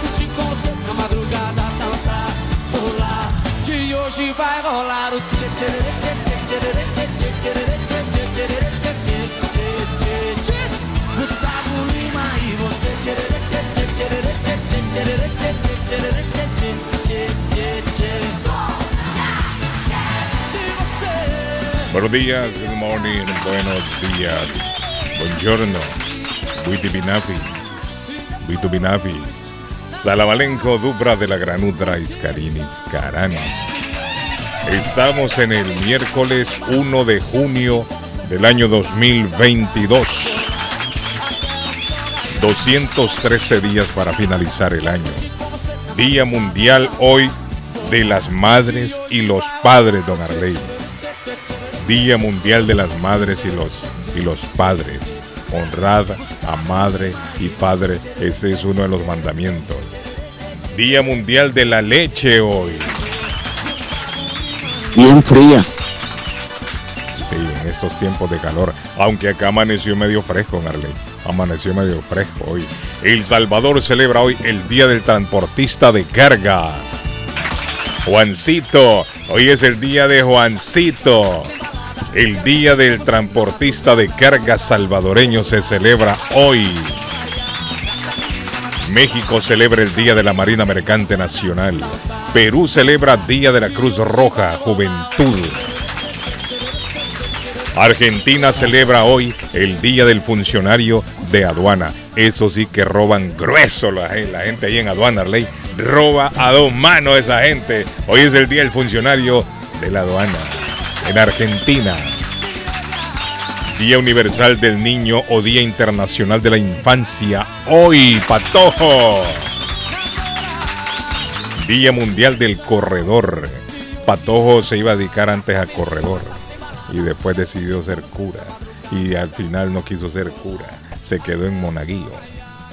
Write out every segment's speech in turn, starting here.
curtir com você na madrugada, dançar, pular. Que hoje vai rolar o Gustavo Lima e você Buenos días, good morning, buenos días, buongiorno, buiti binafi, Salavalenco, Dubra de la Granudra, Iscarinis, Carani. Estamos en el miércoles 1 de junio del año 2022. 213 días para finalizar el año. Día Mundial hoy de las Madres y los Padres, don Arley. Día Mundial de las Madres y los, y los Padres. Honrad a madre y padre, ese es uno de los mandamientos. Día Mundial de la Leche hoy. Bien fría. Sí, en estos tiempos de calor. Aunque acá amaneció medio fresco, Marley. Amaneció medio fresco hoy. El Salvador celebra hoy el Día del Transportista de Carga. Juancito, hoy es el día de Juancito. El Día del Transportista de Carga salvadoreño se celebra hoy. México celebra el Día de la Marina Mercante Nacional. Perú celebra Día de la Cruz Roja Juventud. Argentina celebra hoy el Día del Funcionario de Aduana. Eso sí que roban grueso la, gen- la gente ahí en Aduana, ley. Roba a dos manos esa gente. Hoy es el Día del Funcionario de la Aduana. En Argentina. Día Universal del Niño o Día Internacional de la Infancia. Hoy, Patojo. Día Mundial del Corredor. Patojo se iba a dedicar antes a corredor y después decidió ser cura y al final no quiso ser cura, se quedó en Monaguillo.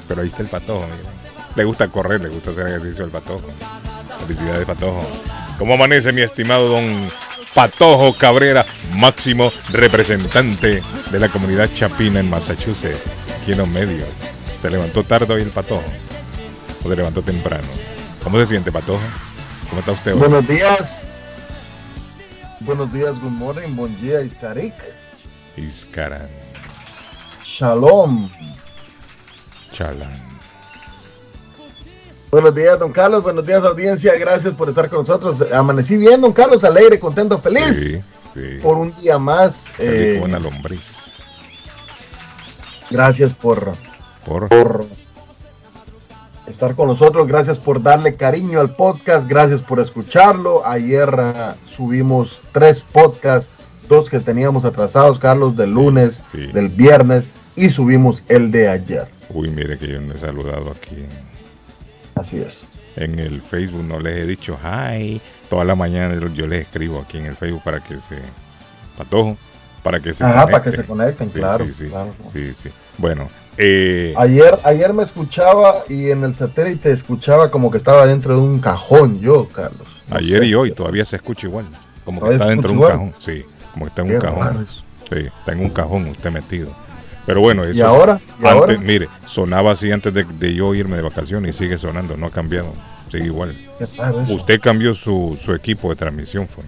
Pero ahí está el Patojo, miren. Le gusta correr, le gusta hacer ejercicio al Patojo. Felicidades, Patojo. ¿Cómo amanece mi estimado don Patojo Cabrera, máximo representante de la comunidad chapina en Massachusetts, aquí en los medios? ¿Se levantó tarde hoy el Patojo? ¿O se levantó temprano? ¿Cómo se siente, Patojo? ¿Cómo está usted hoy? Buenos días. Buenos días, good morning, buen día, Istarik. Iscaran, Shalom. chalán. Buenos días, don Carlos. Buenos días, audiencia. Gracias por estar con nosotros. Amanecí bien, don Carlos, alegre, contento, feliz Sí, sí. por un día más. Eh, una lombriz. gracias por, Por por estar con nosotros. Gracias por darle cariño al podcast. Gracias por escucharlo. Ayer ah, subimos tres podcasts, dos que teníamos atrasados, Carlos, del lunes, Sí. del viernes, y subimos el de ayer. Uy, mire que yo no he saludado aquí Así es. en el Facebook, no les he dicho hi. Toda la mañana yo- les escribo aquí en el Facebook para que se patojo, para que se Ajá, para que se conecten, Sí, claro. sí, sí, claro. sí, sí. Bueno, eh, Ayer, ayer me escuchaba y en el satélite escuchaba como que estaba dentro de un cajón yo, Carlos. No ayer sé. y hoy todavía se escucha igual. Como que ¿Todavía está dentro de un cajón. Sí, como que está en Qué un cajón. Sí, está en un cajón usted metido. Pero bueno, eso ¿Y ahora? ¿Y antes, ahora? mire, sonaba así antes de, de yo irme de vacaciones y sigue sonando, no ha cambiado. sigue igual. Usted cambió su, su equipo de transmisión, fue.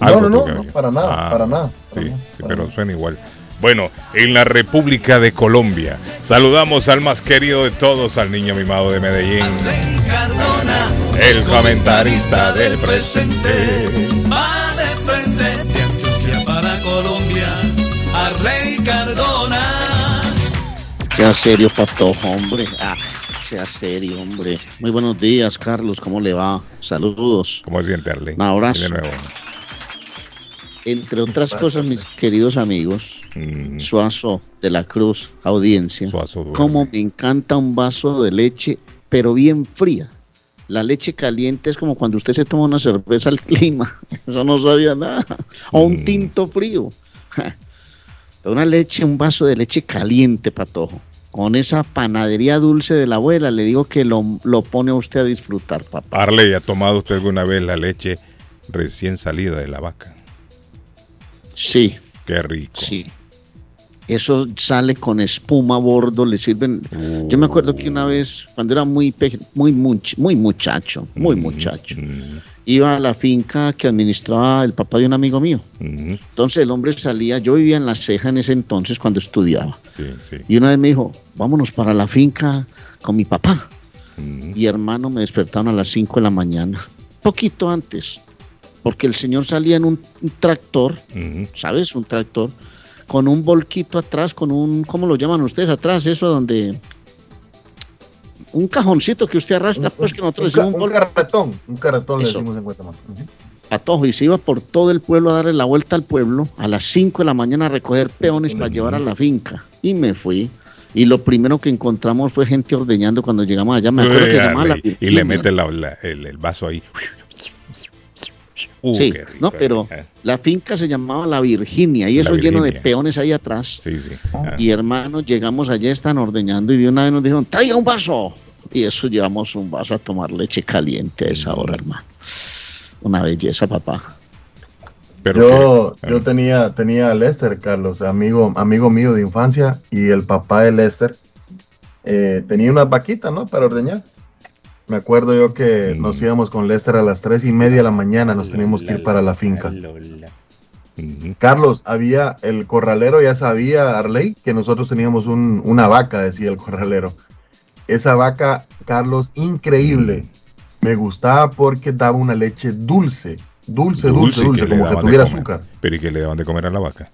No, Algo no, no, para nada, Ah, para nada. para Sí, nada, sí, para pero nada. suena igual. Bueno, en la República de Colombia, saludamos al más querido de todos, al niño mimado de Medellín, Cardona, el comentarista del presente. Sea serio, Patojo, hombre. Ah, sea serio, hombre. Muy buenos días, Carlos. ¿Cómo le va? Saludos. ¿Cómo se siente, Arley? Un abrazo. De nuevo. Entre otras cosas, mis queridos amigos, Mm, Suazo de la Cruz, audiencia, Suazo cómo me encanta un vaso de leche, pero bien fría. La leche caliente es como cuando usted se toma una cerveza al clima. Eso no sabía nada. O un Mm. tinto frío. Una leche, un vaso de leche caliente, patojo. Con esa panadería dulce de la abuela, le digo que lo, lo pone a usted a disfrutar, papá. Arley, ¿ha tomado usted alguna vez la leche recién salida de la vaca? Sí, Qué rico. sí. Eso sale con espuma a bordo, le sirven. Yo me acuerdo que una vez, cuando era muy, muy, much- muy muchacho, muy muchacho, Mm, iba a la finca que administraba el papá de un amigo mío. Entonces el hombre salía, yo vivía en La Ceja en ese entonces cuando estudiaba. sí, sí. Y una vez me dijo, vámonos para la finca con mi papá. Mm, Y hermano, me despertaron a las 5 de la mañana, poquito antes, porque el señor salía en un, un tractor. ¿sabes? Un tractor, con un volquito atrás, con un, ¿cómo lo llaman ustedes atrás? Eso donde... Un cajoncito que usted arrastra, pues que nosotros un, decimos un un carretón, un carretón le Eso. decimos en Guatemala. Ujú. patojo y se iba por todo el pueblo a darle la vuelta al pueblo a las 5 de la mañana a recoger peones para llevar a la finca. Y me fui. Y lo primero que encontramos fue gente ordeñando cuando llegamos allá. Me acuerdo que llamaba a la Arley, y le Virginia. mete la- la- el, el vaso ahí. Uh, sí, rico, no, pero eh. la finca se llamaba La Virginia y La eso lleno de peones ahí atrás. Sí, sí. ah. Y hermanos, llegamos allá, están ordeñando y de una vez nos dijeron, traiga un vaso. Y eso llevamos un vaso a tomar leche caliente a esa hora, hermano. Una belleza, papá. Pero Yo, que- yo tenía, tenía a Lester, Carlos, amigo, amigo mío de infancia, y el papá de Lester eh, tenía una vaquita, ¿no? Para ordeñar. Me acuerdo yo que Mm. nos íbamos con Lester a las tres y media de la mañana, nos teníamos que ir para la finca. Carlos, había el corralero, ya sabía Arley que nosotros teníamos un- una vaca, decía el corralero. Esa vaca, Carlos, increíble. Me gustaba porque daba una leche dulce, dulce, dulce, dulce, le como que tuviera azúcar. Pero ¿y que le daban de comer a la vaca?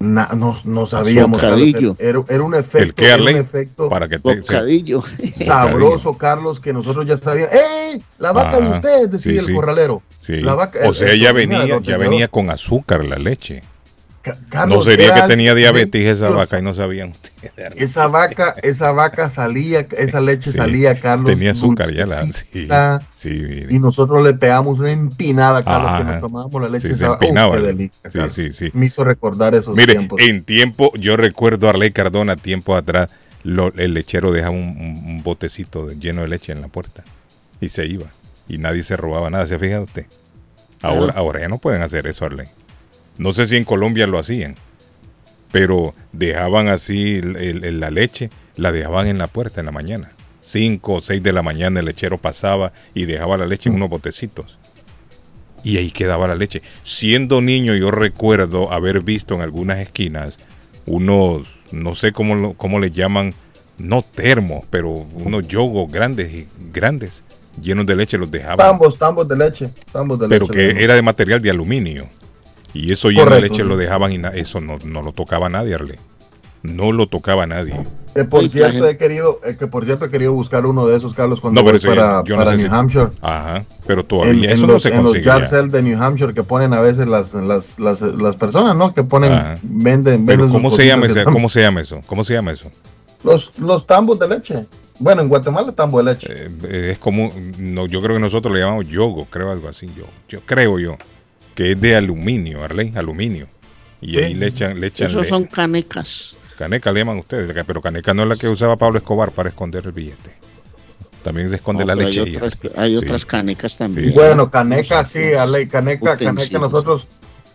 Na- no, no sabíamos. Carlos, Era, era un efecto, ¿El qué, era un efecto Para que te, se- sabroso, Carlos, que nosotros ya sabíamos. ¡Ey! La vaca de Ah, usted, decía sí, el sí. corralero. sí. La vaca- o sea, el ya venía, ya venía con azúcar la leche. Carlos, no sería que tenía diabetes esa vaca y no sabían ustedes. Esa vaca, esa vaca salía, esa leche Sí, salía, Carlos. Tenía azúcar ya la. Sí. Y nosotros le pegamos una empinada, Carlos, que nos tomábamos la leche. Esa- ¡Uf, empinaba. delicia, Sí, sí, sí. Me hizo recordar esos Mire, tiempos. en tiempo, yo recuerdo a Arley Cardona, tiempo atrás, lo- el lechero dejaba un, botecito lleno de leche en la puerta y se iba. Y nadie se robaba nada, ¿se ha fijado usted? Ahora, Claro. ahora ya no pueden hacer eso, Arley. No sé si en Colombia lo hacían, pero dejaban así el- el- el- la leche, la dejaban en la puerta en la mañana. Cinco o seis de la mañana el lechero pasaba y dejaba la leche en unos botecitos. Y ahí quedaba la leche. Siendo niño yo recuerdo haber visto en algunas esquinas unos, no sé cómo, cómo le llaman, no termos, pero unos yogos grandes y grandes, llenos de leche, los dejaban. Tambos, tambos de leche. Tambos de pero leche. que era de material de aluminio. Y eso de Correcto, leche lo dejaban y eso no, no lo tocaba nadie, Arle. No lo tocaba nadie. Que por cierto la he querido, eh, que por cierto he querido buscar uno de esos, Carlos, cuando No, voy ya- para, yo no para sé New si- Hampshire. Ajá, pero En, todavía en eso los, no se en los consigue. yard ya. sale de New Hampshire que ponen a veces las, las, las, las personas, ¿no? Que ponen, Ajá. venden, Pero venden ¿cómo se llama ese, cómo se llama eso? ¿Cómo se llama eso? Los, los tambos de leche. Bueno, en Guatemala tambo de leche. Eh, es como, no, yo creo que nosotros le llamamos yogo, creo algo así, yo, yo creo yo, que es de aluminio, Arley, aluminio. Y Sí. ahí le echan, le echan Esos le- son canecas. caneca, le llaman ustedes, pero caneca no es la que usaba Pablo Escobar para esconder el billete. También se esconde No, la leche. Hay otras, hay Sí. otras canecas también. Sí. bueno, caneca, sí, a ley, caneca, caneca, nosotros,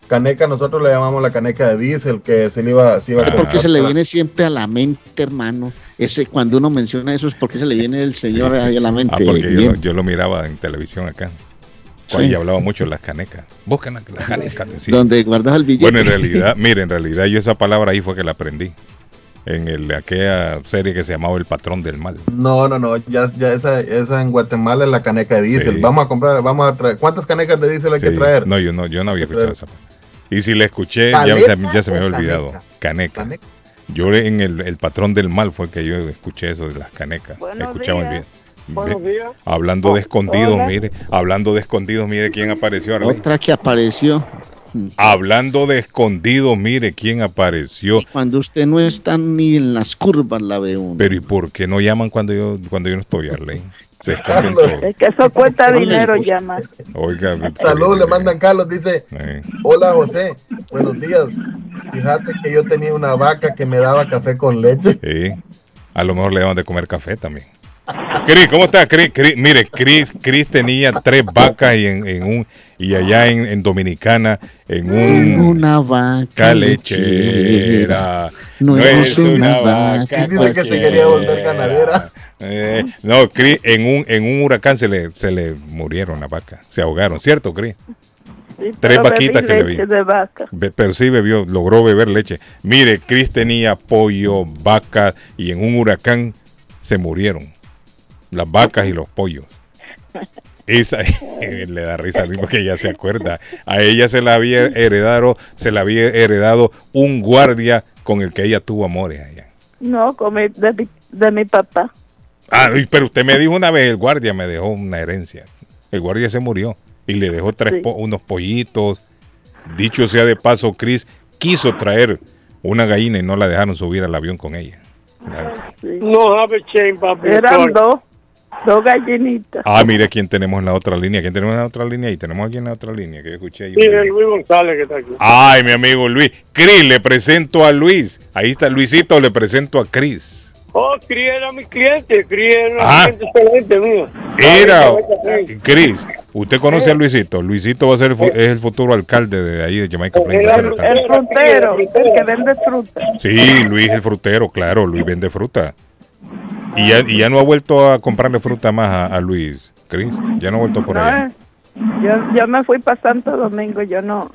Caneca, nosotros le llamamos la caneca de diésel, que se le iba, se iba a Es porque comprar se le viene siempre a la mente, hermano. Ese, cuando uno menciona eso es porque se le viene el señor ahí a la mente. Ah, porque yo, lo- yo lo miraba en televisión acá. Sí. Y hablaba mucho de las canecas. Buscan las las canecas. Donde guardas el billete. Bueno, en realidad, mire, en realidad yo esa palabra ahí fue que la aprendí. En el, aquella serie que se llamaba El Patrón del Mal. No, no, no, ya, ya esa, esa en Guatemala es la caneca de diésel. Sí. Vamos a comprar, vamos a traer. ¿Cuántas canecas de diésel hay que traer? No, yo no, yo no había escuchado esa. Y si la escuché, ya, ¿Paleta se- ya se me había olvidado. caneca? Caneca. Caneca. Yo en el, el Patrón del Mal fue que yo escuché eso de las canecas. Buenos Escuchaba días. bien. Buenos días. Hablando de escondidos, Hola. mire, hablando de escondidos, mire quién apareció. Arley. Otra que apareció. Hablando de escondidos, mire quién apareció. Cuando usted no está ni en las curvas, la ve uno. Pero ¿y por qué no llaman cuando yo cuando yo no estoy, Arley? Se esconden Carlos. todos. Es que eso cuesta dinero más. Oiga, Salud, le mandan Carlos, dice, Eh, hola José, buenos días. Fíjate que yo tenía una vaca que me daba café con leche. sí. A lo mejor le daban de comer café también. Cris, ¿cómo está? Cris, Cris, mire, Cris, Cris tenía tres vacas y en, en un y allá en, en Dominicana en un una vaca lechera. No es una vaca Cris dice que se quería volver ganadera. Eh, no, Cris, en un en un huracán se le se le murieron las vacas, se ahogaron, ¿cierto, Cris? Sí, Tres vaquitas que le vi. leche de vaca. Be- Pero sí bebió, logró beber leche. Mire, Cris tenía pollo, vaca y en un huracán se murieron. Las vacas y los pollos. Esa le da risa al porque ella se acuerda. A ella se la había heredado, se la había heredado un guardia con el que ella tuvo amores allá. No, con mi- de, mi, de mi papá. Ah, pero usted me dijo una vez, el guardia me dejó una herencia. El guardia se murió y le dejó tres Sí. po- unos pollitos. Dicho sea de paso, Chris quiso traer una gallina y no la dejaron subir al avión con ella. sí. No have a chain, papi. Eran dos, dos gallinitas. Ah, mire quién tenemos en la otra línea. ¿Quién tenemos en la otra línea? Y tenemos aquí en la otra línea que yo escuché. ahí. Luis González que está aquí. Ay, mi amigo Luis. Cris, le presento a Luis. Ahí está Luisito, le presento a Cris. Oh, Cris era mi cliente. Cris era un Ah. cliente excelente mío. Era, Cris, ¿usted conoce a Luisito? Luisito va a ser el fu- es el futuro alcalde de ahí, de Jamaica el frutero, el que vende fruta. Sí, Luis el frutero, claro, Luis vende fruta. Y ya, y ya no ha vuelto a comprarle fruta más a, a Luis, Cris. Ya no ha vuelto por No, ahí. yo, yo me fui para Santo Domingo, yo no.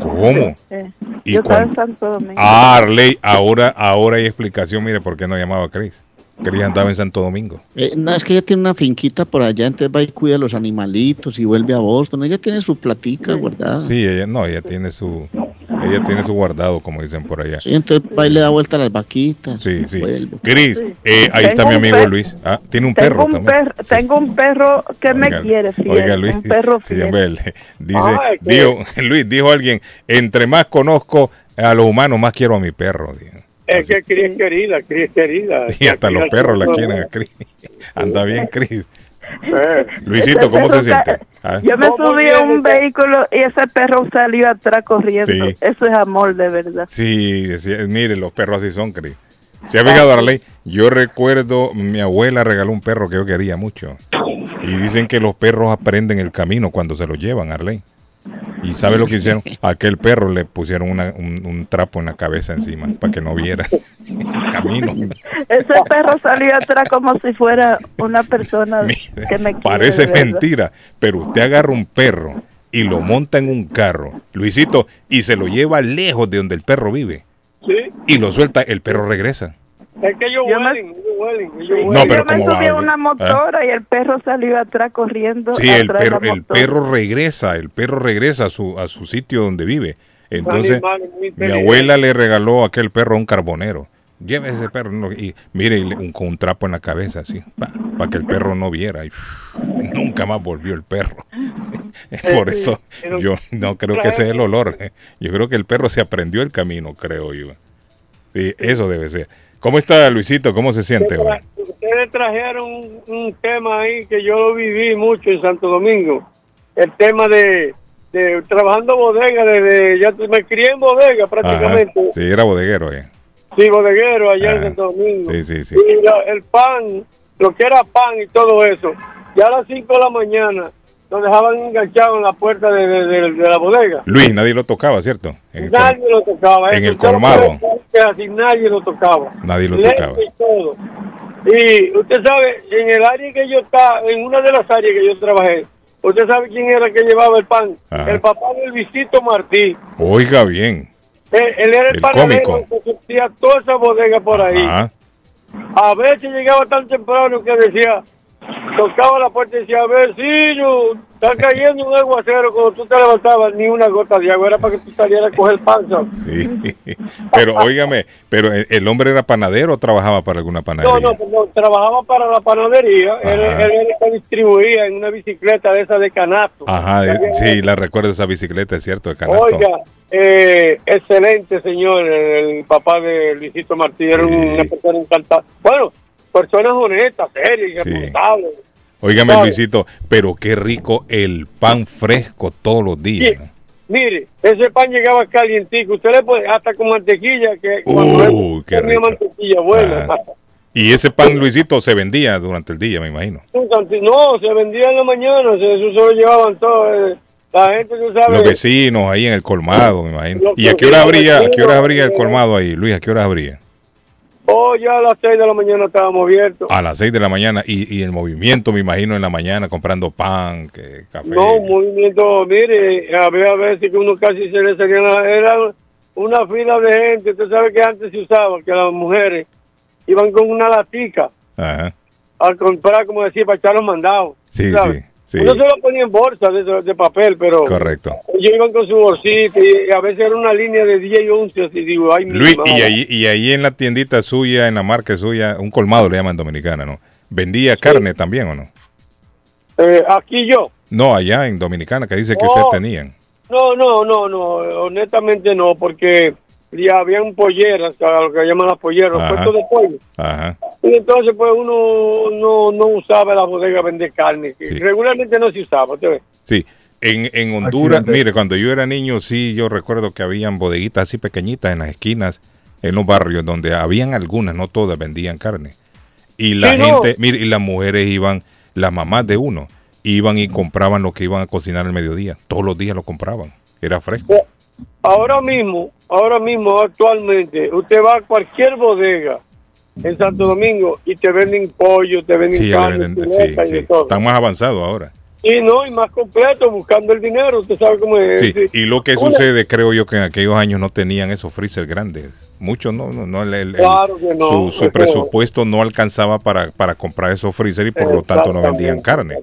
¿Cómo? eh, ¿Y yo estaba en Santo Domingo. Ah, Arley, ahora, ahora hay explicación, mire, por qué no llamaba a Cris. Cris andaba en Santo Domingo. Eh, no, es que ella tiene una finquita por allá, entonces va y cuida los animalitos y vuelve a Boston. Ella tiene su platica guardada. Sí. Sí, ella, no, ella tiene su, ella tiene su guardado, como dicen por allá. entonces va y le da vuelta a las vaquitas. Sí, sí. Cris, Sí. eh, ahí está mi amigo Luis. Ah, tiene un tengo, perro un también. perro, tengo un perro que me quiere, fiel, Oiga, Luis, un perro sí, fiel. dice, Ay, dijo, Luis, dijo alguien, entre más conozco a los humanos, más quiero a mi perro. dijo. Es que Cris es querida, Cris es querida. Y hasta los perros la quieren a Cris. Anda bien, Cris. Luisito, ¿cómo se siente? Ah, Yo me ¿Cómo subí a un vehículo y ese perro salió atrás corriendo. Sí. Eso es amor de verdad. Sí, decía, mire, los perros así son, Cris. ¿Se ha fijado, Arley? Yo recuerdo, mi abuela regaló un perro que yo quería mucho. Y dicen que los perros aprenden el camino cuando se lo llevan, Arley. ¿Y sabe lo que hicieron? A aquel perro le pusieron una- un, un trapo en la cabeza encima para que no viera el camino. Ese perro salió atrás como si fuera una persona Mire, que me quiere. parece mentira, pero usted agarra un perro y lo monta en un carro, Luisito, y se lo lleva lejos de donde el perro vive sí, y lo suelta, el perro regresa. Es que ellos Yo me- huelen, ellos huelen, ellos huelen. No, pero yo me ¿cómo va subí a una ¿Ah? motora y el perro salió atrás corriendo. Sí, el perro, el perro regresa, el perro regresa a su, a su sitio donde vive. Entonces, mi abuela le regaló a aquel perro a un carbonero. Lleve ese perro no, y mire, un- con un trapo en la cabeza, así, para que el perro no viera. Y, nunca más volvió el perro. Por Sí, eso yo no creo que sea el olor. Yo creo que el perro se aprendió el camino, creo yo. Sí, eso debe ser. ¿Cómo está Luisito? ¿Cómo se siente hoy? Ustedes trajeron un, un tema ahí que yo lo viví mucho en Santo Domingo. El tema de, de trabajando bodega desde ya me crié en bodega Ajá. prácticamente. Sí, era bodeguero. eh. Sí, bodeguero allá en Ajá. Santo Domingo. Sí, sí, sí. Y la- el pan, lo que era pan y todo eso. Ya a las 5 de la mañana lo dejaban enganchado en la puerta de, de- de- de la bodega. Luis, nadie lo tocaba, ¿cierto? En el Nadie lo tocaba. en el colmado. Ver Así nadie lo tocaba. Nadie lo tocaba. Y, todo. y usted sabe, en el área que yo estaba, en una de las áreas que yo trabajé, usted sabe quién era que llevaba el pan. Ajá. El papá del Visito Martí. Oiga bien. Él, él era el, El panadero que surtía toda esa bodega por ahí. Ajá. A veces llegaba tan temprano que decía, tocaba la puerta y decía, vecino, está cayendo un aguacero. Cuando tú te levantabas, ni una gota de agua, era para que tú salieras a coger panza. Sí. Pero óigame, pero el el hombre era panadero o trabajaba para alguna No, panadería. no, no, trabajaba para la panadería. Él, distribuía en una bicicleta de esa de canasto. Ajá, de- sí, la recuerdo esa bicicleta, es cierto, de canasto. Oiga, eh, excelente señor, el papá de Luisito Martí, era Sí. una persona encantada. Bueno, personas honestas, serias, Sí. responsables. Óigame, ¿sabe? Luisito, pero qué rico el pan fresco todos los días. Sí. Mire, ese pan llegaba calientico. Usted le puede, hasta con mantequilla, que él qué rico. mantequilla buena. Ajá. Y ese pan, Luisito, se vendía durante el día, me imagino. No, se vendía en la mañana, eso se lo llevaban todos. eh, La gente, tú sabes. Los vecinos ahí en el colmado, me imagino. ¿Y a qué hora abría, a qué hora vecinos, abría el eh. colmado ahí, Luis? ¿A qué hora abría? Oh, ya a las 6 de la mañana estábamos abiertos. A las 6 de la mañana y, y el movimiento, me imagino, en la mañana comprando pan, que, café. No, un movimiento, mire, había veces que uno casi se le salía, era una fila de gente. Usted sabe que antes se usaba que las mujeres iban con una latica Ajá. a comprar, como decía, para echar los mandados. Sí, sí, sí. Uno se lo ponía en bolsa de, de papel, pero Correcto. ellos iban con su bolsita y a veces era una línea de 10 y 11. Así digo, ay, Luis, y ahí, y ahí en la tiendita suya, en la marca suya, un colmado le llaman dominicana, ¿no? ¿Vendía carne también o no? Eh, aquí yo. No, allá en Dominicana, que dice que Oh. ustedes tenían. No, no, no, no, honestamente no, porque ya habían polleras, lo que llaman las polleras, los Ajá. puestos de pollo. Ajá. Y entonces, pues uno no, no usaba la bodega a vender carne, que Sí. regularmente no se usaba. ¿usted ve? Sí. En, en Honduras, Accidente. mire, cuando yo era niño, sí, yo recuerdo que habían bodeguitas así pequeñitas en las esquinas, en los barrios, donde habían algunas, no todas, vendían carne. Y la Sí, no. gente, mire, y las mujeres iban, las mamás de uno, iban y compraban lo que iban a cocinar al mediodía. Todos los días lo compraban. Era fresco. Ahora mismo, ahora mismo, actualmente, usted va a cualquier bodega en Santo Domingo y te venden pollo, te venden Sí, carne, venden- sí, chuleta y de sí. todo. Están más avanzados ahora. Y no, y más completo, buscando el dinero, usted sabe cómo es. Y lo que Una- sucede, creo yo, que en aquellos años no tenían esos freezer grandes. Muchos no, no, no el, el- el- Claro que no, su, presupuesto no alcanzaba para, para comprar esos freezer y por lo tanto no vendían carne.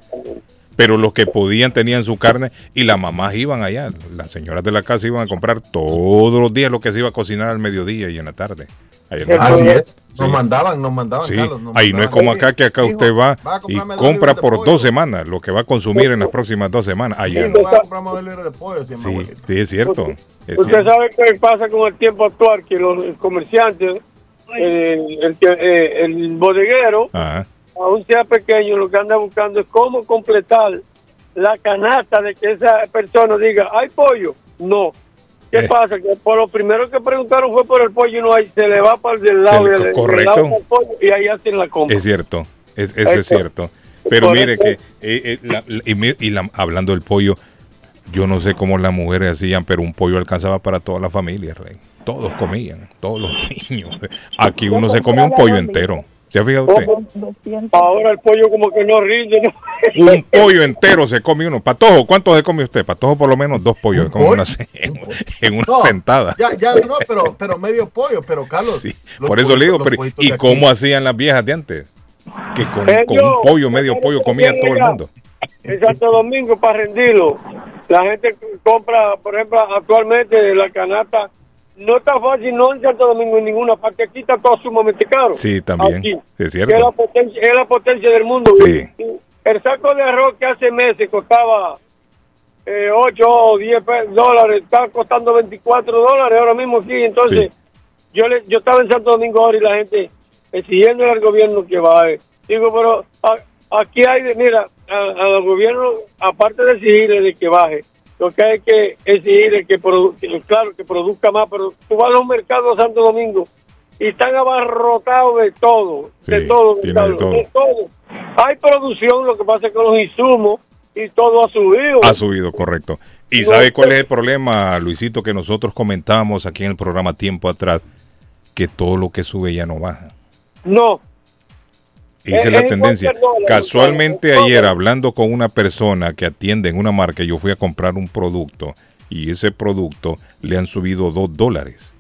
Pero los que podían tenían su carne y las mamás iban allá. Las señoras de la casa iban a comprar todos los días lo que se iba a cocinar al mediodía y en la tarde. Ahí en la Así es. Nos Sí. mandaban, nos mandaban, Sí, Carlos, nos ahí no es como acá que acá Hijo, usted va y compra por pollo. dos semanas lo que va a consumir en las próximas dos semanas. Allá Hijo, no. de pollo, mi Sí, sí, es cierto. es Usted cierto. sabe qué pasa con el tiempo actual, que los comerciantes, el, el, que- eh, el bodeguero, Ajá. Aún sea pequeño, lo que anda buscando es cómo completar la canasta de que esa persona diga, ¿hay pollo? No. ¿Qué Eh. pasa? Que por lo primero que preguntaron fue por el pollo y no hay, se le va para el del lado, le- correcto. del pollo y ahí hacen la compra. Es cierto, es, eso es cierto. Pero mire que, eh, eh, la- y, y la- hablando del pollo, yo no sé cómo las mujeres hacían, pero un pollo alcanzaba para toda la familia, Rey. Todos comían, todos los niños. Aquí uno se come un pollo entero. ¿Se ha fijado usted? Ahora el pollo como que no rinde. ¿no? Un pollo entero se come uno. Patojo, ¿cuánto se come usted? Patojo por lo menos dos pollos como pollo? una, en, en una No, sentada. Ya, ya, no, pero, pero medio pollo, pero Carlos. Sí, por eso le digo, pero ¿y cómo aquí- hacían las viejas de antes? Que con, con un pollo, medio pollo comía todo el mundo. En Santo Domingo, para rendirlo, la gente compra, por ejemplo, actualmente la canasta. No está fácil, no en Santo Domingo, en ninguna parte. Aquí está todo sumamente caro. Sí, también. Aquí, Es que es la cierto. potencia, es la potencia del mundo. Sí. El saco de arroz que hace meses costaba eh, 8 o 10 pe- dólares, está costando 24 dólares ahora mismo aquí. Entonces, Sí. yo le, yo estaba en Santo Domingo ahora y la gente exigiendo al gobierno que baje. Digo, pero a- aquí hay, mira, a- al gobierno, aparte de exigirle de que baje, lo que hay que que, produ- que, claro, que produzca más, pero tú vas a los mercados de Santo Domingo y están abarrotados de todo, de todo, de todo. de todo. Hay producción, lo que pasa es que los insumos y todo ha subido. Ha subido, correcto. ¿Y No, sabe cuál es el problema, Luisito, que nosotros comentábamos aquí en el programa tiempo atrás? Que todo lo que sube ya no baja. No, Esa Es- es la igual tendencia. Casualmente ayer hablando con una persona que atiende en una marca, yo fui a comprar un producto y ese producto le han subido dos dólares.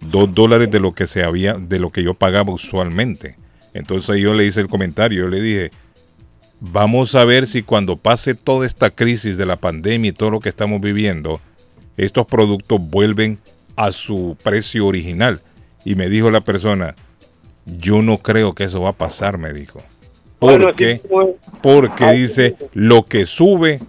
Dos dólares de lo que se había, de lo que yo pagaba usualmente. Entonces yo le hice el comentario, yo le dije, vamos a ver si cuando pase toda esta crisis de la pandemia y todo lo que estamos viviendo, estos productos vuelven a su precio original. Y me dijo la persona, yo no creo que eso va a pasar, me dijo. Porque Ay, dice, lo que sube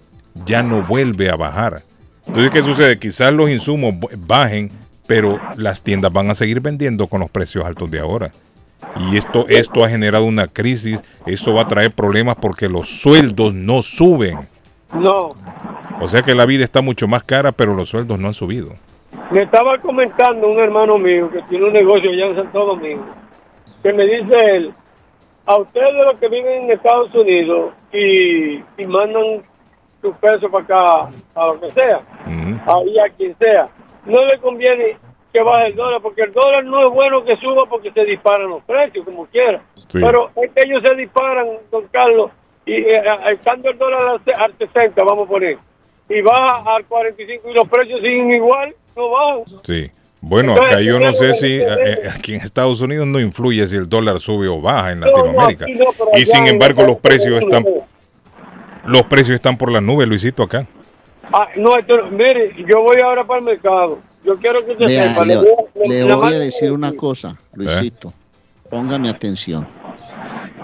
ya no vuelve a bajar. Entonces, ¿qué sucede? Quizás los insumos bajen, pero las tiendas van a seguir vendiendo con los precios altos de ahora. Y esto, esto ha generado una crisis, esto va a traer problemas porque los sueldos no suben. no. O sea que la vida está mucho más cara, pero los sueldos no han subido. Me estaba comentando un hermano mío que tiene un negocio allá en Santo Domingo, que me dice él, a ustedes los que viven en Estados Unidos y, y mandan sus pesos para acá, a lo que sea, ahí a quien sea, no le conviene que baje el dólar, porque el dólar no es bueno que suba porque se disparan los precios, como quiera. Sí. Pero es que ellos se disparan, don Carlos, y eh, a- estando el dólar al 60, vamos a poner, y baja al 45 y los precios siguen igual, no bajan. Sí. Bueno, Entonces, acá yo no sé si eh, aquí en Estados Unidos no influye si el dólar sube o baja en No, no, Latinoamérica. no, y sin embargo los precios están los precios están por las nubes, Luisito, acá. Ah, no, esto- mire, yo voy ahora para el mercado. Yo quiero que usted Vea, sepa. le, voy a- le la voy a mano- decir una cosa, Luisito. Póngame atención.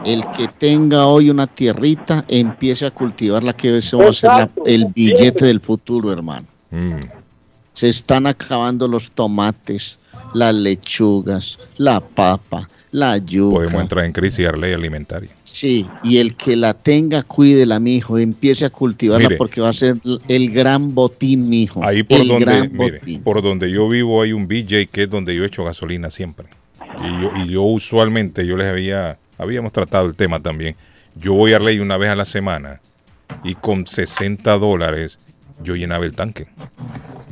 El que tenga hoy una tierrita, empiece a cultivarla, que eso va a ser la- el billete del futuro, hermano. Mm. Se están acabando los tomates, las lechugas, la papa, la yuca. Podemos entrar en crisis ley alimentaria. Sí, y el que la tenga, cuídela, mijo, empiece a cultivarla Mire. porque va a ser el gran botín, mijo. Ahí por el donde, mire, por donde yo vivo hay un BJ que es donde yo echo gasolina siempre. Y yo, y yo usualmente, yo les había, habíamos tratado el tema también. Yo voy a ley una vez a la semana y con 60 dólares yo llenaba el tanque.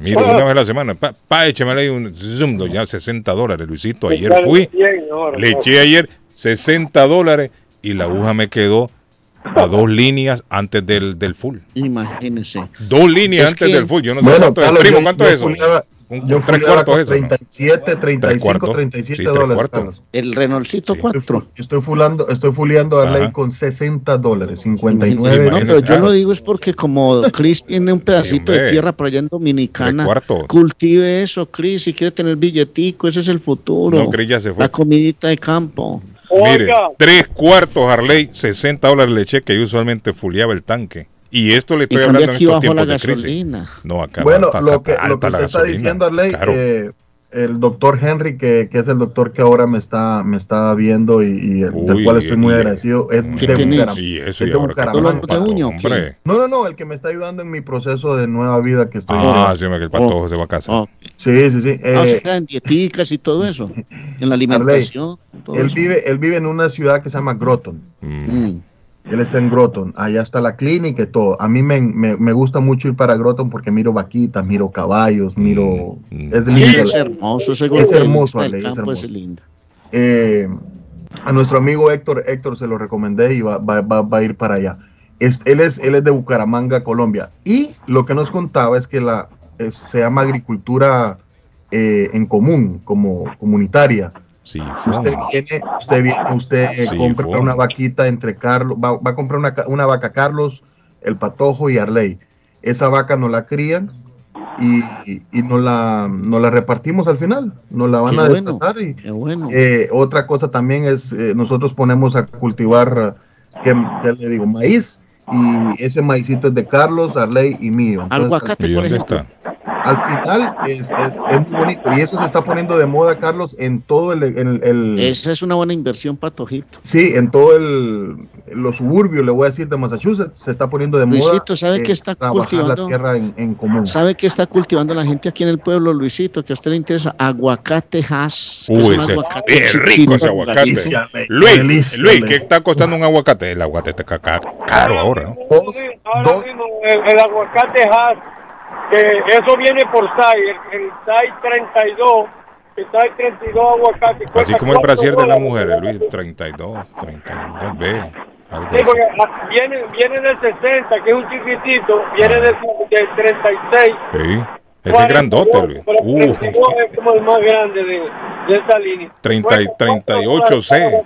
Mire, una vez a la semana, pa, pa échame ahí un zoom, ya 60 dólares, Luisito. Ayer fui, Bien, le eché ayer 60 dólares y la aguja me quedó a dos líneas antes del, del full. Imagínese. Dos líneas Es antes que- del full. Yo no sé Bueno, cuánto es. Primo, ¿cuánto yo es eso? Un, Yo un tres cuartos eso. ¿no? 37, Tres 35, cuartos. 37 Sí, dólares. Carlos. El Renaultito Sí. 4. Estoy, estoy fulando, estoy fuleando a Ajá. ley con 60 dólares, 59. No, pero yo lo digo es porque como Chris tiene un pedacito de tierra por allá en Dominicana, cultive eso, Chris, si quiere tener billetico, ese es el futuro. No, Chris ya se fue. La comidita de campo. Mire, tres cuartos Harley, 60 dólares le eché que yo usualmente fuleaba el tanque. Y esto le Y estoy cambia hablando en aquí estos bajo tiempos la de crisis. gasolina. No, acá Bueno, acá- lo que, lo que usted está diciendo, Arley, Claro. eh, el doctor Henry, que, que es el doctor que ahora me está, me está viendo y, y el- del cual estoy muy y- agradecido, es. ¿Qué de eso y que Bucaramanga. No, no, no, el que me está ayudando en mi proceso de nueva vida que estoy Ah, sí, me que el patojo Oh. se va a casa. Oh, Sí, sí, sí. ah, o eh, sea, en dieticas y todo eso. En la alimentación. todo él, eso. vive, él vive en una ciudad que se llama Groton. Mm. Mm. Él está en Groton, allá está la clínica y todo. A mí me, me, me gusta mucho ir para Groton porque miro vaquitas, miro caballos, miro... Mm. Es Sí, lindo. es hermoso, ese Es hermoso, Ale, es hermoso. es lindo. Eh, a nuestro amigo Héctor, Héctor se lo recomendé y va, va- va- va a ir para allá. Es- él, es, él es de Bucaramanga, Colombia. Y lo que nos contaba es que la, es- se llama agricultura eh, en común, como comunitaria. Sí, Usted viene, usted viene, usted eh, Sí, compra fue. una vaquita entre Carlos, va, va a comprar una, una vaca Carlos, el Patojo y Arley. Esa vaca no la crían y, y no la, no la repartimos al final, nos la van Qué a bueno. destazar y, bueno. eh, otra cosa también es, eh, nosotros ponemos a cultivar, ¿qué, qué le digo? Maíz. Y ese maicito es de Carlos, Arley y mío. Entonces, Aguacate, ¿Y por ejemplo. está? Al final es, es, es muy bonito y eso se está poniendo de moda, Carlos, en todo el, el, el- Esa es una buena inversión, Patojito. sí, en todo el los suburbios, le voy a decir de Massachusetts, se está poniendo de moda. Luisito, ¿sabe eh, qué está cultivando? la tierra en, en común. ¿Sabe qué está cultivando la gente aquí en el pueblo, Luisito? Que a usted le interesa aguacate hash. que es Uy, un ese, aguacate es rico ese aguacate. Delicia, Luis, delicia, Luis, ¿qué está costando un aguacate? El aguacate está ca- caro ahora, ¿no? Dos, dos, el, el aguacate Hass, que eso viene por SAI, el, el SAI 32, el SAI 32 aguacate. Así como el brasier de las dólares. mujeres, Luis, 32, 32, ve. algo Sí, porque viene, viene del 60, que es un chiquitito, viene del, del 36. Sí, ese es grandote, Luis. Uh, 32 es como el más grande de, de esa línea. 30 y 38 C.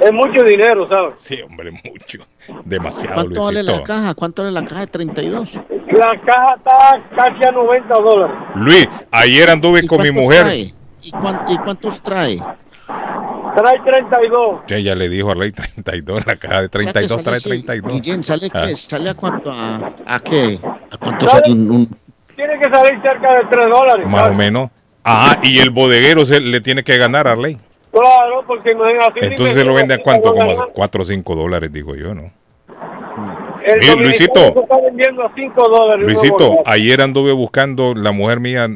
Es mucho dinero, ¿sabes? sí, hombre, mucho. Demasiado, ¿Cuánto vale la caja? ¿Cuánto vale la caja de 32? La caja está casi a 90 dólares. Luis, ayer anduve ¿Y con mi mujer. trae? ¿Y, cuán- y cuántos trae? Trae 32. Ya, ya le dijo a Ley 32, la caja de O sea 32 trae así, 32. Guillén, ¿sale Ah. qué? ¿Sale a cuánto? ¿A, a qué? ¿A cuánto sale un, un- Tiene que salir cerca de 3 dólares. Más o menos. Ajá, y el bodeguero se le tiene que ganar a Ley. Claro, porque imagínate. Entonces se lo vende a cuánto, como a 4 o 5 dólares, digo yo, ¿no? El Luisito. se está vendiendo a 5 dólares. Luisito, ayer anduve buscando, la mujer mía,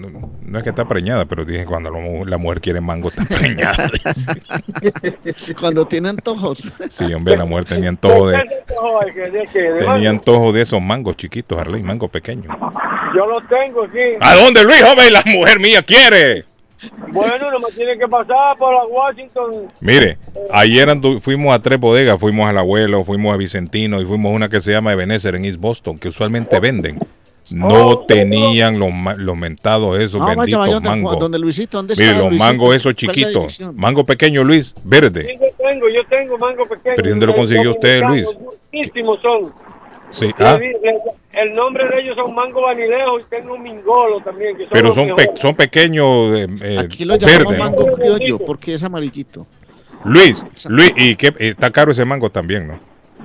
no es que está preñada, pero dije, cuando la mu- la mujer quiere mango, está preñada. cuando tiene antojos? Sí, hombre, la mujer tenía antojo de, tenía antojo de esos mangos chiquitos, Arley, mango pequeño. Yo lo tengo aquí. ¿A dónde, Luis, joven? La mujer mía quiere. Bueno, nomás tiene que pasar por la Washington. Mire, ayer andu- fuimos a tres bodegas, fuimos al abuelo, fuimos a Vicentino y fuimos a una que se llama Ebenezer en East Boston, que usualmente venden. No tenían los, los mentados esos No, benditos vaya, mangos. donde Luisito, ¿dónde Mire, está los Luisito? mangos esos ¿Cuál es la chiquitos. Mango pequeño, Luis, Sí, verde. yo tengo, yo tengo mango pequeño. ¿Pero dónde lo consiguió usted, Luis? Muchísimos son. Sí, ah, El nombre de ellos son mango vanilejo y tengo un mingolo también. Que son pero son, pe- son pequeños eh, eh, Aquí lo llamamos. ¿no? mango criollo porque es amarillito. Luis, Luis, y qué, está caro ese mango también, ¿no?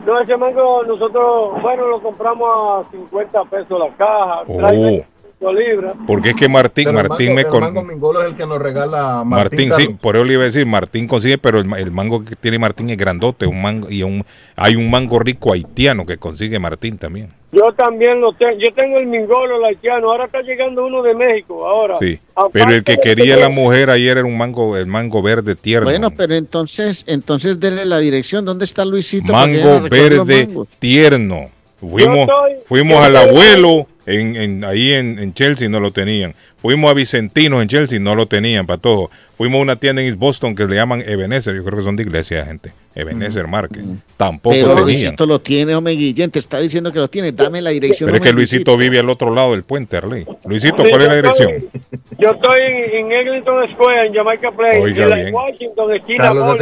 No, ese mango nosotros, bueno, lo compramos a 50 pesos la caja. Oh. Trae 5 libras. Porque es que Martín, pero el Martín mango, me el con... mango Mingolo es el que nos regala Martín. Martín, sí, por eso le iba a decir, Martín consigue, pero el, el mango que tiene Martín es grandote, un mango, y un, hay un mango rico haitiano que consigue Martín también. Yo también lo tengo. Yo tengo el mingolo, el haitiano. Ahora está llegando uno de México. Ahora. Sí, Aparte pero el que quería la mujer ayer era un mango, el mango verde tierno. Bueno, pero entonces, entonces denle la dirección. ¿Dónde está Luisito? mango verde tierno. Fuimos, estoy- fuimos al abuelo en, en- ahí en, en Chelsea, no lo tenían. Fuimos a Vicentinos en Chelsea, no lo tenían para todo. Fuimos a una tienda en East Boston que le llaman Ebenezer, yo creo que son de iglesia, gente. Ebenezer Market. Tampoco Pero tenían. Luisito lo tiene, hombre, Guillén, te está diciendo que lo tiene. Dame la dirección. Pero es que Luisito vive al otro lado del puente, Arley. Luisito, Sí, ¿cuál es la dirección? estoy- Yo estoy en, Eglinton Square, en Jamaica Place, Oiga en la. Washington, esquina Carlos.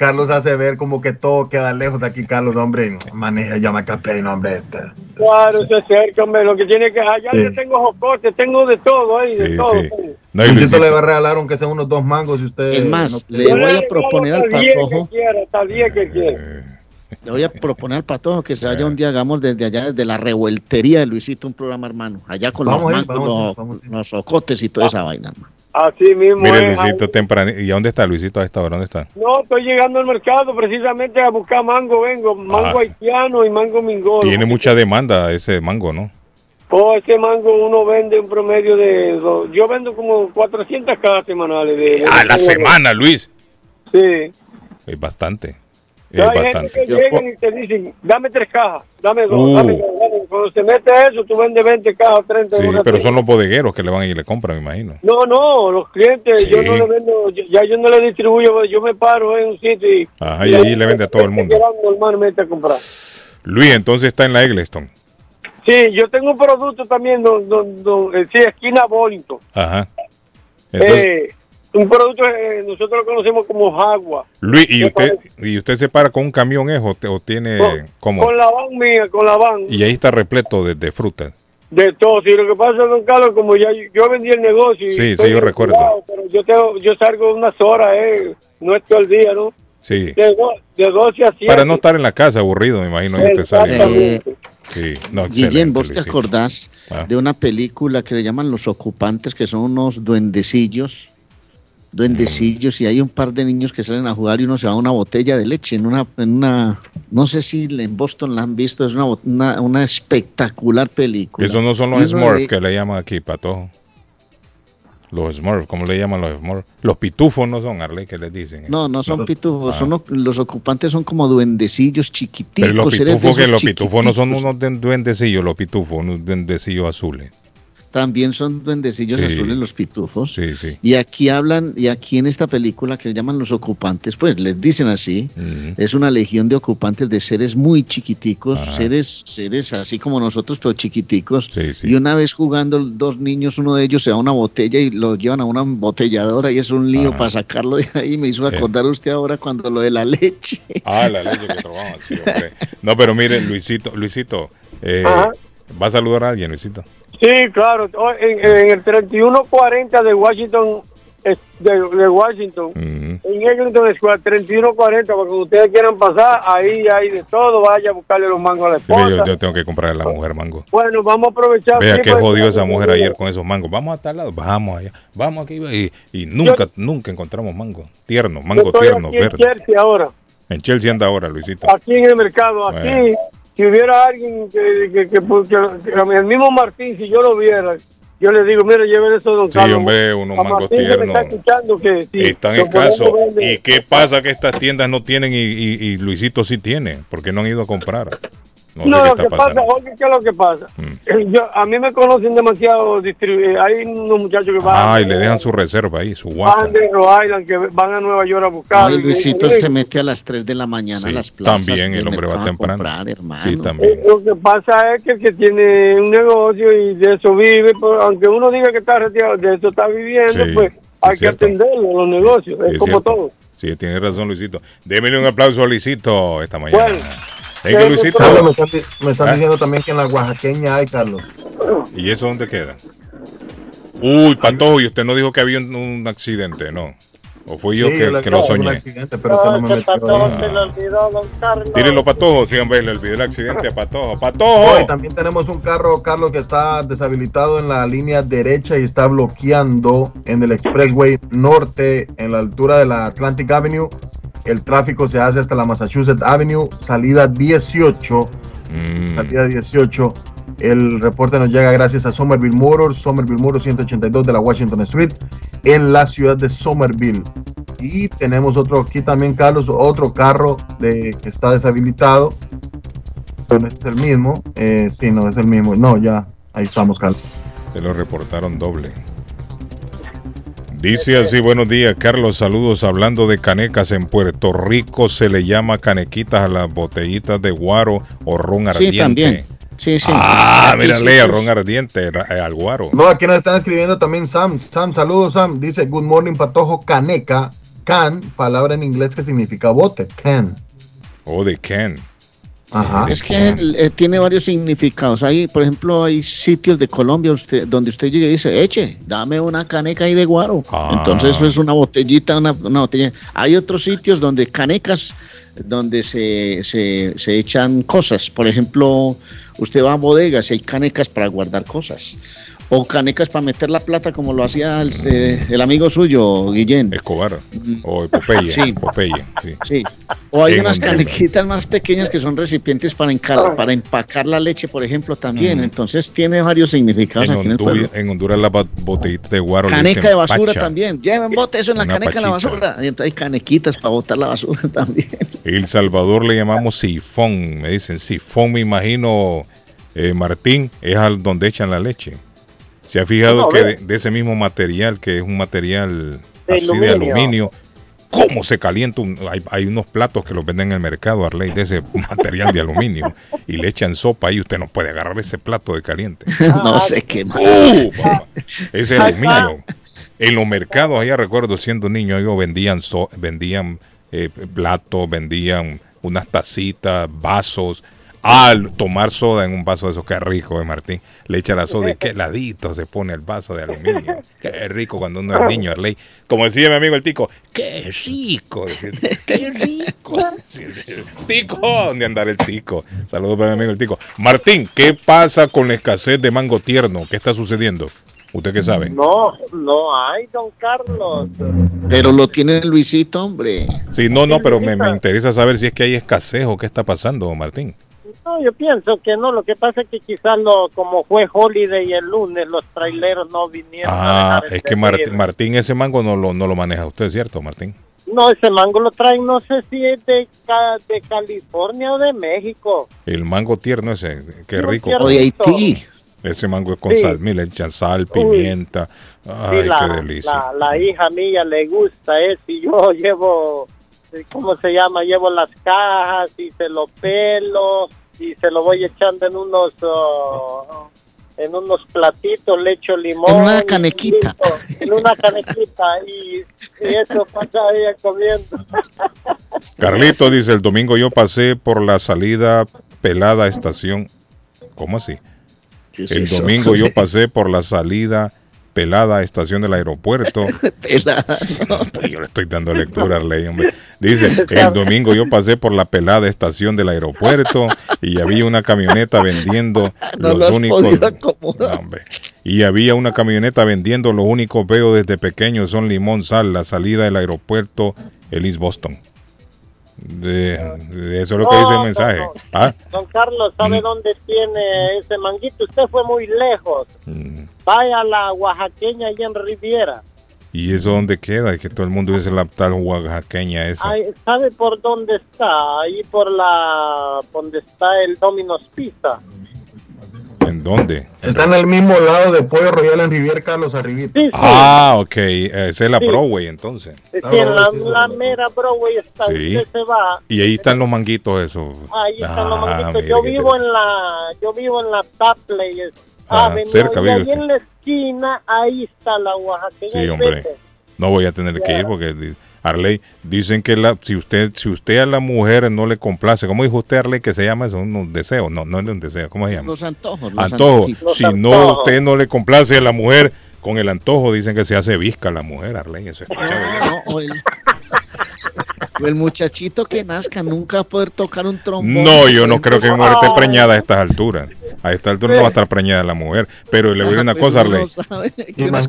Carlos hace ver como que todo queda lejos de aquí, Carlos, hombre. Maneja Jamaica Play, hombre. este. Claro, se acerca, hombre. Lo que tiene que. Allá Sí. yo tengo jocotes, tengo de todo ahí, de Sí, todo. sí. No, y Luisito Luisito- le va a regalar aunque sean unos dos mangos si usted... Es más, no- le voy a proponer al hasta el día patojo. que quiera, hasta el día que quiera. Le voy a proponer al patojo que se vaya un día, hagamos desde allá, desde la revueltería de Luisito, un programa, hermano. Allá con Vamos los ir, mangos, vamos los, vamos a ir. los ocotes y toda esa vaina, hermano. Así mismo Mire, es. Luisito temprano. ¿Y dónde está Luisito a esta hora? ¿Dónde está? No, estoy llegando al mercado precisamente a buscar mango. Vengo, mango Ah. haitiano y mango mingolo. Tiene mucha demanda ese mango, ¿no? Oh, ese mango uno vende un promedio de. Yo vendo como 400 cajas semanales. De, de- A la de- semana, Luis. Sí. Es bastante. Es Hay gente que llegan y te dicen, dame tres cajas, dame dos, Uh. dame dos. dame. Cuando se mete eso, tú vendes 20 cajas, 30. Sí, pero son los bodegueros que le van y le compran, me imagino. No, no, los clientes, yo no le vendo, yo- ya yo no le distribuyo, yo me paro en un sitio y... Ajá, y ahí le vende a todo el mundo. normalmente a comprar. Luis, entonces está en la Eggleston. Sí, yo tengo un producto también, don, don, don- eh, sí, esquina Bollington. Ajá. Entonces, Eh, un producto que nosotros lo conocemos como Jagua. Luis, ¿y ¿qué usted? ¿y usted se para con un camión es o, te- o tiene Con, cómo? con la van mía, con la van. Y ahí está repleto de, de frutas. De todo, sí, lo que pasa, don Carlos, como ya yo vendí el negocio. y Sí, sí, yo recuerdo. Pero yo, tengo, yo salgo unas horas, eh, no es todo el día, ¿no? Sí. De, do- de 12 a 7. Para no estar en la casa aburrido, me imagino que usted sale. Exactamente. Sí, no, Guillén, ¿vos te acordás Ah. de una película que le llaman Los Ocupantes, que son unos duendecillos? Duendecillos, y hay un par de niños que salen a jugar y uno se va a una botella de leche en una, en una no sé si en Boston la han visto, es una, una, una espectacular película. Esos no son los Smurfs de- que le llaman aquí, patojo. Los Smurfs, ¿cómo le llaman los Smurfs? Los pitufos no son, Arley, que les dicen. No, no son Los- pitufos, Ah. son o- los ocupantes son como duendecillos chiquiticos. Pero los pitufos, que los pitufos no son unos duen- duendecillos, los pitufos, unos duendecillos azules. También son duendecillos Sí. azules los pitufos. Sí, sí. Y aquí hablan, y aquí en esta película que le llaman los ocupantes, pues les dicen así, es una legión de ocupantes de seres muy chiquiticos, Ajá. seres, seres así como nosotros, pero chiquiticos. Sí, sí. Y una vez jugando dos niños, uno de ellos se va a una botella y lo llevan a una embotelladora y es un lío Ajá. para sacarlo de ahí. Me hizo Eh. acordar usted ahora cuando lo de la leche. Ah, la leche que trabajan, sí, hombre. No, pero mire, Luisito, Luisito, eh. ¿va a saludar a alguien, Luisito? Sí, claro. Oh, En, en el 3140 de Washington, de, de Washington, Ujú. en Eglinton Square, 3140, porque ustedes quieran pasar, ahí hay de todo, vaya a buscarle los mangos a la Sí, esposa. yo, yo tengo que comprarle a la mujer mango. Bueno, vamos a aprovechar. Vea sí, qué jodió esa mujer ayer con esos mangos. Vamos a tal lado, vamos allá, vamos aquí y, y nunca, nunca encontramos mango. Tierno, Yo mango estoy tierno, aquí en verde. Chelsea ahora, En Chelsea anda ahora, Luisito. aquí en el mercado, aquí. Si hubiera alguien que, que, que- que- que- el mismo Martín, si yo lo viera, yo le digo, mire, lleven eso, don Sí, Carlos. hombre, unos A mangos tiernos. está escuchando que sí, Están escasos. ¿Y qué pasa que estas tiendas no tienen y, y- y Luisito sí tiene? Porque no han ido a comprar. No, lo que pasa, oye, ¿qué es lo que pasa? Mm. Eh, Yo, a mí me conocen demasiado distribu- eh, Hay unos muchachos que van, Ah, y le dejan su reserva ahí, su guapa. van de Rhode Island, que van a Nueva York a buscar. Ay, Luisito Eh, se mete a las 3 de la mañana Sí, a las plazas. también el hombre va a temprano. comprar, hermano. Sí, también. Eh, Lo que pasa es que el que tiene un negocio y de eso vive, pues, aunque uno diga que está retirado, de eso está viviendo, Sí, pues es hay que cierto. atenderlo, los negocios, Sí, es es como cierto. todo. Sí, tiene razón, Luisito. Démele un aplauso a Luisito esta mañana. Bueno. Venga, Luisito. Carlos, me están, me están Ah. diciendo también que en la oaxaqueña hay, Carlos. ¿Y eso dónde queda? Uy, Patojo, y usted no dijo que había un, un accidente, ¿no? ¿O fui yo Sí, que, que lo no, soñé? accidente, pero usted no me metió ahí. Tírenlo, Patojo. Sí, hombre, le olvidé el accidente a Patojo. No, ¡Patojo! y también tenemos un carro, Carlos, que está deshabilitado en la línea derecha y está bloqueando en el Expressway Norte, en la altura de la Atlantic Avenue. El tráfico se hace hasta la Massachusetts Avenue, salida 18. Mm, Salida 18. El reporte nos llega gracias a Somerville Motors, Somerville Motors 182 de la Washington Street, en la ciudad de Somerville. Y tenemos otro aquí también, Carlos, otro carro de, que está deshabilitado. No es el mismo. Eh, sí, no es el mismo. No, ya, ahí estamos, Carlos. se lo reportaron doble. Dice así, buenos días, Carlos, saludos. Hablando de canecas, en Puerto Rico se le llama canequitas a las botellitas de guaro o ron ardiente. Sí, también. Sí, sí. Ah, sí, al pues, ron ardiente, eh, al guaro. No, aquí nos están escribiendo también Sam. Sam, saludos, Sam. Dice, Good morning, Patojo, caneca. Can, palabra en inglés que significa bote. Can. O de Ken. Ajá. Es que eh, tiene varios significados. Hay, por ejemplo, hay sitios de Colombia usted, donde usted llega y dice, eche, dame una caneca ahí de guaro. Ah. Entonces eso es una botellita, una, una botella. Hay otros sitios donde canecas, donde se, se, se echan cosas. Por ejemplo, usted va a bodegas y hay canecas para guardar cosas. O canecas para meter la plata como lo hacía el, eh, el amigo suyo, Guillén. Escobar. O Popeye. Sí. Popeye, sí. Sí. O hay En unas Honduras. canequitas más pequeñas que son recipientes para, para empacar la leche, por ejemplo, también. Mm. Entonces tiene varios significados En aquí en el Honduras, en Honduras la botellita de guaro le Caneca de basura pacha. también. Lleven bote eso en la Una caneca de la basura. Y entonces hay canequitas para botar la basura también. El Salvador le llamamos sifón. Me dicen sifón, me imagino, eh, Martín, es al donde echan la leche. ¿Se ha fijado No, que de, de ese mismo material, que es un material De así de aluminio. aluminio, cómo se calienta? un- hay, hay unos platos que los venden en el mercado, Arley, de ese material de aluminio. Y le echan sopa y usted no puede agarrar ese plato de caliente. no sé qué más. ¡Uh! Ese aluminio. En los mercados, allá recuerdo siendo niño, ellos vendían, so- vendían eh, platos, vendían unas tacitas, vasos. Al tomar soda en un vaso de esos, qué rico, eh, Martín. Le echa la soda y qué heladito se pone el vaso de aluminio. Qué rico cuando uno es niño, Arley. Como decía mi amigo el tico, qué rico, qué rico. tico. ¿dónde andará el tico? Saludos para mi amigo el tico. Martín, ¿qué pasa con la escasez de mango tierno? ¿Qué está sucediendo? ¿Usted qué sabe? No, no hay, don Carlos. Pero lo tiene Luisito, hombre. Sí, no, no, pero me, me interesa saber si es que hay escasez o qué está pasando, Martín. No, yo pienso que no. Lo que pasa es que quizás lo, como fue Holiday el lunes, los traileros no vinieron. a Ah, dejar es que Martín. Martín ese mango no lo, no lo maneja usted, ¿cierto, Martín? No, ese mango lo traen, no sé si es de, de California o de México. El mango tierno ese, qué Sí, rico. tierno. O de Haití. Ese mango es con Sí. sal, mira, echan sal, Uy. pimienta. Sí, Ay, la, qué delicia. la, la hija mía le gusta eso y yo llevo, ¿cómo se llama? Llevo las cajas y se lo pelo y se lo voy echando en unos oh, en unos platitos, le echo limón. En una canequita. listo, En una canequita y, y eso pasa ella comiendo. Carlito dice, el domingo yo pasé por la salida pelada estación. ¿Cómo así? ¿Qué es El eso? domingo yo pasé por la salida pelada estación del aeropuerto. Pelada. Pero yo le estoy dando lectura a Arley, hombre. Dice, el domingo yo pasé por la pelada estación del aeropuerto y había una camioneta vendiendo No los lo has únicos... No. Y había una camioneta vendiendo los únicos veo desde pequeño son limón, sal, la salida del aeropuerto, el East Boston. De, de eso es lo que No, dice el no, mensaje. no. Ah, Don Carlos, ¿sabe Mm. dónde tiene ese manguito? Usted fue muy lejos. mm. Vaya a la oaxaqueña allá en Riviera. ¿Y eso dónde queda? Es que todo el mundo dice la tal oaxaqueña esa. Ay, ¿Sabe por dónde está? Ahí por la... donde está el Domino's Pizza. ¿En dónde? Está en el mismo lado de Pollo Royal en Rivier Carlos Arribita. Sí, sí. Ah, ok. Esa es la Sí. Broadway entonces. Sí, Ah, en la, la mera Broadway está. Sí. Usted se va. Y ahí están los manguitos esos. Ahí están los Ah, manguitos. Yo vivo te- en la... Yo vivo en la Tapley Ah, Avenue. cerca vive ahí en la esquina, ahí está la oaxaqueña. Sí, hombre. No voy a tener que ir porque Arley dicen que la, si usted si usted a la mujer no le complace, ¿cómo dijo usted Arley que se llama eso? Un deseo, no, no es un deseo, ¿cómo se llama? Los antojos. Los Antojo. antojitos. Los Si no antojos. usted no le complace a la mujer con el antojo, dicen que se hace visca la mujer, Arley, eso es. No, o el, o el muchachito que nazca nunca va a poder tocar un trombón. No, yo no creo que mi mujer esté preñada a estas alturas. A esta altura no va a estar preñada la mujer. Pero le voy a decir una cosa, Arley. frías.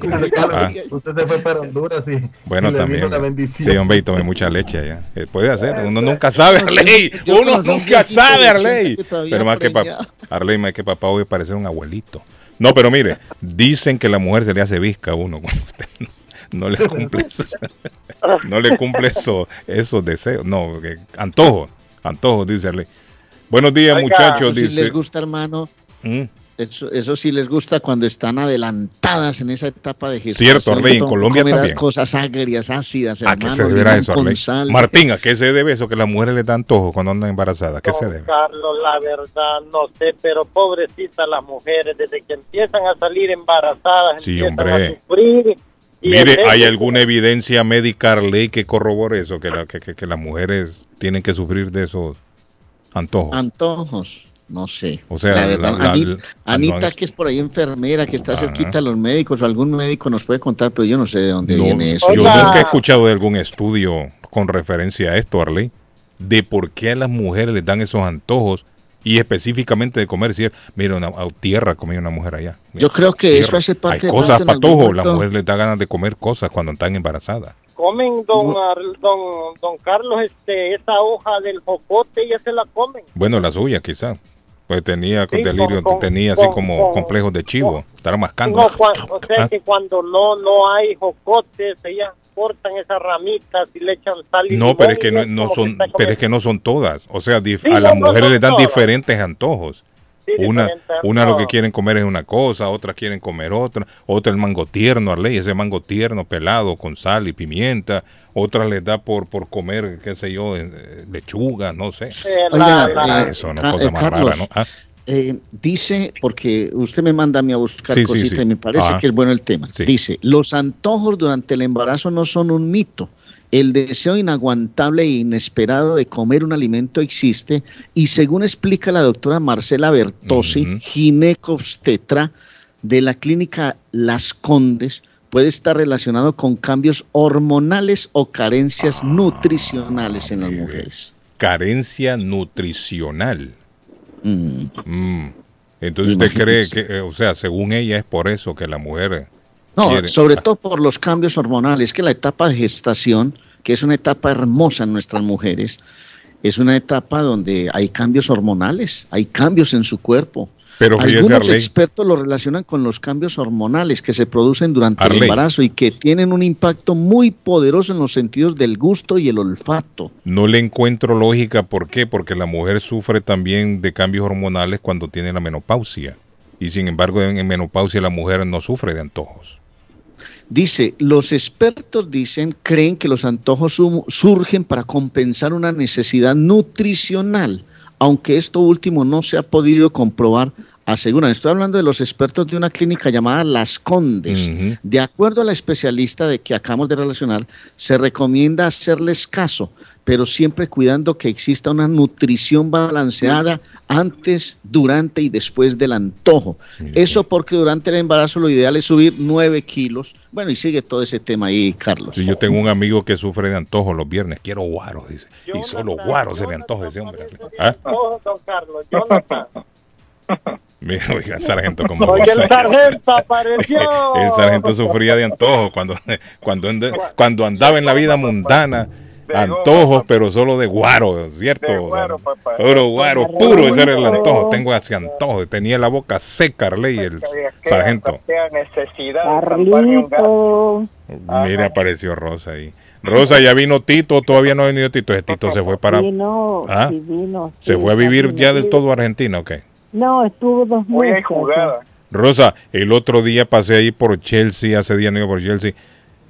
usted se fue para Honduras y, Bueno, y le también. vino la hombre. bendición. Sí, hombre, y tomé mucha leche allá. Eh, Puede hacer, uno nunca sabe, Arley. Uno nunca sabe, de Arley. 80 que todavía Pero más que papá, Arley, más que papá hoy parece un abuelito. No, pero mire, dicen que la mujer se le hace visca a uno cuando usted no, no le cumple eso, no le cumple eso, esos deseos. No, que, antojo, antojo, dice Arley. Buenos días, Oiga, muchachos, Eso sí dice. les gusta, hermano. Mm. Eso, eso sí les gusta cuando están adelantadas en esa etapa de gestación. Cierto, Arley, en Colombia comer también. Cosas agrias, ácidas, ¿A qué hermano. se deberá eso, Arley? Martín, ¿a qué se debe eso que las mujeres le dan antojo cuando andan embarazadas? ¿A qué se debe? Carlos, la verdad, no sé, pero pobrecitas las mujeres, desde que empiezan a salir embarazadas, Sí, empiezan hombre. a sufrir. Mire, ¿hay alguna evidencia médica, ley, que corrobore eso? Que, la- que, que- que las mujeres tienen que sufrir de esos antojos. Antojos. No sé. O sea, La verdad, la- la- Ani- la- Anita, que es por ahí enfermera, que está Ajá. cerquita de los médicos, o algún médico nos puede contar, pero yo no sé de dónde No, viene eso. yo nunca he escuchado de algún estudio con referencia a esto, Arley, de por qué a las mujeres les dan esos antojos y específicamente de comer. Si, mira, una a tierra comía una mujer allá. Yo creo que eso hace parte Hay de cosas patojos, la mujer les da ganas de comer cosas cuando están embarazadas. Comen, don, don, don Carlos, este, esa hoja del jocote, ya se la comen. Bueno, la suya quizás. Pues tenía con Sí, delirio, con- con- tenía así como con- complejos de chivo. Estará mascando. No, cua- o sea Ah. que cuando no no hay jocotes, ellas cortan esas ramitas y le echan sal y No, limón pero es que no, no son, pero es que no son todas. O sea, dif- Sí, a las no, mujeres les dan todas. diferentes antojos. Sí, Una, una lo que quieren comer es una cosa, otras quieren comer otra, otra el mango tierno, Arley, ese mango tierno pelado con sal y pimienta, otras les da por, por comer, qué sé yo, eh, lechuga, no sé. Eh, Oiga, la- la- eh, Eso, no Ca- cosa eh, más Carlos, rara, ¿no? Ah, Eh, dice, porque usted me manda a mí a buscar Sí, cositas sí. y me parece Ajá. que es bueno el tema. Dice, los antojos durante el embarazo no son un mito. El deseo inaguantable e inesperado de comer un alimento existe y según explica la doctora Marcela Bertossi, Ujú. ginecobstetra de la clínica Las Condes, puede estar relacionado con cambios hormonales o carencias nutricionales en las mujeres. Carencia nutricional. Mm. Mm. Entonces usted cree que, eh, o sea, según ella es por eso que la mujer... No, quiere- sobre todo por los cambios hormonales, que la etapa de gestación, que es una etapa hermosa en nuestras mujeres, es una etapa donde hay cambios hormonales, hay cambios en su cuerpo. Pero Algunos expertos lo relacionan con los cambios hormonales que se producen durante Arley. el embarazo y que tienen un impacto muy poderoso en los sentidos del gusto y el olfato. No le encuentro lógica, ¿por qué? Porque la mujer sufre también de cambios hormonales cuando tiene la menopausia. Y sin embargo, en, en menopausia la mujer no sufre de antojos. Dice, los expertos dicen, creen que los antojos su- surgen para compensar una necesidad nutricional, aunque esto último no se ha podido comprobar, aseguran. Estoy hablando de los expertos de una clínica llamada Las Condes. De acuerdo a la especialista de que acabamos de relacionar, se recomienda hacerles caso, pero siempre cuidando que exista una nutrición balanceada antes, durante y después del antojo. Eso porque durante el embarazo lo ideal es subir 9 kilos. Bueno, y sigue todo ese tema ahí, Carlos. Si yo tengo un amigo que sufre de antojos los viernes, quiero guaro, dice. Y solo guaro se le antoja ese hombre. ¿Ah? Don Carlos, Jonathan. Mira, oiga, sargento, como Oye, el sargento apareció. El sargento sufría de antojos cuando, cuando, cuando andaba en la vida mundana. Antojos, pero solo de guaro, ¿cierto? Puro guaro, puro ese era el antojo. Tengo hacia antojo. Tenía la boca seca, Arley, el sargento. Mira, apareció Rosa ahí. Rosa, ya vino Tito, todavía no ha venido Tito. Ese Tito se fue para. Vino, ¿Ah? Se fue a vivir ya del todo a Argentina, ok. No, estuvo dos meses. Rosa, el otro día pasé ahí por Chelsea, hace día no iba por Chelsea.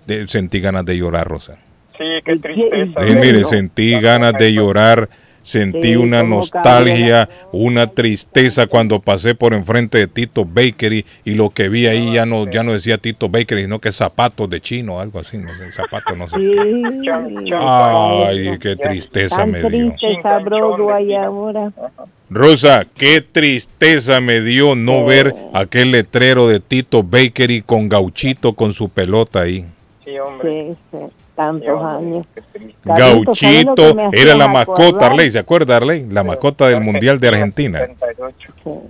de- sentí ganas de llorar, Rosa. Sí, qué tristeza. Eh, mire, sentí ganas de llorar, sentí Sí, una nostalgia, una tristeza cuando pasé por enfrente de Tito Bakery y lo que vi ahí ya no ya no decía Tito Bakery, sino que zapatos de chino, algo así, no sé, zapatos, no sé. Ay, qué tristeza Tan me dio. triste Broadway ahora. Rosa, qué tristeza me dio no ver aquel letrero de Tito Bakery con gauchito con su pelota ahí. Sí, sí, tantos años. Carlito, ¿sabes lo Gauchito era la mascota? Arley, ¿se acuerda, Arley? La mascota del Mundial de Argentina.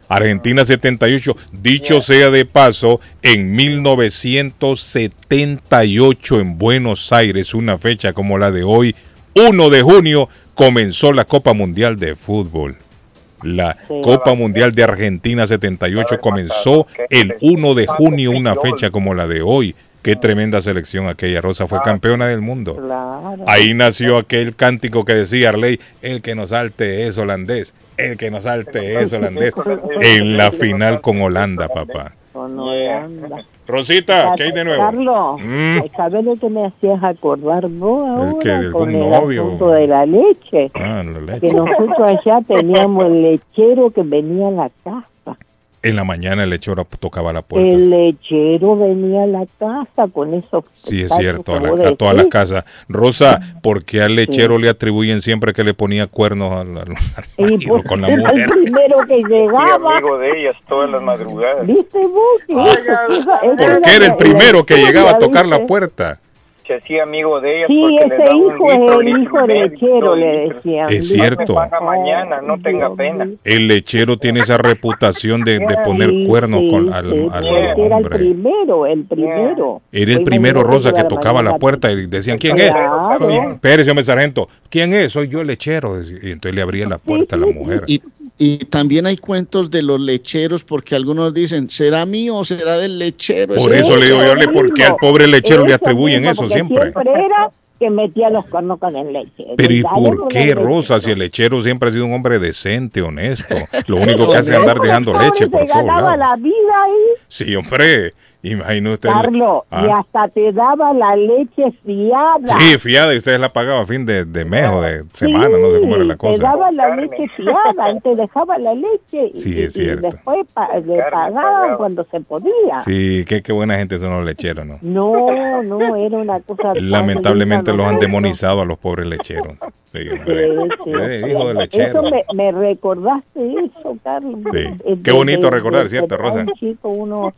Argentina 78. Dicho sea de paso, en 1978 en Buenos Aires, una fecha como la de hoy, 1 de junio, comenzó la Copa Mundial de Fútbol. La Copa Mundial de Argentina 78 comenzó el 1 de junio, una fecha como la de hoy. Qué tremenda selección aquella. Rosa fue campeona del mundo. Ahí nació aquel cántico que decía Arley, el que no salte es holandés, el que no salte es holandés. En la final con Holanda, papá. Con Holanda. Rosita, ¿qué hay de nuevo? Carlos, Mm. ¿sabes lo que me hacías acordar vos ahora? que de con el novio? asunto de la leche. Ah, la leche. Que nosotros allá teníamos el lechero que venía a la casa. En la mañana el lechero tocaba la puerta. El lechero venía a la casa con esos. Sí, es cierto, a, la- a todas las casas. Rosa, ¿por qué al lechero Sí. le atribuyen siempre que le ponía cuernos al, al- al Y marido pues, con la era el mujer? primero que llegaba. amigo de ellas todas las madrugadas. ¿Viste vos? que eso, que esa- esa ¿Por qué era el primero que llegaba a tocar la puerta? Se hacía amigo de ellas Sí, porque le ese un hijo es litro, el litro hijo del lechero, le decían. Es cierto. Mañana, no tenga pena. El lechero tiene esa reputación de, de poner Sí, cuernos sí, con, al, sí, al porque era el hombre. primero, el primero. Era el primero, Rosa, que tocaba la puerta y decían, ¿quién es? Soy, espérese, hombre sargento. ¿Quién es? Soy yo el lechero. Y entonces le abría la puerta a la mujer. Y, y también hay cuentos de los lecheros, porque algunos dicen, ¿será mío o será del lechero? Por eso le digo yo, ¿por qué al pobre lechero le atribuyen mismo, eso siempre? Siempre era que metía los cuernos con el lechero. Pero ¿y por qué, Rosa? Si el lechero siempre ha sido un hombre decente, honesto. Lo único que hace es andar dejando leche por todos lados. la vida ahí, Sí, hombre. Imagine usted. Carlos, Ah. y hasta te daba la leche fiada. Sí, fiada, y ustedes la pagaban a fin de, de mes o de semana, no sé cómo era la Te cosa. daba la leche fiada, él te dejaba la leche y, Sí, es y- y cierto. después pa- le pagaban cuando se podía. Sí, qué, qué buena gente son los lecheros, ¿no? No, no, era una cosa. Lamentablemente los han demonizado a los pobres lecheros. Sí. Sí, sí. Eh, hijo de Eso lechero. me, me recordaste eso, Carlos. Sí. Qué bonito recordar, ¿cierto, Rosa? chico uno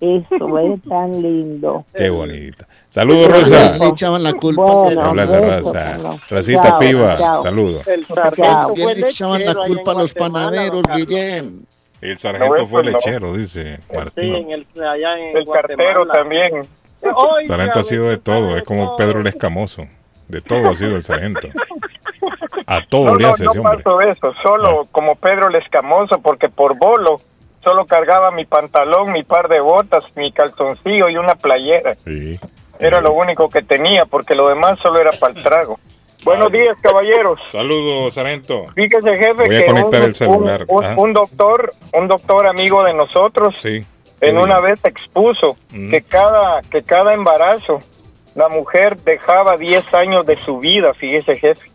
Eso es tan lindo. Qué bonita. Saludos, Rosa. Le echaban la culpa. Bueno, beso, Rosa. Rosita Chao, Piva, chao. saludos. El sargento fue le echaban la culpa a los panaderos. Guillén. El sargento fue no. lechero, dice Sí, Martín. en el, allá en El cartero también. Oiga, Sargento ha sido de todo, es como Pedro el Escamoso. De todo ha sido el sargento. A todo No, le hace no ese hombre. eso, solo como Pedro el Escamoso, porque por bolo solo cargaba mi pantalón, mi par de botas, mi calzoncillo y una playera. Sí. Era lo único que tenía, porque lo demás solo era para el trago. Buenos días, caballeros. Saludos, sargento. Fíjese, jefe, Voy a que conectar un, el celular. un- un- doctor, un doctor amigo de nosotros, Sí. en una vez expuso Ujú. que cada que cada embarazo la mujer dejaba 10 años de su vida, fíjese, jefe,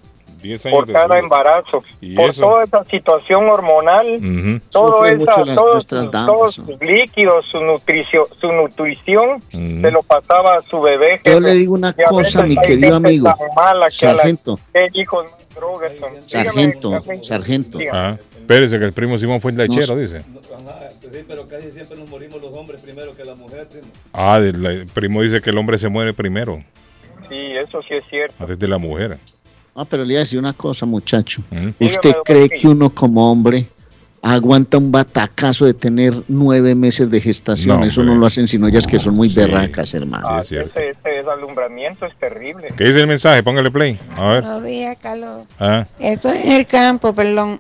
10 años por cada embarazo, ¿Y por eso? toda esa situación hormonal. Ujú. Todo Sufre esa, las- todos, nuestras sus, damas, todos ¿no? sus líquidos, su nutrición, su nutrición se lo pasaba a su bebé. Yo le digo una cosa, mi querido amigo. mala que Sargento, hijos drogas son. Dígame, sargento, sargento. Ah, espérese que el primo Simón fue el lechero, No. dice. Ajá, pues sí, pero casi siempre nos morimos los hombres primero que la mujer, primo. Ah, el, el primo dice que el hombre se muere primero, Sí, eso sí es cierto. antes de la mujer. Ah, pero le voy a decir una cosa, muchacho. ¿Mm? ¿Usted cree que uno como hombre aguanta un batacazo de tener nueve meses de gestación? No, Eso no lo hacen sino ellas que son muy Sí. berracas, hermano. Ah, es cierto. ese, ese desalumbramiento es terrible. ¿Qué dice el mensaje? Póngale play. A ver. Buenos días, Carlos. Ah, Eso es el campo, perdón.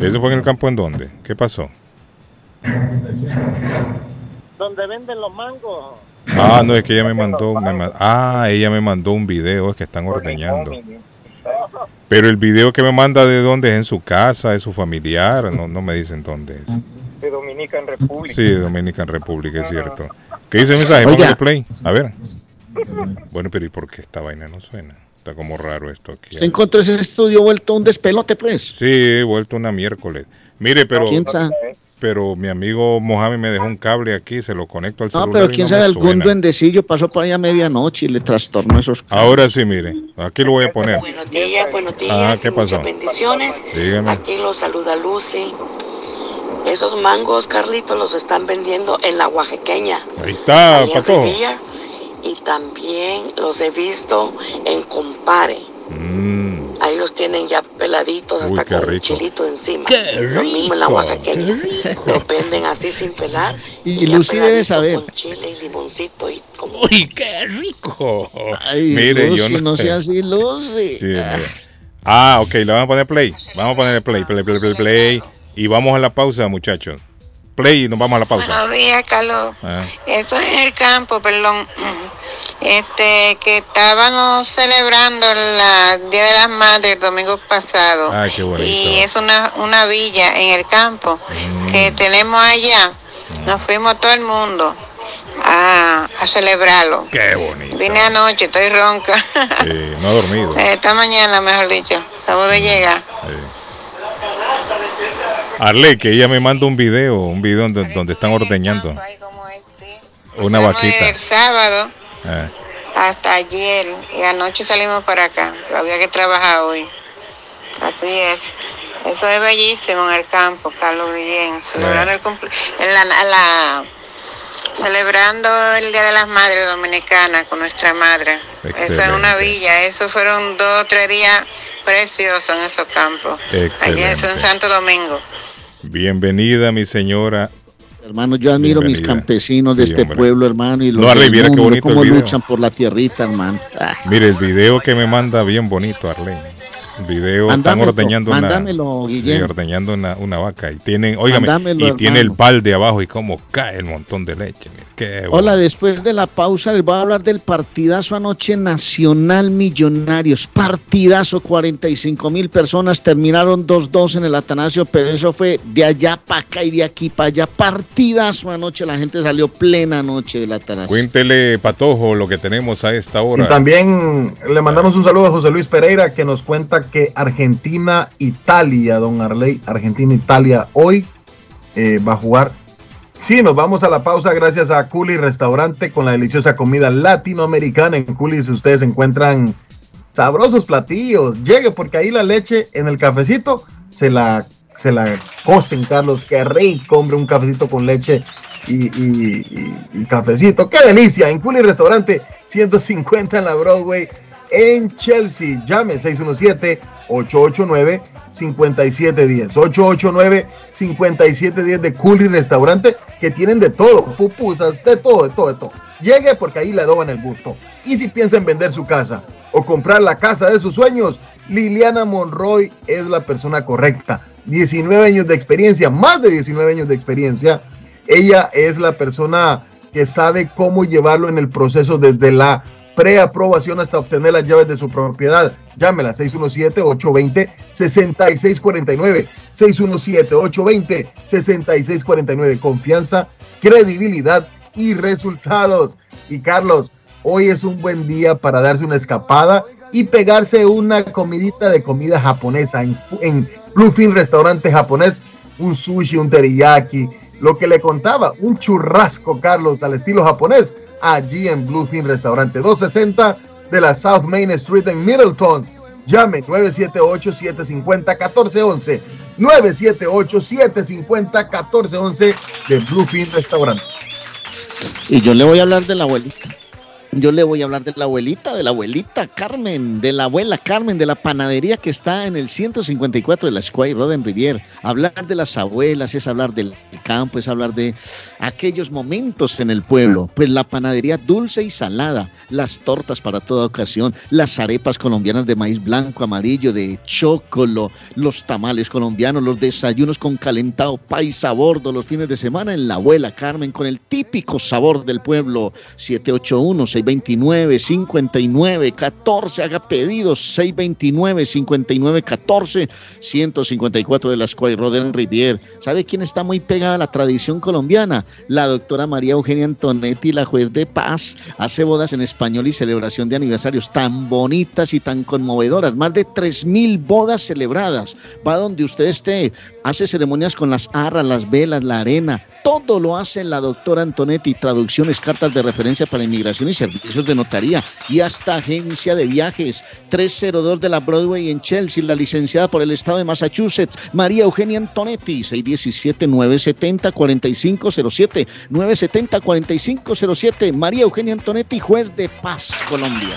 ¿Eso fue en el campo en dónde? ¿Qué pasó? Donde venden los mangos. Ah, no, es que ella me mandó, me ma- ah, ella me mandó un video, es que están ordeñando. Pero el video que me manda de dónde es en su casa, es su familiar, no, no me dicen dónde es. De Dominican Republic. Sí, Dominican Republic, es cierto. ¿Qué dice el mensaje? Oiga. Póngale play. A ver. Bueno, pero ¿y por qué esta vaina no suena? Está como raro esto aquí. ¿Usted encontró ese estudio vuelto un despelote, pues? Sí, he vuelto una miércoles. Mire, pero ¿Quién sabe? Pero mi amigo Mohamed me dejó un cable aquí, se lo conecto al No, celular. pero quién no sabe, algún duendecillo pasó por ahí a medianoche y le trastornó esos Ahora sí, mire, aquí lo voy a poner. Buenos días, buenos días Ah, ¿qué muchas pasó? bendiciones. Dígame. Aquí los saluda Lucy. Esos mangos, Carlitos, los están vendiendo en la Oaxaqueña. Ahí está. Rivilla. Y también los he visto en Compare. Mm, Ahí los tienen ya peladitos, Uy, hasta con un rico. chilito encima. ¡Qué Lo mismo en la! Oaxaqueña. Los venden así sin pelar. Y ya Lucy debe saber. Con chile y limoncito y como... Uy, qué rico. Ay, Mire, Lucy, yo no, no sea sé. así, Lucy. Sí, mire. Ah, ok, le vamos a poner play. Vamos a ponerle play, play, play, play, play. Y vamos a la pausa, muchachos. Play y nos vamos a la pausa. Buenos días, Carlos. Ah, Eso es el campo, perdón. Este, que estábamos celebrando el Día de las Madres el domingo pasado. Ay, qué bonito. Y es una, una villa en el campo Mm. que tenemos allá. Nos fuimos todo el mundo a, a celebrarlo. Qué bonito. Vine anoche, estoy ronca. Sí, no ha dormido. Esta mañana, mejor dicho. Acabo de llegar. Arle, que ella me manda un video, un video donde, donde están ordeñando una Fuimos vaquita. El sábado Ah, hasta ayer y anoche salimos para acá. Había que trabajar hoy. Así es. Eso es bellísimo en el campo, Carlos Guillén. Celebrando el cumple- en la, la- celebrando el Día de las Madres Dominicanas con nuestra madre. Eso es una Excelente. villa. Eso fueron dos o tres días preciosos en esos campos. Allí es en Excelente. Santo Domingo. Bienvenida, mi señora. Hermano, yo admiro mis campesinos de Sí, este hombre. pueblo, hermano, y los No, Arley, viera qué bonito el cómo video. luchan por la tierrita, hermano. Ah, Mire, el video que me manda bien bonito, Arlene. Video están Mándamelo, ordeñando una, mándamelo, sí, Guillén. ordeñando una, una vaca y tienen, óigame, Mándamelo, y tiene el hermano. pal de abajo y como cae el montón de leche. qué Hola, después de la pausa les voy a hablar del partidazo anoche Nacional Millonarios. Partidazo, 45 mil personas terminaron 2-2 en el Atanasio, pero eso fue de allá para acá y de aquí para allá. Partidazo anoche, la gente salió plena noche del Atanasio. Cuéntele, Patojo, lo que tenemos a esta hora. Y también le mandamos un saludo a José Luis Pereira que nos cuenta que Argentina-Italia, don Arley, Argentina-Italia hoy eh, va a jugar. Sí, nos vamos a la pausa gracias a Culi Restaurante con la deliciosa comida latinoamericana. En Culi ustedes encuentran sabrosos platillos. Llegue porque ahí la leche en el cafecito se la se la cocen, Carlos. Qué rico, hombre, un cafecito con leche y cafecito. ¡Qué delicia! En Culi Restaurante 150 en la Broadway en Chelsea. Llame 617-889-5710. 889-5710 de Culi Restaurante que tienen de todo, pupusas, de todo, de todo, de todo. Llegue porque ahí le adoban el gusto. Y si piensa en vender su casa o comprar la casa de sus sueños, Liliana Monroy es la persona correcta. 19 años de experiencia, más de 19 años de experiencia. Ella es la persona que sabe cómo llevarlo en el proceso desde la preaprobación hasta obtener las llaves de su propiedad. Llámela 617-820-6649. 617-820-6649. Confianza, credibilidad y resultados. Y Carlos, hoy es un buen día para darse una escapada y pegarse una comidita de comida japonesa en, en Bluefin Restaurante Japonés. Un sushi, un teriyaki, lo que le contaba, un churrasco, Carlos, al estilo japonés, allí en Bluefin Restaurante 260 de la South Main Street en Middleton. Llame 978-750-1411. 978-750-1411 de Bluefin Restaurante. Y yo le voy a hablar de la abuelita. Yo le voy a hablar de la abuelita, de la abuelita Carmen, de la abuela Carmen, de la panadería que está en el 154 de la Square Road en Rivier. Hablar de las abuelas es hablar del campo, es hablar de aquellos momentos en el pueblo. Pues la panadería dulce y salada, las tortas para toda ocasión, las arepas colombianas de maíz blanco, amarillo, de chocolo, los tamales colombianos, los desayunos con calentado paisa a bordo los fines de semana en la abuela Carmen con el típico sabor del pueblo. 781 629 59 14 haga pedidos 629 59 14 154 de la Road en Rivier. ¿Sabe quién está muy pegada a la tradición colombiana? La doctora María Eugenia Antonetti, la juez de paz, hace bodas en español y celebración de aniversarios tan bonitas y tan conmovedoras. Más de 3.000 bodas celebradas. Va donde usted esté, hace ceremonias con las arras, las velas, la arena. Todo lo hace la doctora Antonetti, traducciones, cartas de referencia para inmigración y servicios de notaría y hasta agencia de viajes. 302 de la Broadway en Chelsea, la licenciada por el estado de Massachusetts, María Eugenia Antonetti, 617-970-4507, 970-4507, María Eugenia Antonetti, juez de paz, Colombia.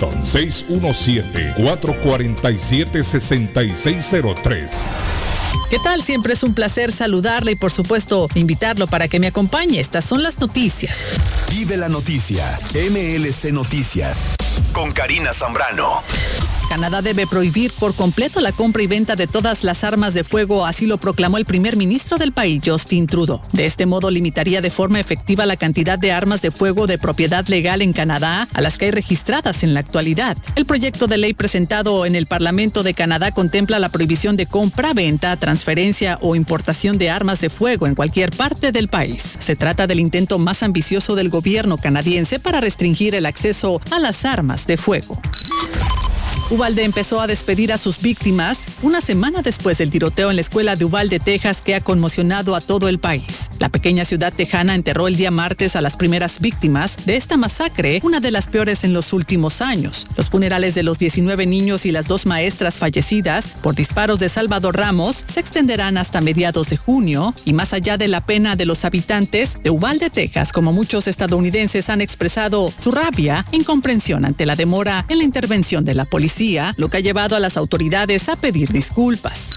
617-447-6603. ¿Qué tal? Siempre es un placer saludarle y por supuesto invitarlo para que me acompañe. Estas son las noticias. Vive la noticia. MLC Noticias. Con Karina Zambrano. Canadá debe prohibir por completo la compra y venta de todas las armas de fuego, así lo proclamó el primer ministro del país, Justin Trudeau. De este modo limitaría de forma efectiva la cantidad de armas de fuego de propiedad legal en Canadá a las que hay registradas en la actualidad. El proyecto de ley presentado en el Parlamento de Canadá contempla la prohibición de compra, venta, transferencia o importación de armas de fuego en cualquier parte del país. Se trata del intento más ambicioso del gobierno canadiense para restringir el acceso a las armas de fuego. Uvalde empezó a despedir a sus víctimas una semana después del tiroteo en la escuela de Uvalde, Texas, que ha conmocionado a todo el país. La pequeña ciudad tejana enterró el día martes a las primeras víctimas de esta masacre, una de las peores en los últimos años. Los funerales de los 19 niños y las dos maestras fallecidas por disparos de Salvador Ramos se extenderán hasta mediados de junio y más allá de la pena de los habitantes de Uvalde, Texas, como muchos estadounidenses han expresado su rabia e incomprensión ante la demora en la intervención de la policía lo que ha llevado a las autoridades a pedir disculpas.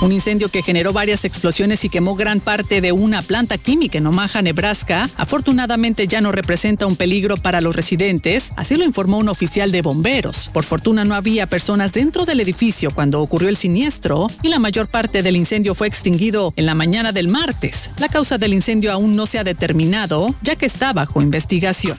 Un incendio que generó varias explosiones y quemó gran parte de una planta química en Omaha, Nebraska, afortunadamente ya no representa un peligro para los residentes, así lo informó un oficial de bomberos. Por fortuna no había personas dentro del edificio cuando ocurrió el siniestro y la mayor parte del incendio fue extinguido en la mañana del martes. La causa del incendio aún no se ha determinado, ya que está bajo investigación.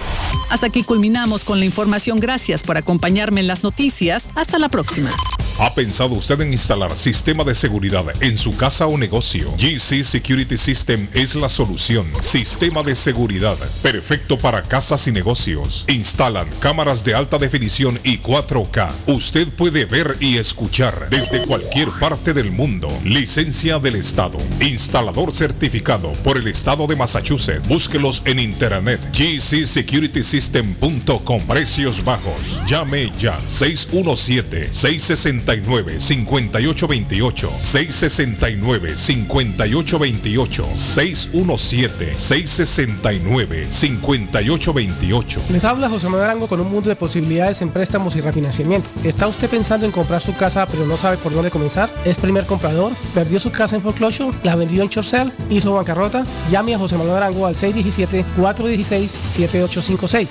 Hasta aquí culminamos con la información. Gracias por acompañarme en las noticias. Hasta la próxima. ¿Ha pensado usted en instalar sistema de seguridad en su casa o negocio? GC Security System es la solución. Sistema de seguridad perfecto para casas y negocios. Instalan cámaras de alta definición y 4K. Usted puede ver y escuchar desde cualquier parte del mundo. Licencia del Estado. Instalador certificado por el Estado de Massachusetts. Búsquelos en internet. gcsecuritysystem.com. Precios bajos. Llame ya. 617 660 669-5828, 669-5828, 617-669-5828. Les habla José Manuel Arango con un mundo de posibilidades en préstamos y refinanciamiento. ¿Está usted pensando en comprar su casa pero no sabe por dónde comenzar? ¿Es primer comprador? ¿Perdió su casa en foreclosure? ¿La vendió en Chorcel? ¿Hizo bancarrota? Llame a José Manuel Arango al 617-416-7856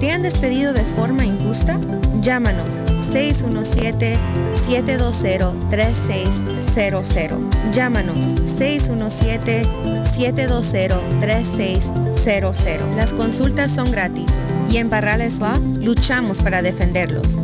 ¿Te han despedido de forma injusta? Llámanos 617-720-3600. Llámanos 617-720-3600. Las consultas son gratis y en Barrales Law luchamos para defenderlos.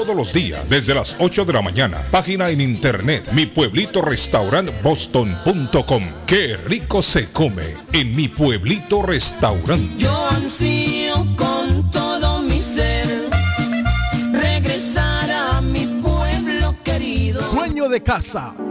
todos los días desde las 8 de la mañana, página en internet, mi pueblito restaurant boston.com, qué rico se come en mi pueblito restaurante. Yo ansío con todo mi ser regresar a mi pueblo querido. Dueño de casa,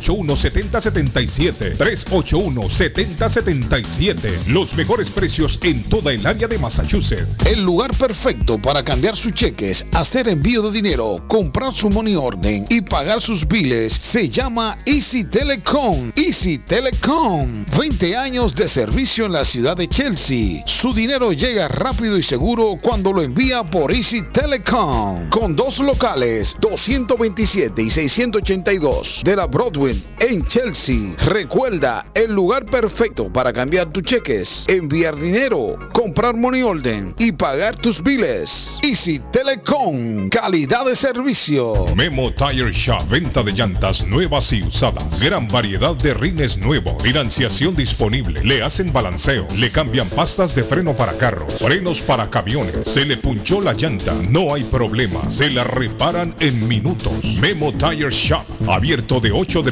381-7077. 381-7077. Los mejores precios en toda el área de Massachusetts. El lugar perfecto para cambiar sus cheques, hacer envío de dinero, comprar su money orden y pagar sus biles se llama Easy Telecom. Easy Telecom. 20 años de servicio en la ciudad de Chelsea. Su dinero llega rápido y seguro cuando lo envía por Easy Telecom. Con dos locales, 227 y 682 de la Broadway en Chelsea. Recuerda, el lugar perfecto para cambiar tus cheques, enviar dinero, comprar money order y pagar tus biles. Easy Telecom, calidad de servicio. Memo Tire Shop, venta de llantas nuevas y usadas. Gran variedad de rines nuevos. Financiación disponible. Le hacen balanceo. Le cambian pastas de freno para carros. Frenos para camiones. Se le punchó la llanta. No hay problema. Se la reparan en minutos. Memo Tire Shop. Abierto de 8 de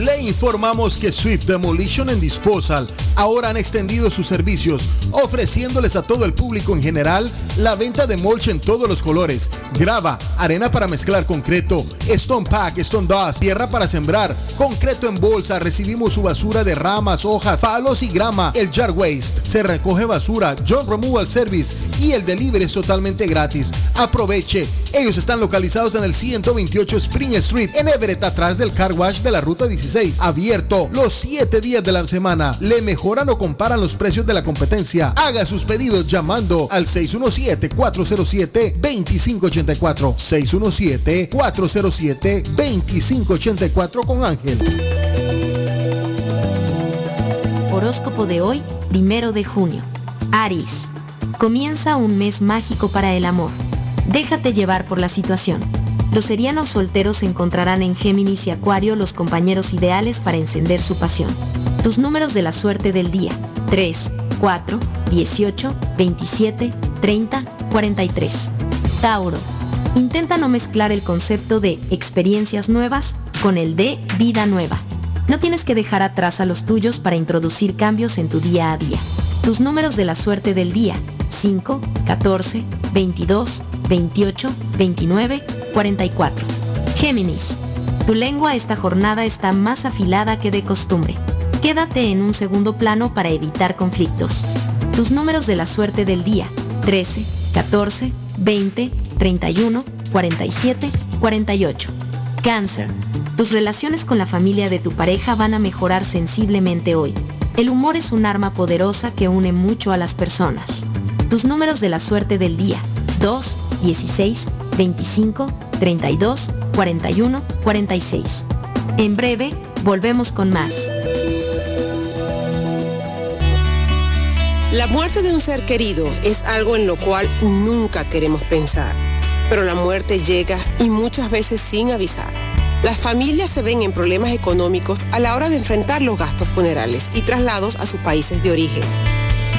Le informamos que Swift Demolition and Disposal ahora han extendido sus servicios, ofreciéndoles a todo el público en general la venta de mulch en todos los colores, grava, arena para mezclar concreto, stone pack, stone dust, tierra para sembrar, concreto en bolsa, recibimos su basura de ramas, hojas, palos y grama, el jar waste, se recoge basura, John Removal Service y el delivery es totalmente gratis. Aproveche, ellos están localizados en el 128 Spring Street en Everett, atrás del car wash de la ruta 16, abierto los 7 días de la semana. Le mejoran o comparan los precios de la competencia. Haga sus pedidos llamando al 617-407-2584. 617-407-2584 con Ángel. Horóscopo de hoy, primero de junio. Aries. Comienza un mes mágico para el amor. Déjate llevar por la situación. Los serianos solteros encontrarán en Géminis y Acuario los compañeros ideales para encender su pasión. Tus números de la suerte del día. 3, 4, 18, 27, 30, 43. Tauro. Intenta no mezclar el concepto de experiencias nuevas con el de vida nueva. No tienes que dejar atrás a los tuyos para introducir cambios en tu día a día. Tus números de la suerte del día. 5, 14, 22, 28, 29, 44. Géminis. Tu lengua esta jornada está más afilada que de costumbre. Quédate en un segundo plano para evitar conflictos. Tus números de la suerte del día. 13, 14, 20, 31, 47, 48. Cáncer. Tus relaciones con la familia de tu pareja van a mejorar sensiblemente hoy. El humor es un arma poderosa que une mucho a las personas. Tus números de la suerte del día. 2, 16, 25, 32, 41, 46. En breve, volvemos con más. La muerte de un ser querido es algo en lo cual nunca queremos pensar, pero la muerte llega y muchas veces sin avisar. Las familias se ven en problemas económicos a la hora de enfrentar los gastos funerales y traslados a sus países de origen.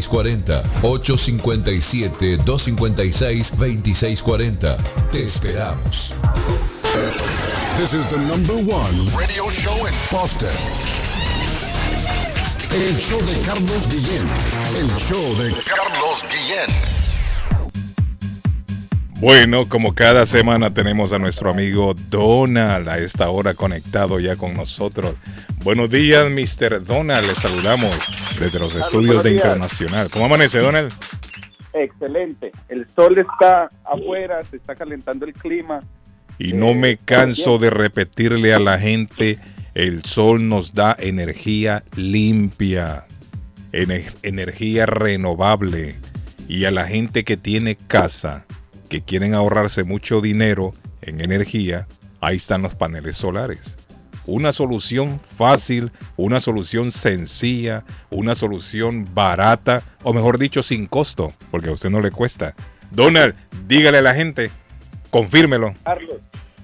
857-256-2640. 857-256-2640. Te esperamos. This is the number one radio show in Boston. El show de Carlos Guillén. El show de Carlos Guillén. Bueno, como cada semana tenemos a nuestro amigo Donald a esta hora conectado ya con nosotros. Buenos días, Mr. Donald. Le saludamos desde los estudios de días. Internacional. ¿Cómo amanece, Donald? Excelente. El sol está afuera, se está calentando el clima. Y no me canso de repetirle a la gente, el sol nos da energía limpia, ener- energía renovable. Y a la gente que tiene casa, que quieren ahorrarse mucho dinero en energía, ahí están los paneles solares. Una solución fácil, una solución sencilla, una solución barata, o mejor dicho, sin costo, porque a usted no le cuesta. Donald, dígale a la gente, confírmelo. Carlos,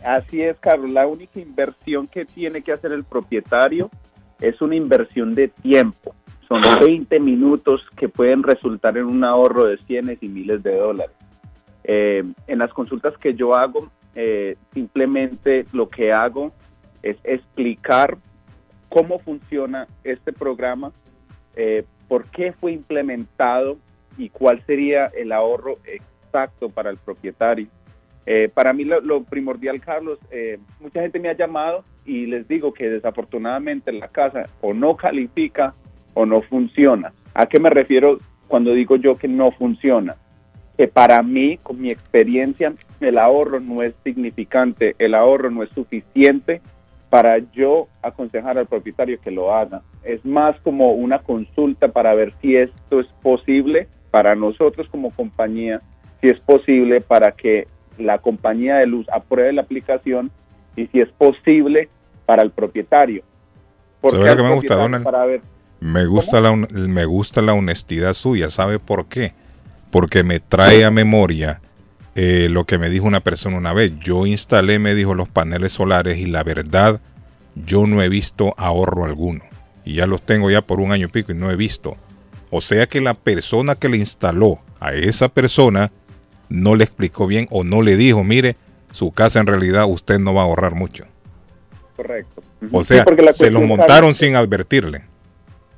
así es, Carlos. La única inversión que tiene que hacer el propietario es una inversión de tiempo. Son 20 minutos que pueden resultar en un ahorro de cienes y miles de dólares. Eh, en las consultas que yo hago, eh, simplemente lo que hago es explicar cómo funciona este programa, eh, por qué fue implementado y cuál sería el ahorro exacto para el propietario. Eh, para mí lo, lo primordial, Carlos, eh, mucha gente me ha llamado y les digo que desafortunadamente la casa o no califica o no funciona. ¿A qué me refiero cuando digo yo que no funciona? Que para mí, con mi experiencia, el ahorro no es significante, el ahorro no es suficiente para yo aconsejar al propietario que lo haga. Es más como una consulta para ver si esto es posible para nosotros como compañía, si es posible para que la compañía de luz apruebe la aplicación y si es posible para el propietario. ¿Sabe lo al que me gusta? Donald? Para ver, Me gusta, la, me gusta la honestidad suya. ¿Sabe por qué? Porque me trae a memoria eh, lo que me dijo una persona una vez. Yo instalé, me dijo, los paneles solares y la verdad, yo no he visto ahorro alguno. Y ya los tengo ya por un año y pico y no he visto. O sea que la persona que le instaló a esa persona no le explicó bien o no le dijo, mire, su casa en realidad usted no va a ahorrar mucho. Correcto. O sea, se los montaron sin advertirle.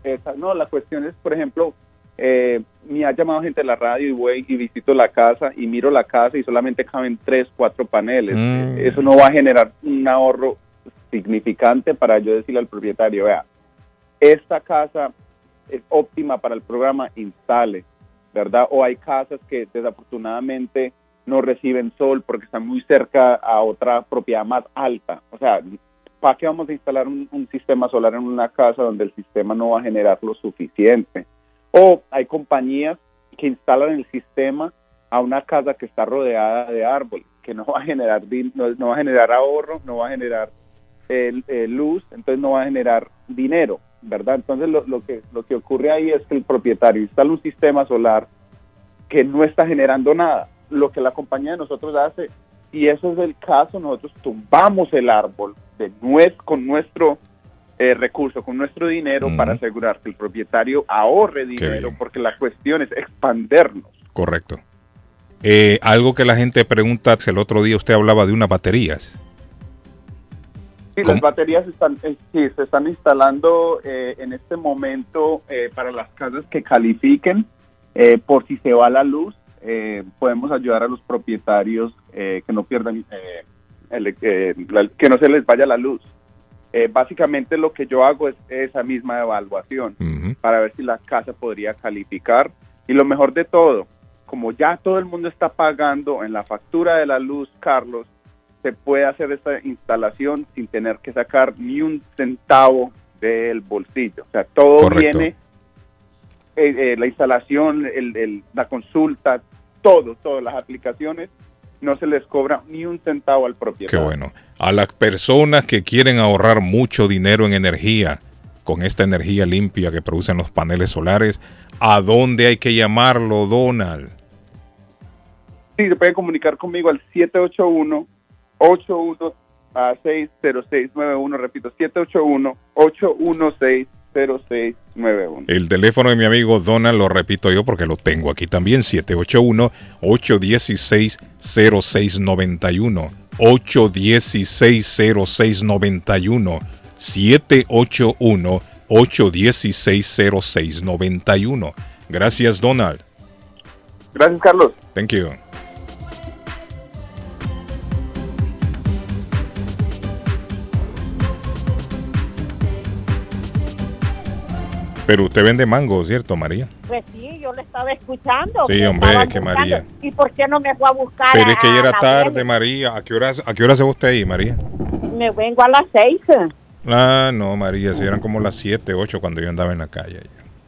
Esa- no, la cuestión es, por ejemplo, eh, me ha llamado gente de la radio y voy y visito la casa y miro la casa y solamente caben tres, cuatro paneles. Mm. Eso no va a generar un ahorro significante para yo decirle al propietario, vea, esta casa es óptima para el programa, instale, ¿verdad? O hay casas que desafortunadamente no reciben sol porque están muy cerca a otra propiedad más alta. O sea, ¿para qué vamos a instalar un, un sistema solar en una casa donde el sistema no va a generar lo suficiente? O hay compañías que instalan el sistema a una casa que está rodeada de árboles, que no va a generar no, va a generar ahorro, no va a generar eh, luz, entonces no va a generar dinero, ¿verdad? Entonces lo, que lo que ocurre ahí es que el propietario instala un sistema solar que no está generando nada. Lo que la compañía de nosotros hace, si eso es el caso, nosotros tumbamos el árbol de nues- con nuestro eh, recurso, con nuestro dinero para asegurar que el propietario ahorre dinero, porque la cuestión es expandernos. Correcto. Eh, algo que la gente pregunta, el otro día usted hablaba de unas baterías. Sí, ¿Cómo? las baterías están, eh, sí, se están instalando eh, en este momento eh, para las casas que califiquen eh, por si se va la luz. eh, podemos ayudar a los propietarios eh, que no pierdan, eh, el- eh, que no se les vaya la luz. Eh, básicamente lo que yo hago es esa misma evaluación para ver si la casa podría calificar. Y lo mejor de todo, como ya todo el mundo está pagando en la factura de la luz, Carlos, se puede hacer esta instalación sin tener que sacar ni un centavo del bolsillo. O sea, todo Correcto. viene, eh, eh, la instalación, el- el- la consulta, todo, todas las aplicaciones, no se les cobra ni un centavo al Qué propietario. bueno. A las personas que quieren ahorrar mucho dinero en energía, con esta energía limpia que producen los paneles solares, ¿a dónde hay que llamarlo, Donald? Sí, se pueden comunicar conmigo al 781-816-0691. Repito, 781-816-0691. El teléfono de mi amigo Donald, lo repito yo porque lo tengo aquí también, 781-816-0691. 816-0691. 781-816-0691. Gracias, Donald. Gracias, Carlos. Thank you. Pero usted vende mango, ¿cierto, María? Pues sí, yo le estaba escuchando. Sí, hombre, estaba que buscando. María. ¿Y por qué no me fue a buscar? Pero a- es que ya era tarde? María. ¿A qué hora, a qué hora se va usted ahí, María? Me vengo a las seis. Ah, no, María, si eran como las 7, 8 cuando yo andaba en la calle.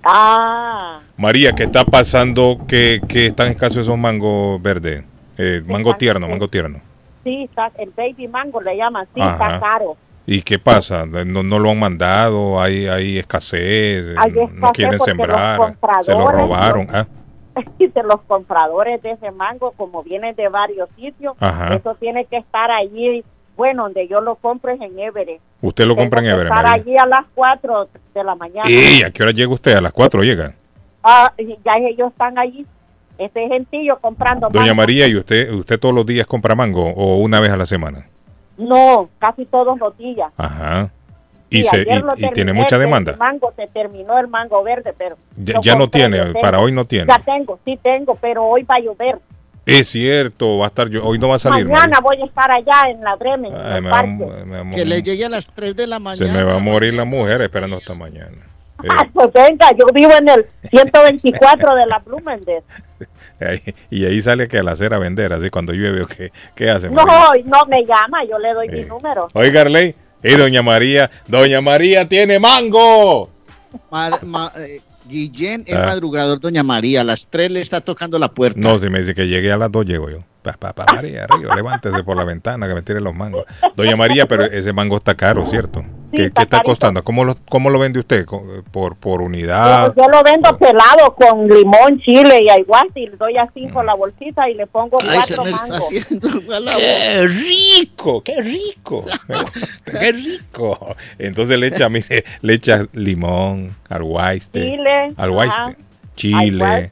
Ah, María, ¿qué está pasando que, que están escasos esos mangos verdes? Eh, mango tierno, mango tierno. sí, está, el baby mango le llaman, sí, Ajá. está caro. ¿Y qué pasa? ¿No, no lo han mandado? ¿Hay, hay escasez? Hay ¿No escasez quieren porque los sembrar? ¿Se lo robaron? Ah, de los compradores de ese mango, como vienen de varios sitios, Ajá. eso tiene que estar allí. Bueno, donde yo lo compro es en Everett. ¿Usted lo compra en Everett, estar María? allí a las 4 de la mañana. ¿Y a qué hora llega usted? ¿A las 4 llega? Ah, ya ellos están allí. Ese gentillo comprando Doña mango. María, ¿y usted usted todos los días compra mango o una vez a la semana? No, casi todos los días. Ajá. ¿Y, Sí, se, y- lo y tiene terminé, mucha el demanda? mango se terminó el mango verde, pero Ya, lo ya no tiene, para hoy no tiene. Ya tengo, sí tengo, pero hoy va a llover. Es cierto, va a estar yo, hoy no va a salir. Mañana voy a estar allá en la Bremen, en Ay, el me va- parque. me va a Que le llegue a las 3 de la Se mañana. me va a morir la mujer esperando hasta mañana. Pues venga, yo vivo en el 124 de la Blumendez. y ahí sale que a la acera vender, así cuando llueve, ¿o ¿qué, qué hace? No, María? no me llama, yo le doy mi Eh. número. Oiga, Arley, y doña María, doña María tiene mango. Ma- ma- eh, Guillén es Ah. madrugador, doña María. A las 3 le está tocando la puerta. No, si me dice que llegue a las dos, llego yo. Pa, pa, pa, María, arriba, levántese por la ventana que me tire los mangos. Doña María, pero ese mango está caro, ¿cierto? ¿Qué, qué está costando? ¿Cómo lo, ¿Cómo lo vende usted? ¿Co- ¿Por, por unidad? Yo, yo lo vendo pelado con limón, chile y aguacate y le doy a cinco la bolsita y le pongo Ay, se cuatro me está mangos. haciendo agua la ¡Qué rico! ¡Qué rico! ¡Qué rico! Entonces le echa, mire, le echa limón, alguaiste, Chile, alguaiste, chile,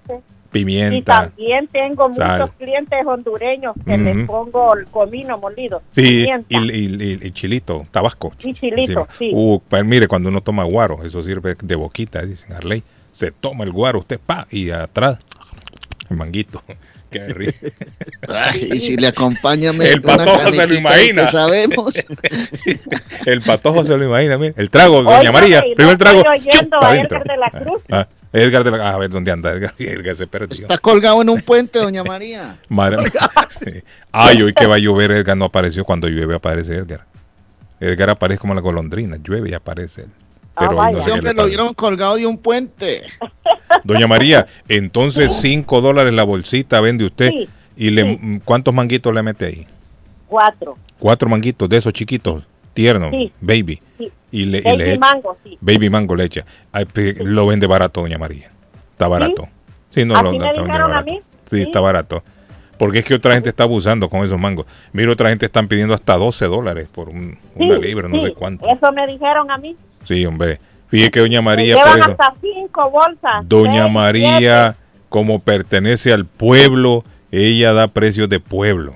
aguacate. Y pimienta. también tengo sal. muchos clientes hondureños que les Ujú. pongo el comino molido. Sí, pimienta. y, y- y- y chilito, tabasco. Y chilito, encima. sí. Uh, pues mire, cuando uno toma guaro, eso sirve de boquita, dicen Arley. Se toma el guaro, usted pa, y atrás, el manguito. Qué rico. Ay, y si le acompaña me- El patojo se lo imagina. que sabemos. El patojo se lo imagina, mire. El trago, doña María. no Primero el trago. estoy oyendo a. Edgar de la Cruz. Ah, Edgar de la A ver, ¿dónde anda Edgar? Edgar se perdió. Está colgado en un puente, doña María. Madre mía. Ay, hoy que va a llover, Edgar no apareció. Cuando llueve aparece Edgar. Edgar aparece como la golondrina. Llueve y aparece él. Pero hoy no sé Siempre lo vieron colgado de un puente. Doña María, entonces 5 dólares la bolsita vende usted. Sí, ¿Y le, cuántos manguitos le mete ahí? Cuatro. Cuatro manguitos de esos chiquitos, tiernos, Sí. baby. Sí. Y le, y Baby le echa- mango, sí. Baby mango le echa. Ay, lo vende barato, doña María. Está barato. Sí, no, lo me está barato. mí. Sí, está barato. Porque es que otra gente está abusando con esos mangos. Mira, otra gente están pidiendo hasta 12 dólares por un- una libra, no sé cuánto. Eso me dijeron a mí. Sí, hombre. Fíjese que doña Me María, llevan por eso, hasta cinco bolsas. doña seis, María, como pertenece al pueblo, ella da precios de pueblo.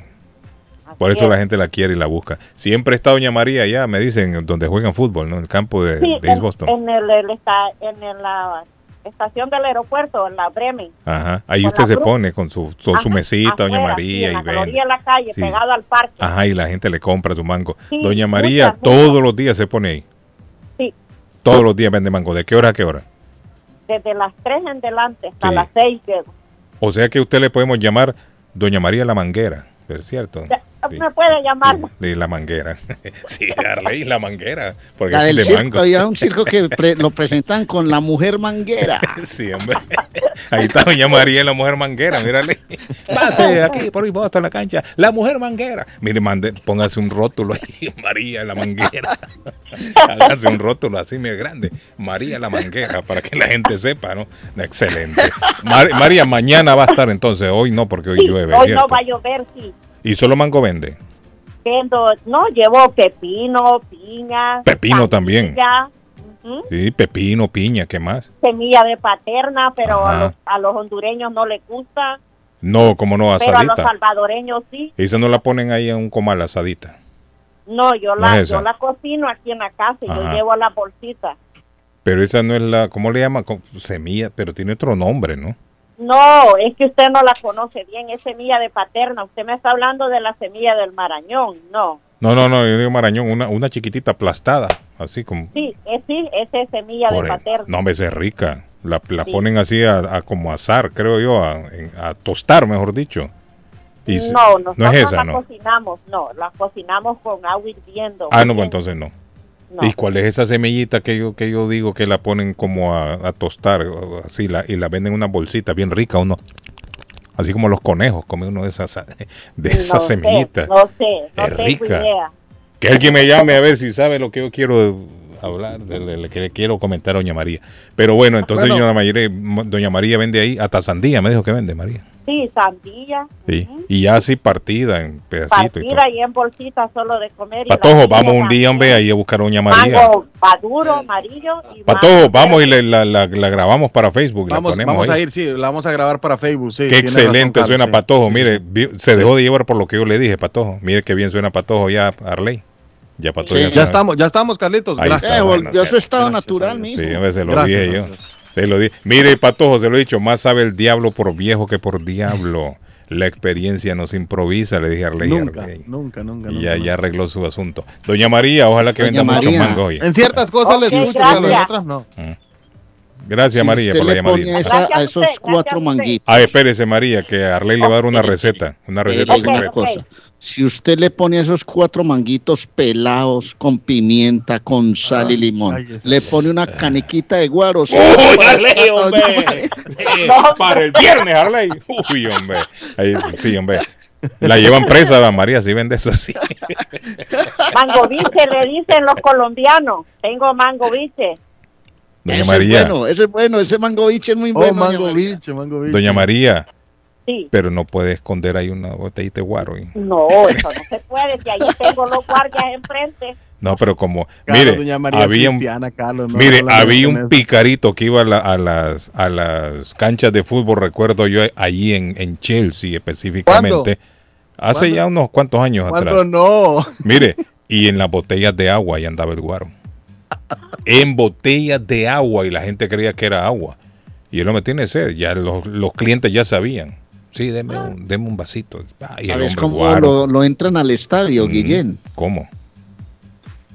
Por eso es. la gente la quiere y la busca. Siempre está Doña María allá, me dicen, donde juegan fútbol, ¿no? En el campo de. Sí, de East en, Boston. en el, el esta- en el- la estación del aeropuerto, en la Bremen. Ajá. Ahí usted se Cruz. pone con su, su, su mesita, Doña afuera, María, sí, en y la de la calle, Sí. pegado al parque. Ajá, y la gente le compra su mango. Doña María muchas, todos los días se pone ahí. Sí, Todos los días vende mango. ¿De qué hora a qué hora? desde las 3 en delante hasta las 6 llego. O sea que usted le podemos llamar Doña María la Manguera, ¿es cierto? Ya, Sí. Me puede llamar. De la manguera. sí, Arley, la manguera. Porque La es del de circo, mango. había un circo que pre- lo presentan con la mujer manguera. Sí, hombre. Ahí está Doña María, la mujer manguera, mírale. Pase aquí, por ahí, hasta la cancha. La mujer manguera. Mire, mande, póngase un rótulo ahí, María la manguera. Hágase un rótulo así, muy grande. María la manguera, para que la gente sepa, ¿no? Excelente. Mar- María, mañana va a estar entonces, hoy no, porque hoy Sí, llueve. hoy ¿cierto? no va a llover, sí. Y solo mango vende. Vendo, no, llevo pepino, piña. Pepino también. Sí, pepino, piña, ¿qué más? Semilla de paterna, pero a los, a los hondureños no les gusta. No, como no, Pero a los asadita. salvadoreños sí. Esa no la ponen ahí en un comal asadita. No, yo No la, es yo la cocino aquí en la casa y yo llevo la bolsita. Pero esa no es la, ¿cómo le llama? Semilla, pero tiene otro nombre, ¿no? No, es que usted no la conoce bien, es semilla de paterna. Usted me está hablando de la semilla del marañón, no. No, no, no, yo digo marañón, una, una chiquitita aplastada, así como... Sí, es, sí, esa es semilla de el- paterna. no, esa es rica. La, la Sí. ponen así a, a como asar, creo yo, a, tostar, mejor dicho. Y no, nosotros no es esa, la ¿no? cocinamos, no, la cocinamos con agua hirviendo. Ah, no, pues entonces no. No. ¿Y cuál es esa semillita que yo que yo digo que la ponen como a, a tostar, así, la, y la venden en una bolsita bien rica, uno, así como los conejos, come uno de esas, de esas No sé, semillitas. No sé, no Es rica. idea. Que alguien me llame a ver si sabe lo que yo quiero hablar, de, que le quiero comentar a Doña María. Pero bueno, entonces Bueno. Doña, María, Doña María vende ahí hasta sandía, me dijo que vende María. Sí, sandilla, Sí. Y ya así partida en pedacitos y todo. partida y en bolsita solo de comer. y Patojo, vamos un día, hombre, ahí a buscar a Doña María. Mango maduro, amarillo y Patojo, mango vamos y le- la, la- la grabamos para Facebook. la Vamos, ponemos vamos ahí. a ir, sí, la vamos a grabar para Facebook. Sí, Qué razón, excelente Carlos, suena sí. Patojo. Mire, se dejó de llevar por lo que yo le dije, Patojo. Mire qué bien suena Patojo ya, Arley. Ya Patojo Sí, ya, ya estamos, ya estamos, Carlitos. Ahí Gracias. está, Eh, bueno, volvió a sí. su estado Gracias natural, mijo. Sí, a veces lo Gracias, dije yo. Andrés. Se lo dije. Mire, Patojo, se lo he dicho, más sabe el diablo por viejo que por diablo. La experiencia no se improvisa, le dije a Arley. Nunca, Arley. nunca, nunca. Y ya, arregló su asunto. Doña María, ojalá que Doña venda muchos mangos hoy. En ciertas cosas les gusta, pero en gracias. otras no. Gracias, Si María, por la llamadita. esa- Gracias a esos usted, cuatro gracias manguitos. Ah, espérese, María, que Arley le va a dar una receta. Una receta una secreta. cosa. Si usted le pone esos cuatro manguitos pelados con pimienta, con sal y limón, ay, le pone una canequita de guaros. ¡Uy, Arley, hombre! Eh, Para el viernes, Arley. Uy, hombre. Ahí, sí, hombre. La llevan presa, Don María, si vende eso así. Mangoviche le dicen los colombianos. Tengo mangoviche. Doña ese María, es bueno, ese es bueno, ese mangoviche es muy Oh, bueno. mango biche, mango biche. Doña María, Sí. pero no puede esconder ahí una botellita de guaro. ¿eh? No, eso no se puede. Si ahí tengo los guardias enfrente. No, pero como, Carlos, mire, doña María había un, cristiana, Carlos, no, mire, había un picarito que iba a, la- a las a las canchas de fútbol, recuerdo yo, allí en, en Chelsea específicamente, hace ¿Cuándo? ya unos cuantos años ¿Cuándo atrás. no? Mire, y en las botellas de agua ahí andaba el guaro. En botellas de agua y la gente creía que era agua. Y él no me tiene sed, ya los, los clientes ya sabían. Sí, deme un, deme un vasito. Ah, ¿Sabes cómo lo, lo entran al estadio, Mm, Guillén? ¿Cómo?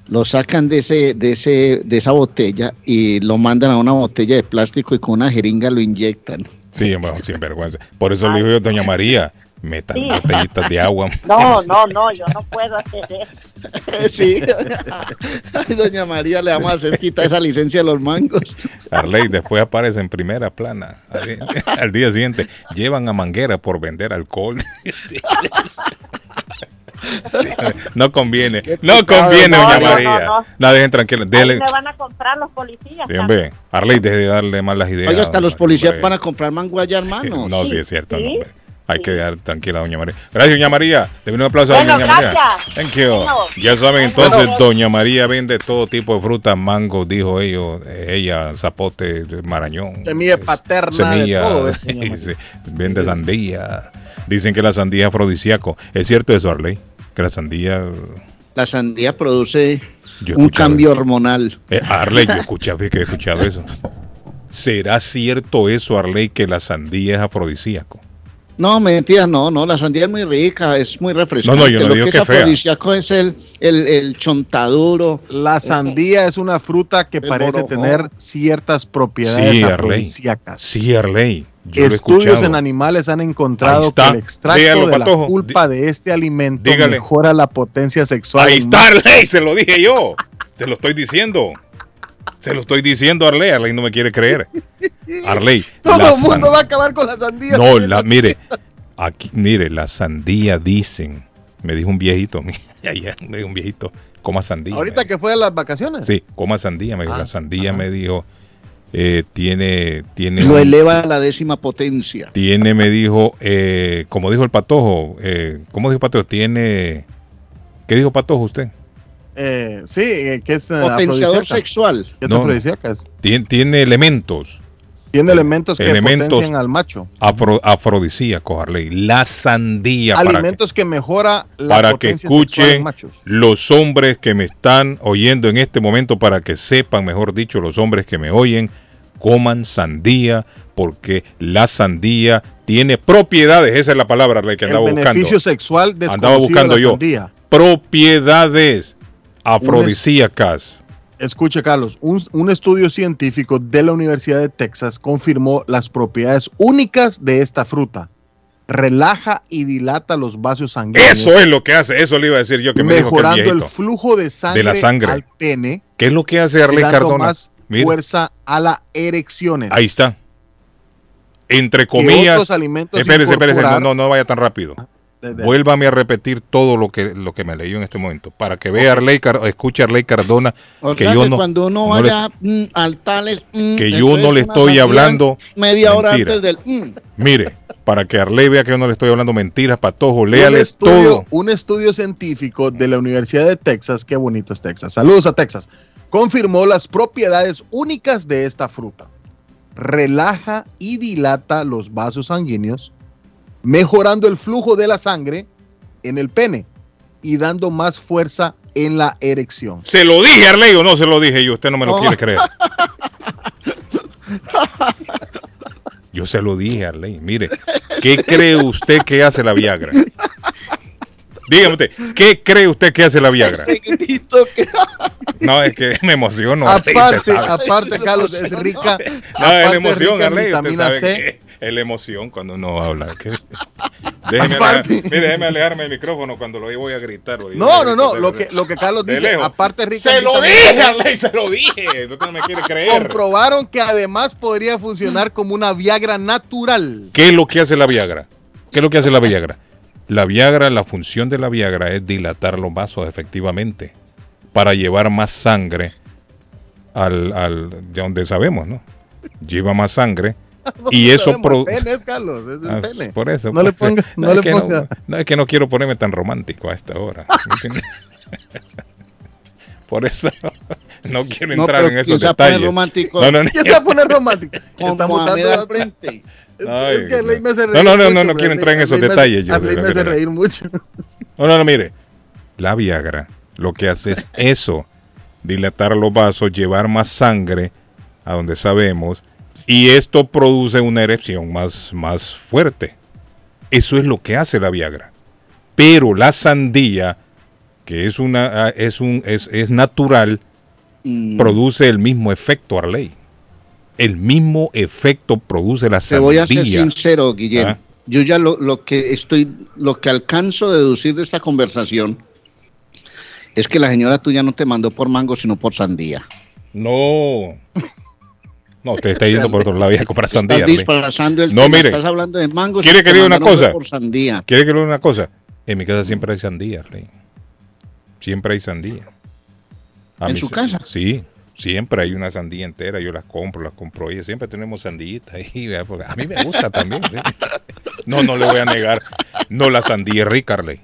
Lo sacan de ese, de ese, de esa botella y lo mandan a una botella de plástico y con una jeringa lo inyectan. Sí, bueno, sin vergüenza. Por eso le digo yo, doña María, metan Sí. botellitas de agua. No, no, no, yo no puedo hacer eso. sí. Ay, doña María, le vamos a hacer quitar esa licencia a los mangos. Arley después aparece en primera plana. Al, al día siguiente, llevan a Manguera por vender alcohol. Sí. Sí, no conviene, no conviene, no, doña no, María. no, no. No, dejen tranquilo. Dele. me van a comprar los policías. Sí, hombre, Arley, deje de darle malas ideas. Oiga, hasta los hombre. policías van a comprar mango allá, hermanos. No, sí, es cierto. no, Hay que dejar tranquila a doña María. Gracias, doña María. Le un aplauso a Bueno, doña María. gracias. Thank you. Bueno. Ya saben, entonces, Bueno. doña María vende todo tipo de frutas, mango, dijo ellos, eh, ella, zapote, marañón. Semilla paterna semilla, de todo. doña María. vende sandía. Dicen que la sandía es afrodisíaco. ¿Es cierto eso, Arley? Que la sandía... La sandía produce un cambio hormonal. Eh, Arley, yo que he escuchado eso. ¿Será cierto eso, Arley, que la sandía es afrodisíaco? No, mentira, no, no, la sandía es muy rica, es muy refrescante. No, no, yo no Lo digo que que es afrodisíaco es el, el, el chontaduro. La sandía es una fruta que parece tener ciertas propiedades Sí, afrodisíacas. Sí, Arley. Yo Estudios en animales han encontrado que el extracto Dígalo, de Patojo. la pulpa de este alimento Dígale. mejora la potencia sexual. Ahí está, Arley, se lo dije yo. Se lo estoy diciendo. Se lo estoy diciendo, Arley. Arley no me quiere creer. Arley. Todo el mundo san- va a acabar con la sandía. No, la, mire, aquí, mire, la sandía dicen, me dijo un viejito, mi- ayer me dijo un viejito, coma sandía. Ahorita que fue a las vacaciones. Sí, coma sandía, me dijo. Ah, la sandía me dijo, eh, tiene, tiene, Lo un- eleva a la décima potencia. tiene, me dijo, eh, como dijo el patojo, eh, ¿cómo dijo patojo? Tiene, ¿qué dijo patojo usted? Eh, sí, eh, que es eh, Potenciador sexual. No, Tiene, tiene elementos. Tiene elementos que elementos potencian al macho. afro- afrodisíacos, Arley. La sandía para que, Alimentos que, mejora la para que escuchen los hombres que me están oyendo en este momento, para que sepan, mejor dicho, los hombres que me oyen, coman sandía, porque la sandía tiene propiedades, esa es la palabra Arley, que El andaba beneficio buscando. sexual Andaba de buscando la yo. sandía. Propiedades afrodisíacas. Escuche, Carlos, un, un estudio científico de la Universidad de Texas confirmó las propiedades únicas de esta fruta. Relaja y dilata los vasos sanguíneos. Eso es lo que hace, eso le iba a decir yo que me dijo que el mejorando el, flujo de sangre, De la sangre. al pene. ¿Qué es lo que hace Arley Cardona? más Mira. fuerza a las erecciones. Ahí está. Entre comillas. Espérese, espérese, no, no vaya tan rápido. De- de- Vuélvame a repetir todo lo que, lo que me leyó en este momento. Para que vea Arley, Car- escuche Arley Cardona O que sea yo que no. cuando uno no le- vaya mm, al tales. mm, que yo no le estoy hablando Media hora mentira. antes del. mm. Mire, para que Arley vea que yo no le estoy hablando mentiras, patojo, un léale estudio, todo. un estudio científico de la Universidad de Texas, qué bonito es Texas, saludos a Texas, confirmó las propiedades únicas de esta fruta. Relaja y dilata los vasos sanguíneos, mejorando el flujo de la sangre en el pene y dando más fuerza en la erección. ¿Se lo dije, Arley, o no se lo dije? Y usted no me lo quiere creer. Yo se lo dije, Arley. Mire, ¿qué cree usted que hace la Viagra? Dígame usted, ¿qué cree usted que hace la Viagra? No, es que me emociono. Aparte, sabe. aparte, Carlos, es rica. No, es la emoción, Arley. Usted vitamina sabe C. que es la emoción cuando uno habla. que- Déjeme, Aparte- alejar- mire, déjeme alejarme del micrófono cuando lo voy a gritar. No, a no, gritar, no, lo que, lo que Carlos de dice, lejos. aparte rica Se lo dije, Arley, se lo dije. Usted no me quiere creer. comprobaron que además podría funcionar como una Viagra natural. ¿Qué es lo que hace la Viagra? ¿Qué es lo que hace la Viagra? La Viagra, la función de la Viagra es dilatar los vasos efectivamente para llevar más sangre al, al de donde sabemos, ¿no? Lleva más sangre y eso sabemos, pro- el pene es, Carlos, es el Ah, pene. Por eso. No le pues, ponga, no es le que ponga. no, es que no quiero ponerme tan romántico a esta hora. por eso no quiero No, entrar pero en ¿quién esos se va a poner detalles. romántico? No, no, no. ¿Quién se va a poner romántico? Con Estamos Mohamed dando- al frente. Ay, es que me hace no, reír no, no, mucho, no, no pero quiero entrar en esos detalles. yo, me hace reír mucho. No, no, no, mire. La Viagra lo que hace es eso, dilatar los vasos, llevar más sangre a donde sabemos, y esto produce una erección más, más fuerte. Eso es lo que hace la Viagra. Pero la sandía, que es una ah, es un es, es natural, produce el mismo efecto Arley. El mismo efecto produce la Te sandía. voy a ser sincero, Guillermo. Ah. Yo ya lo, lo que estoy, lo que alcanzo a deducir de esta conversación es que la señora tuya no te mandó por mango, sino por sandía. No. No, te está yendo por otro lado y a comprar Estás sandía. Arley. disfrazando el No, tema, mire. Estás hablando de mangos. ¿Quiere que te le una cosa? Por sandía. ¿Quiere que le diga una cosa? En mi casa siempre hay sandía, Arley. Siempre hay sandía. A ¿En su se- casa? Sí, siempre hay una sandía entera. Yo las compro, las compro. Y siempre tenemos sandillitas ahí. a mí me gusta también. ¿sí? No, no le voy a negar. No, la sandía es rica, Arley.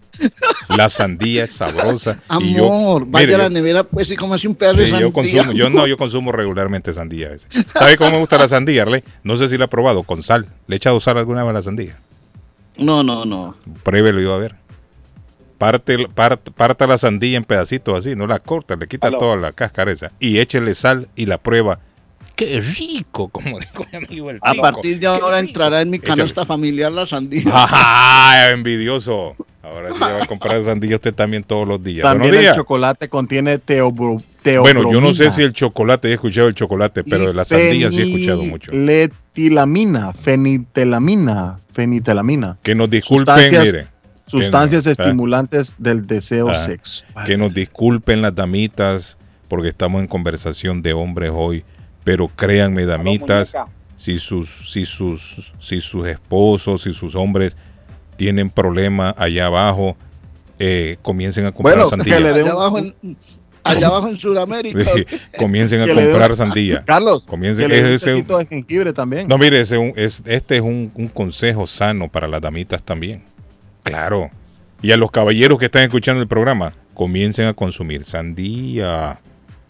La sandía es sabrosa. y yo- Amor, vaya mire, a la yo- nevera pues y cómase un pedazo de sandía. yo consumo, yo no, yo consumo regularmente sandía a veces. ¿Sabe cómo me gusta la sandía, Arley? No sé si la ha probado, con sal. ¿Le he echado sal alguna vez a la sandía? No, no, no. Pruébelo y va a ver. Parte, part- parta la sandía en pedacitos así, no la corta, le quita Aló. toda la cáscara esa y échele sal y la prueba. ¡Qué rico! Como dijo mi amigo el A Tico. partir de ahora entrará en mi Échale. canasta familiar la sandía. ¡Ajá! Envidioso. Ahora sí va a comprar sandía usted también todos los días. También Buenos el días. chocolate contiene teobro, Bueno, yo no sé teobromina si el chocolate, he escuchado el chocolate, pero y de la sandía sí he escuchado mucho. Feniletilamina, fenitelamina, fenitelamina. Que nos disculpen, Sustancias- mire. Sustancias Que ¿eh? estimulantes del deseo Ah, sexual. Que nos disculpen las damitas, porque estamos en conversación de hombres hoy, pero créanme, damitas, si sus, si sus, si sus esposos, si sus hombres tienen problemas allá abajo, eh, comiencen a comprar Bueno, sandía. que le dé Allá abajo en, allá abajo en Sudamérica. comiencen a comprar un- sandía. Carlos, Comiencen- que le dé un de jengibre también. No, mire, ese es un- es- este es un, un consejo sano para las damitas también. Claro. Y a los caballeros que están escuchando el programa, comiencen a consumir sandía.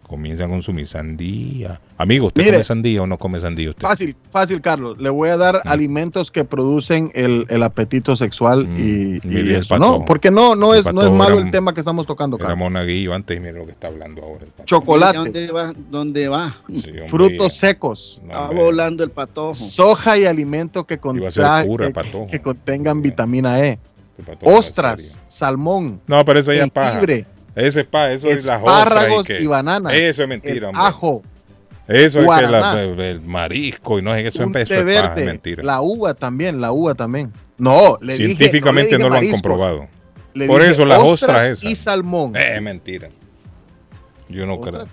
Comiencen a consumir sandía. Amigo, ¿usted Mire. come sandía o no come sandía usted? Fácil, fácil, Carlos. Le voy a dar alimentos que producen el, el apetito sexual y, y Mm, mire, el eso. ¿no? Porque no, no El es, no es malo era- el tema que estamos tocando, Era Carlos. monaguillo antes y mire lo que está hablando ahora. Chocolate, ¿Dónde va? ¿Dónde va? frutos secos, Está volando el patojo. soja y alimentos que, cura, patojo. que contengan vitamina E. Ostras, salmón, No, pero eso ya es paja. Ese es paja, eso es las ostras que- y bananas. Eso es mentira, hombre. ajo, Eso es que la- el, marisco y no es que eso, un es- eso té es paja, verde, mentira. la uva también, la uva también. No, le dije- Científicamente le dije no, lo han comprobado. le Por dije eso las ostras esas. y salmón. Eh, mentira. Yo no creo.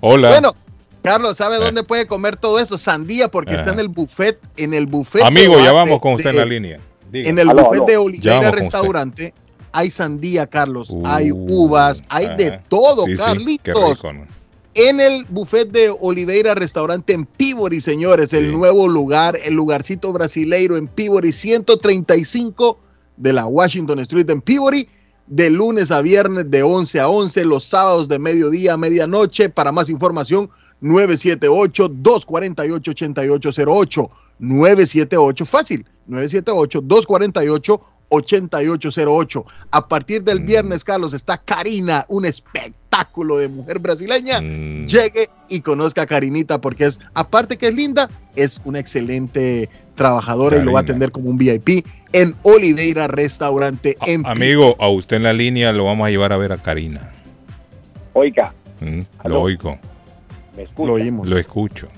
Hola. Bueno, Carlos, ¿sabe Eh. dónde puede comer todo eso? Sandía, porque está Ajá. en el buffet, en el buffet. Amigo, ya vamos con usted en la línea. Diga. En el Aló, buffet aló. de Oliveira usted. Restaurante hay sandía, Carlos, hay uvas, hay de Ajá. todo, Sí, sí, Carlitos. qué rico, ¿no? En el buffet de Oliveira Restaurante en Pibori, señores, el nuevo lugar, el lugarcito brasileiro en Pibori, 135 de la Washington Street en Pibori, de lunes a viernes de 11 a 11, los sábados de mediodía a medianoche. Para más información, 978-248-8808. 978, fácil, 978-248-8808. A partir del Mm. viernes, Carlos, está Karina, un espectáculo de mujer brasileña. Mm. Llegue y conozca a Karinita porque es, aparte que es linda, es una excelente trabajadora y lo va a atender como un VIP en Oliveira Restaurante en Amigo, a usted en la línea lo vamos a llevar a ver a Karina. Oiga, Mm. Lo oigo, me escucha. lo escucho.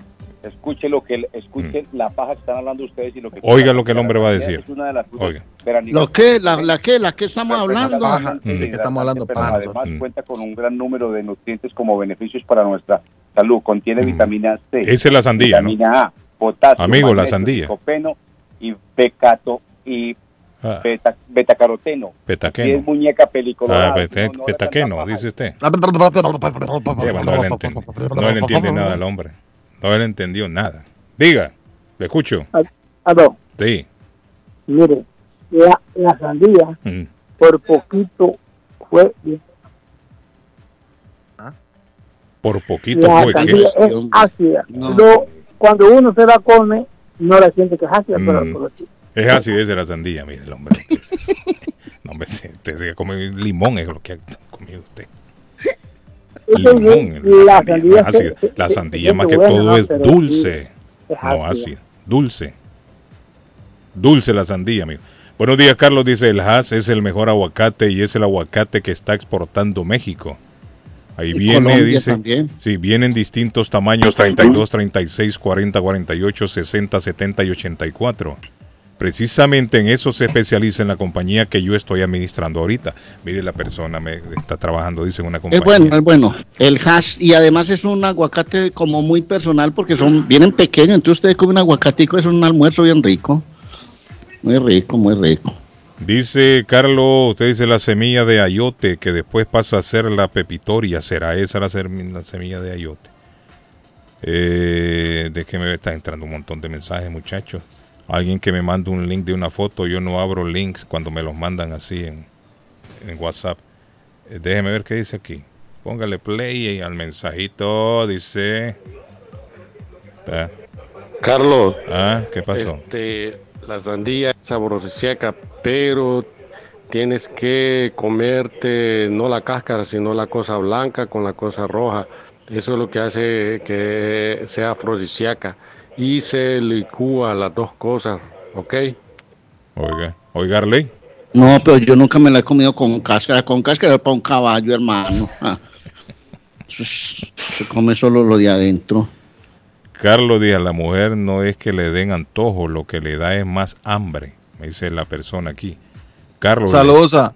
Escuche lo que escuche la paja que están hablando ustedes y lo que Oiga lo que el hombre va a La decir. Es una de las Oiga. ¿Lo que? ¿La, la qué? ¿La que estamos hablando? paja. ¿De qué estamos hablando, pero paja? además Mm. cuenta con un gran número de nutrientes como beneficios para nuestra salud. Contiene vitamina C. Mm. Esa es la sandía, ¿no? Vitamina A, potasio, Amigo, la sandía. licopeno y becato y Ah. beta, betacaroteno. Petaqueno. Y es muñeca pelicolorada. Ah, no, no, petaqueno, dice usted. Sí, bueno, no, le enten- no le entiende nada al hombre. No le entendió nada. Diga, le escucho. Aló, Sí. mire, la, la sandía Mm. por poquito fue Por poquito la fue sandía es ácida. No, cuando uno se la come, no la siente que es ácida, pero, Mm. pero sí. Es así de la sandía, mire el hombre. No, hombre, usted se come limón, es lo que ha comido usted. Limón, la la sandía, se- ácida. La sandía más que buena, todo es dulce, es no ácida. dulce. Dulce la sandía, amigo. Buenos días, Carlos. Dice, el Hass es el mejor aguacate y es el aguacate que está exportando México. Ahí Y viene, Colombia dice. también. Sí, vienen distintos tamaños, 32, 36, 40, 48, 60, 70 y 84. Precisamente en eso se especializa en la compañía que yo estoy administrando ahorita. Mire, la persona me está trabajando, dice, en una Es compañía. bueno, es bueno. El hash, y además es un aguacate como muy personal porque son vienen pequeños. Entonces usted come un aguacatico, es un almuerzo bien rico. Muy rico, muy rico. Dice Carlos, usted dice la semilla de ayote que después pasa a ser la pepitoria. ¿Será esa la semilla de ayote? Eh, déjeme ver, está entrando un montón de mensajes, muchachos. Alguien que me manda un link de una foto, yo no abro links cuando me los mandan así en, en WhatsApp. Eh, déjeme ver qué dice aquí. Póngale play al mensajito, dice... Está. Carlos. Ah, ¿qué pasó? Este, la sandía es sabrosa, pero tienes que comerte no la cáscara, sino la cosa blanca con la cosa roja. Eso es lo que hace que sea afrodisíaca. Y se licúa las dos cosas, ¿ok? Oiga, oiga, Arley. No, pero yo nunca me la he comido con cáscara. Con cáscara es para un caballo, hermano. Ah. Se come solo lo de adentro. Carlos dice, a la mujer no es que le den antojo, lo que le da es más hambre, me dice la persona aquí. Carlos. Saludos a,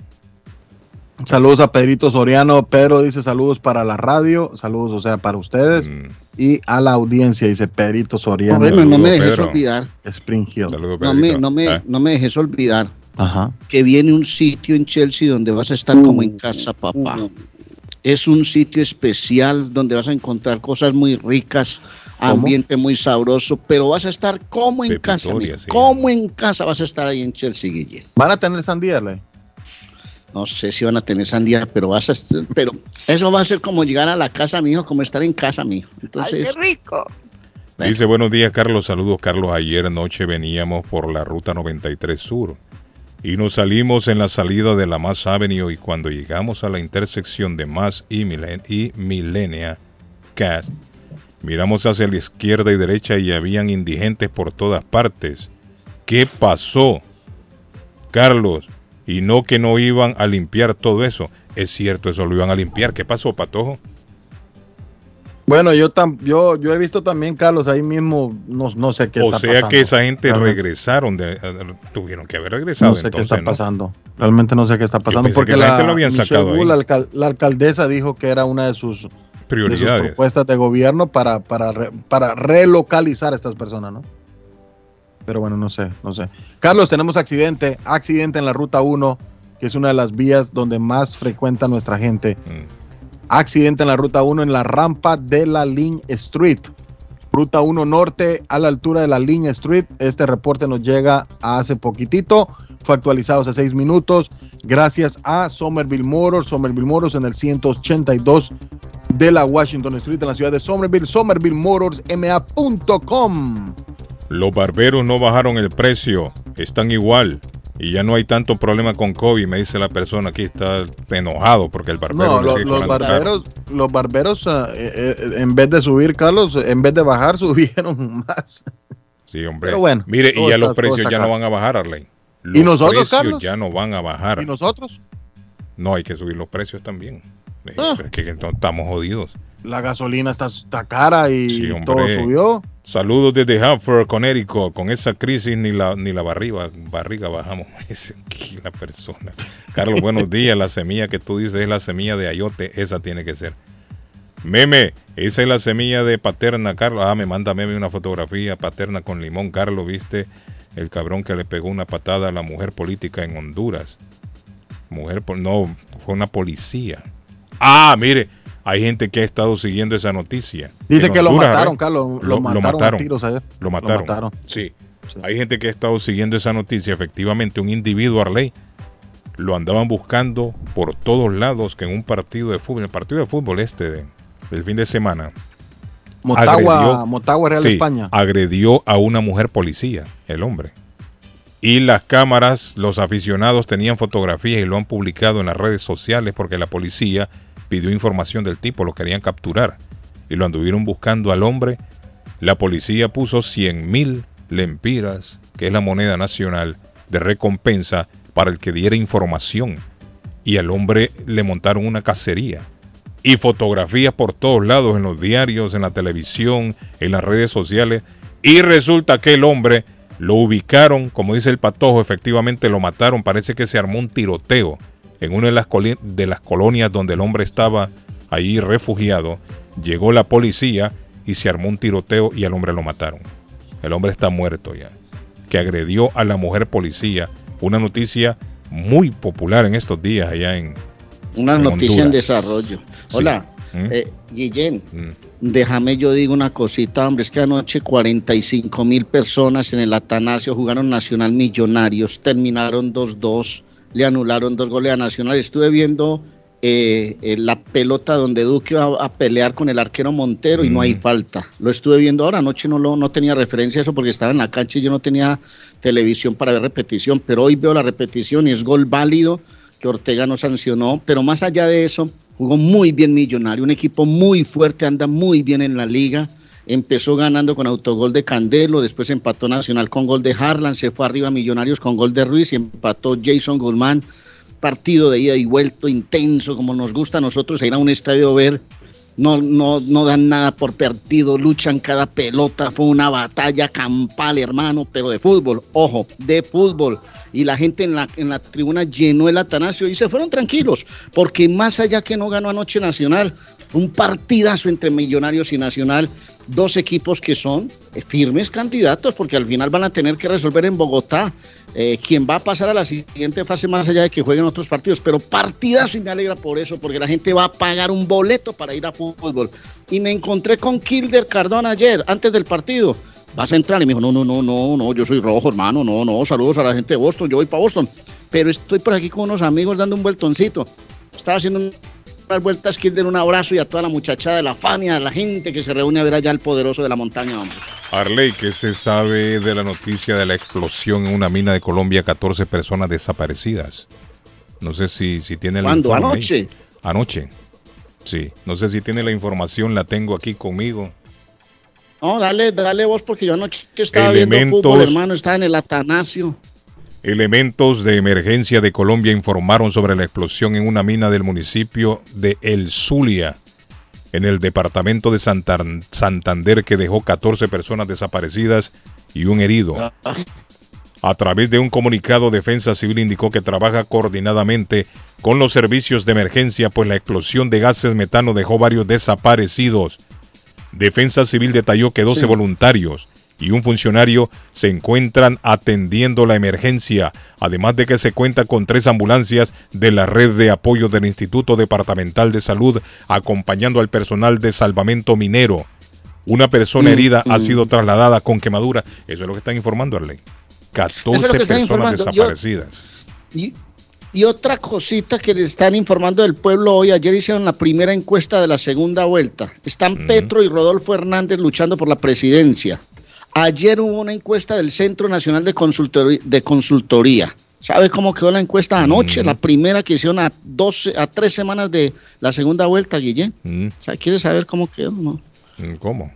saludos a Pedrito Soriano. Pedro dice saludos para la radio, saludos, o sea, para ustedes Mm. y a la audiencia, dice Pedrito Soriano. No me dejes Pedro. olvidar. Spring Hill. No me, no, me, Ah. no me dejes olvidar Ajá. que viene un sitio en Chelsea donde vas a estar como en casa, papá. Es un sitio especial donde vas a encontrar cosas muy ricas, ambiente muy sabroso, pero vas a estar como en casa, sí. como en casa vas a estar ahí en Chelsea, Guille. ¿Van a tener sandía, Ley? No sé si van a tener sandía, pero vas a, pero eso va a ser como llegar a la casa, mijo, como estar en casa, mijo. Entonces, rico! Dice, buenos días, Carlos. Saludos, Carlos. Ayer noche veníamos por la ruta 93 Sur y nos salimos en la salida de la Mass Avenue y cuando llegamos a la intersección de Mass y, Milen- y Millenia Cat, miramos hacia la izquierda y derecha y habían indigentes por todas partes. ¿Qué pasó? Carlos, y no que no iban a limpiar todo eso. Es cierto, eso lo iban a limpiar. ¿Qué pasó, Patojo? Bueno, yo, tam, yo, yo he visto también, Carlos, ahí mismo, no, no sé qué O está sea pasando. que esa gente regresaron, de, tuvieron que haber regresado. No sé qué entonces, está ¿no? pasando. Realmente no sé qué está pasando. Porque que esa la, gente lo habían sacado Wu, la, alcal- la alcaldesa dijo que era una de sus, de sus Prioridades. propuestas de gobierno para, para, re- para relocalizar a estas personas, ¿no? Pero bueno, no sé, no sé. Carlos, tenemos accidente, accidente en la ruta 1, que es una de las vías donde más frecuenta nuestra gente. Mm. Accidente en la ruta 1 en la rampa de la Lynn Street. Ruta 1 Norte a la altura de la Lynn Street. Este reporte nos llega hace poquitito. Fue actualizado hace seis minutos. Gracias a Somerville Motors. Somerville Motors en el 182 de la Washington Street en la ciudad de Somerville. SomervilleMotorsMA.com. Los barberos no bajaron el precio, están igual. Y ya no hay tanto problema con COVID, me dice la persona aquí, está enojado porque el barbero No, le los, barberos, los barberos ah, eh, eh, en vez de subir, Carlos, en vez de bajar, subieron más. Sí, hombre. Pero bueno, Mire, y ya los precios ya no van a bajar, Arley. ¿Y Los nosotros, precios Carlos? ya no van a bajar. ¿Y nosotros? No, hay que subir los precios también. Ah. es que, estamos jodidos. La gasolina está, está cara y Sí, todo subió. Saludos desde Hartford, Connecticut. Con esa crisis ni la, ni la barriga, barriga bajamos. Aquí la persona. Carlos, buenos días. La semilla que tú dices es la semilla de ayote. Esa tiene que ser. Meme, esa es la semilla de paterna, Carlos. Ah, me manda Meme una fotografía paterna con limón, Carlos, ¿viste? El cabrón que le pegó una patada a la mujer política en Honduras. Mujer, no, fue una policía. Ah, mire, hay gente que ha estado siguiendo esa noticia. Dice En que lo mataron. Carlos. Lo, mataron, a tiros ayer. Lo mataron. mataron. Sí. Hay gente que ha estado siguiendo esa noticia. Efectivamente, un individuo Arley lo andaban buscando por todos lados que en un partido de fútbol, el partido de fútbol este de- del fin de semana, Motagua, Motagua Real sí, España. agredió a una mujer policía, el hombre. Y las cámaras, los aficionados tenían fotografías y lo han publicado en las redes sociales porque la policía pidió información del tipo, lo querían capturar. Y lo anduvieron buscando al hombre. La policía puso 100 mil lempiras, que es la moneda nacional, de recompensa para el que diera información. Y al hombre le montaron una cacería. Y fotografías por todos lados, en los diarios, en la televisión, en las redes sociales. Y resulta que el hombre lo ubicaron, como dice el patojo, efectivamente lo mataron. Parece que se armó un tiroteo en una de las, de las colonias donde el hombre estaba ahí refugiado. Llegó la policía y se armó un tiroteo y al hombre lo mataron. El hombre está muerto ya. Que agredió a la mujer policía. Una noticia muy popular en estos días allá en, Una en noticia en desarrollo. Sí. Hola, ¿Mm? eh, Guillén, déjame yo digo una cosita, hombre, es que anoche 45 mil personas en el Atanasio jugaron Nacional Millonarios, terminaron 2-2, le anularon dos goles a Nacional. Estuve viendo eh, eh, la pelota donde Duque va a pelear con el arquero Montero y no hay falta. Lo estuve viendo ahora, anoche no, lo, no tenía referencia a eso porque estaba en la cancha y yo no tenía televisión para ver repetición, pero hoy veo la repetición y es gol válido que Ortega no sancionó, pero más allá de eso, jugó muy bien Millonario, un equipo muy fuerte, anda muy bien en la liga. Empezó ganando con autogol de Candelo, después empató Nacional con gol de Harlan, se fue arriba Millonarios con gol de Ruiz y empató Jason Guzmán. Partido de ida y vuelto intenso, como nos gusta a nosotros ir a un estadio a ver. No, no, no dan nada por partido, luchan cada pelota. Fue una batalla campal, hermano, pero de fútbol, ojo, de fútbol y la gente en la, en la tribuna llenó el Atanasio y se fueron tranquilos, porque más allá que no ganó anoche Nacional, un partidazo entre Millonarios y Nacional, dos equipos que son eh, firmes candidatos, porque al final van a tener que resolver en Bogotá eh, quién va a pasar a la siguiente fase más allá de que jueguen otros partidos, pero partidazo y me alegra por eso, porque la gente va a pagar un boleto para ir a fútbol. Y me encontré con Kilder Cardona ayer, antes del partido vas a entrar. Y me dijo, no, no, no, no, no, yo soy rojo, hermano, no, no, saludos a la gente de Boston, yo voy para Boston. Pero estoy por aquí con unos amigos dando un vueltoncito. Estaba haciendo unas vueltas, Kilder, un abrazo y a toda la muchachada de la Fania, a la gente que se reúne a ver allá el poderoso de la montaña, hombre. Arley, ¿qué se sabe de la noticia de la explosión en una mina de Colombia, 14 personas desaparecidas? No sé si, si tiene la ahí. ¿Anoche? Anoche. Sí, no sé si tiene la información, la tengo aquí conmigo. No, dale, dale vos, porque yo anoche estaba viendo Elementos- fútbol, hermano, estaba en el Atanasio. Elementos de emergencia de Colombia informaron sobre la explosión en una mina del municipio de El Zulia, en el departamento de Santan- Santander, que dejó 14 personas desaparecidas y un herido. A través de un comunicado, Defensa Civil indicó que trabaja coordinadamente con los servicios de emergencia, pues la explosión de gases metano dejó varios desaparecidos. Defensa Civil detalló que 12 Sí. voluntarios y un funcionario se encuentran atendiendo la emergencia, además de que se cuenta con tres ambulancias de la red de apoyo del Instituto Departamental de Salud, acompañando al personal de salvamento minero. Una persona Mm, herida ha mm. sido trasladada con quemadura. Eso es lo que están informando, Arley. 14 Eso es lo que están personas. Yo- desaparecidas. Y, y otra cosita que les están informando del pueblo hoy, ayer hicieron la primera encuesta de la segunda vuelta. Están Petro y Rodolfo Hernández luchando por la presidencia. Ayer hubo una encuesta del Centro Nacional de, Consultori- de Consultoría. ¿Sabe cómo quedó la encuesta anoche? La primera que hicieron a, 12, a tres semanas de la segunda vuelta, Guillén. Mm, O sea, ¿Quieres saber cómo quedó? No? mm, ¿Cómo?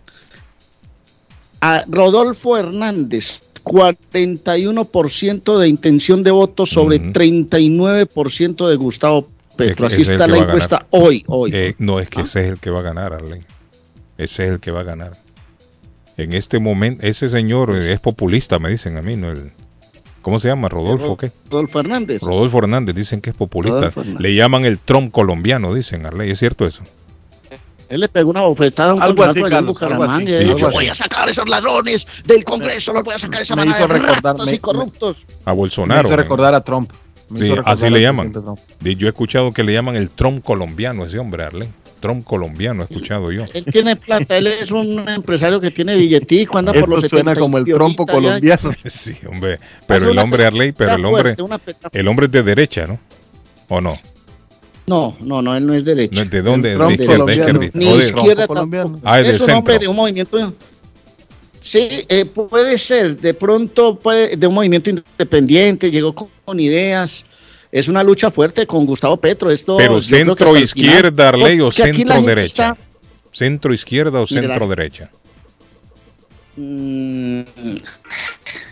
a Rodolfo Hernández, 41% de intención de voto sobre 39% de Gustavo Petro. Es- Así es está la encuesta hoy, hoy. ¿Ah? Eh, no, es que ese es el que va a ganar, Arley. Ese es el que va a ganar. En este momento, ese señor eh, es populista, me dicen a mí, ¿no? El, ¿Cómo se llama? ¿Rodolfo qué? Rodolfo Hernández. Rodolfo Hernández, dicen que es populista. Le llaman el Trump colombiano, dicen, Arley. ¿Es cierto eso? Él le pegó una bofetada a un Algo así, Carlos, algo Bucaramanga así, sí, dijo, algo así. voy a sacar a esos ladrones del Congreso, los voy a sacar a esa Me manada hizo de ratas y me- corruptos. A Me Bolsonaro. hizo ¿eh? recordar a Trump. Me Sí, hizo recordar así le llaman. Yo he escuchado que le llaman el Trump colombiano, ese hombre, Arlen. Trump colombiano, he escuchado yo. Él tiene plata, él es un empresario que tiene billetico, anda por los Esto suena 70 como el trompo ya- colombiano. Sí, hombre. Pero el hombre, Arley, pero el hombre, fuerte, el hombre es de derecha, ¿no? ¿O no? No, no, no, él no es derecho. ¿De dónde? El ¿De Trump izquierda, colombiano. izquierdista? Ni ¿O de- izquierda colombiano. tampoco. Ah, es es un hombre de un movimiento. Sí, eh, puede ser, de pronto puede, de un movimiento independiente, llegó con, con ideas. Es una lucha fuerte con Gustavo Petro. Esto, Pero centro izquierda, Arley, o centro derecha. está- Centro izquierda o centro derecha. Mm,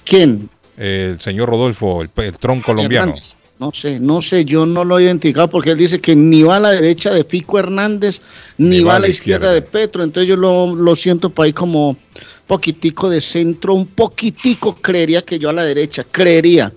¿Quién? El señor Rodolfo, el, el Trump colombiano. Hernández. No sé, no sé, yo no lo he identificado porque él dice que ni va a la derecha de Fico Hernández, ni, va a la izquierda, de Petro, entonces yo lo, lo siento para ahí como poquitico de centro, un poquitico creería que yo a la derecha, creería.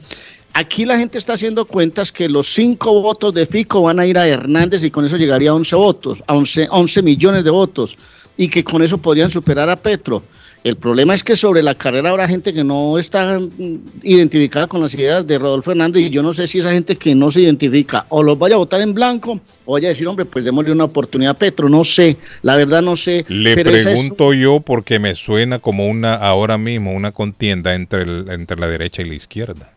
Aquí la gente está haciendo cuentas que los cinco votos de Fico van a ir a Hernández y con eso llegaría a 11 votos, a 11, 11 millones de votos, y que con eso podrían superar a Petro. El problema es que sobre la carrera habrá gente que no está mm, identificada con las ideas de Rodolfo Hernández y yo no sé si esa gente que no se identifica o los vaya a votar en blanco o vaya a decir, hombre, pues démosle una oportunidad a Petro. No sé, la verdad no sé. Le pero esa es- pregunto yo porque me suena como una, ahora mismo, una contienda entre, el- entre la derecha y la izquierda.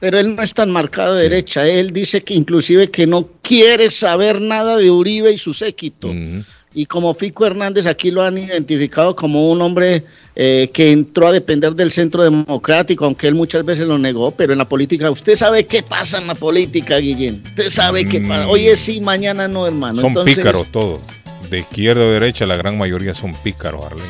Pero él no es tan marcado de derecha. Él dice que inclusive que no quiere saber nada de Uribe y su séquito. Y como Fico Hernández aquí lo han identificado como un hombre eh, que entró a depender del centro democrático, aunque él muchas veces lo negó, pero en la política, usted sabe qué pasa en la política, Guillén. Usted sabe qué pasa. Hoy es sí, mañana no, hermano. Son Entonces, pícaros todos. De izquierda o derecha, la gran mayoría son pícaros, Arley.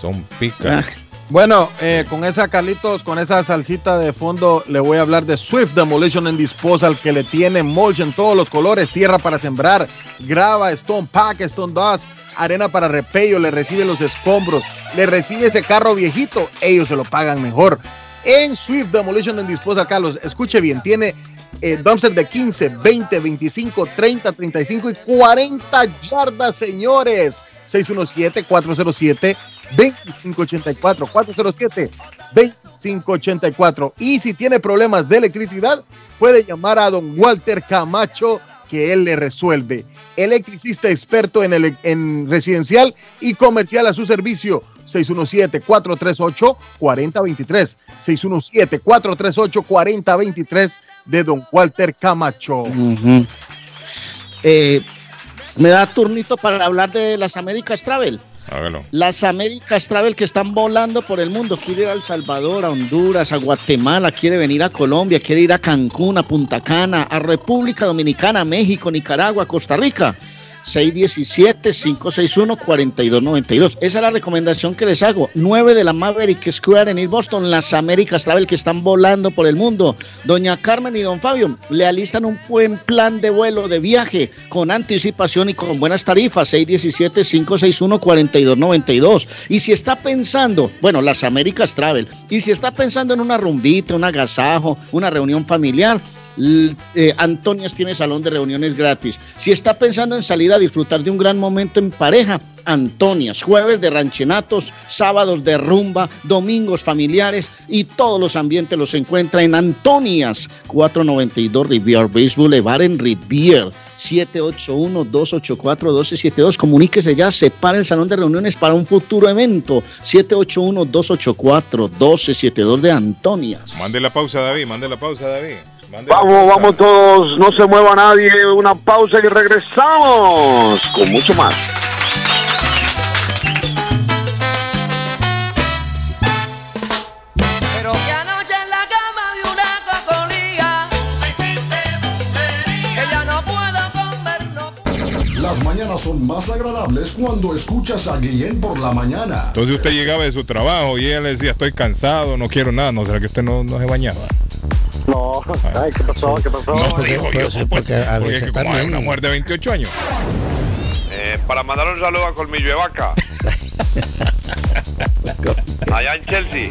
Son pícaros. Bueno, eh, con esa Carlitos, con esa salsita de fondo, le voy a hablar de Swift Demolition and Disposal que le tiene mulch en todos los colores, tierra para sembrar, grava, stone pack, stone dust, arena para repello, le recibe los escombros, le recibe ese carro viejito, ellos se lo pagan mejor. En Swift Demolition and Disposal, Carlos, escuche bien, tiene eh, dumpster de 15, 20, 25, 30, 35 y 40 yardas, señores. 617-407. 2584 407 2584 y si tiene problemas de electricidad puede llamar a don Walter Camacho que él le resuelve. Electricista experto en, ele- en residencial y comercial a su servicio. 617-438-4023 617-438-4023 de don Walter Camacho. Eh, me da turnito para hablar de las Américas Travel. Las Américas Travel que están volando por el mundo, quiere ir a El Salvador, a Honduras, a Guatemala, quiere venir a Colombia, quiere ir a Cancún, a Punta Cana, a República Dominicana, México, Nicaragua, Costa Rica. 617-561-4292. Esa es la recomendación que les hago. 9 de la Maverick Square en East Boston, las Américas Travel que están volando por el mundo. Doña Carmen y don Fabio le alistan un buen plan de vuelo, de viaje, con anticipación y con buenas tarifas. 617-561-4292. Y si está pensando, bueno, las Américas Travel, y si está pensando en una rumbita, un agasajo, una reunión familiar, eh, Antonias tiene salón de reuniones gratis. Si está pensando en salir a disfrutar de un gran momento en pareja, Antonias, jueves de ranchenatos, sábados de rumba, domingos familiares y todos los ambientes los encuentra en Antonias, 492 Rivier Beach Boulevard en Rivier. 781-284-1272. Comuníquese ya, separa el salón de reuniones para un futuro evento. 781-284-1272 de Antonias. Mande la pausa, David. Mande la pausa, David. Vamos, vamos todos, no se mueva nadie, una pausa y regresamos con mucho más. Las mañanas son más agradables cuando escuchas a Guillén por la mañana. Entonces usted llegaba de su trabajo y ella le decía, estoy cansado, no quiero nada. No será que usted no, no se bañaba. No, ay, ¿qué pasó? ¿Qué pasó? No, digo yo, sí, pues, porque a porque veces es que como hay una mujer de 28 años. Eh, para mandar un saludo a Colmillo de Vaca. Allá en Chelsea.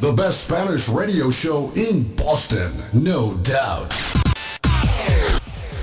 The best Spanish radio show in Boston, no doubt.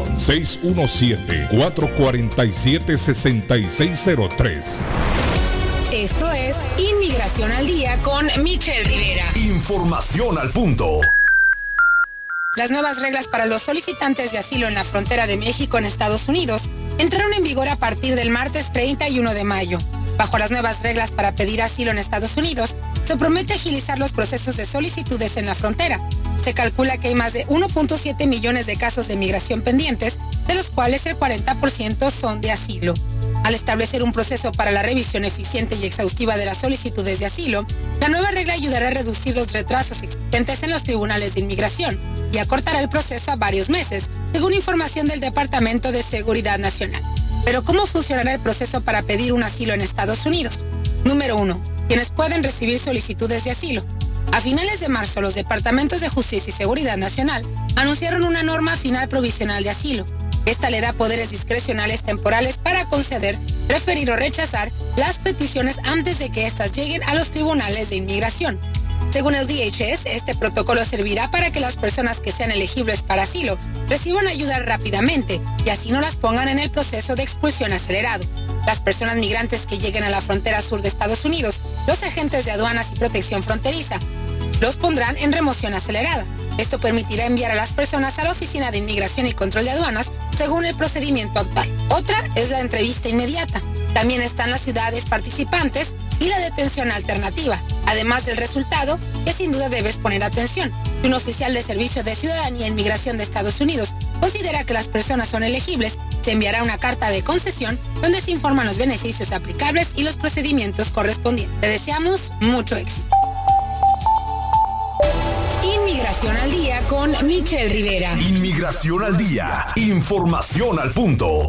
617-447-6603. Esto es Inmigración al Día con Michelle Rivera. Información al punto. Las nuevas reglas para los solicitantes de asilo en la frontera de México en Estados Unidos entraron en vigor a partir del martes 31 de mayo. Bajo las nuevas reglas para pedir asilo en Estados Unidos, se promete agilizar los procesos de solicitudes en la frontera. Se calcula que hay más de 1.7 millones de casos de migración pendientes, de los cuales el 40% son de asilo. Al establecer un proceso para la revisión eficiente y exhaustiva de las solicitudes de asilo, la nueva regla ayudará a reducir los retrasos existentes en los tribunales de inmigración y acortará el proceso a varios meses, según información del Departamento de Seguridad Nacional. Pero ¿cómo funcionará el proceso para pedir un asilo en Estados Unidos? Número 1. Quienes pueden recibir solicitudes de asilo. A finales de marzo, los departamentos de Justicia y Seguridad Nacional anunciaron una norma final provisional de asilo. Esta le da poderes discrecionales temporales para conceder, referir o rechazar las peticiones antes de que éstas lleguen a los tribunales de inmigración. Según el DHS, este protocolo servirá para que las personas que sean elegibles para asilo reciban ayuda rápidamente y así no las pongan en el proceso de expulsión acelerado. Las personas migrantes que lleguen a la frontera sur de Estados Unidos, los agentes de aduanas y protección fronteriza, los pondrán en remoción acelerada. Esto permitirá enviar a las personas a la Oficina de Inmigración y Control de Aduanas según el procedimiento actual. Otra es la entrevista inmediata. También están las ciudades participantes y la detención alternativa, además del resultado que sin duda debes poner atención. Un oficial de Servicio de Ciudadanía e Inmigración de Estados Unidos considera que las personas son elegibles, se enviará una carta de concesión donde se informan los beneficios aplicables y los procedimientos correspondientes. Te deseamos mucho éxito. Inmigración al Día con Michelle Rivera. Inmigración al día. Información al punto.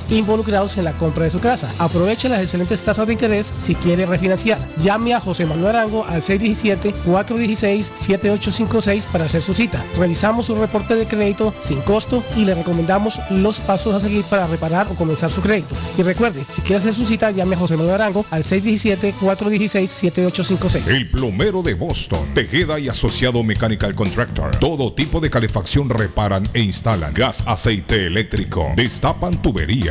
involucrados en la compra de su casa. Aproveche las excelentes tasas de interés si quiere refinanciar. Llame a José Manuel Arango al 617-416-7856 para hacer su cita. Revisamos su reporte de crédito sin costo y le recomendamos los pasos a seguir para reparar o comenzar su crédito. Y recuerde, si quiere hacer su cita, llame a José Manuel Arango al 617-416-7856. El plomero de Boston, Tejeda y Asociado Mechanical Contractor. Todo tipo de calefacción reparan e instalan. Gas, aceite eléctrico. Destapan tuberías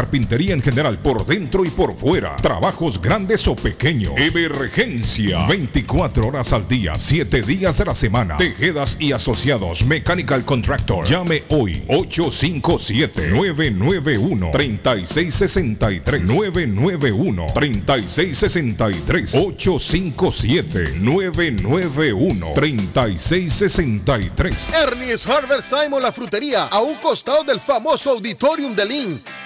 carpintería en general, por dentro y por fuera. Trabajos grandes o pequeños. Emergencia. 24 horas al día, 7 días de la semana. Tejedas y asociados. Mechanical Contractor. Llame hoy. 857-991-3663. 991-3663. 857-991-3663. Ernie's Harvest Time o la frutería, a un costado del famoso Auditorium de Lynn.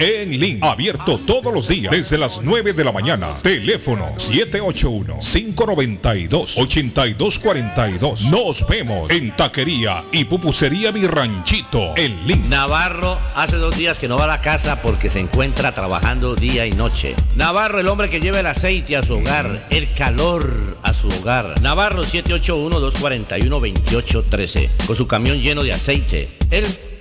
en Lynn, abierto todos los días desde las 9 de la mañana. Teléfono 781-592-8242. Nos vemos en Taquería y Pupusería Mi Ranchito en Lynn. Navarro hace dos días que no va a la casa porque se encuentra trabajando día y noche. Navarro, el hombre que lleva el aceite a su hogar, el calor a su hogar. Navarro 781-241-2813, con su camión lleno de aceite. Él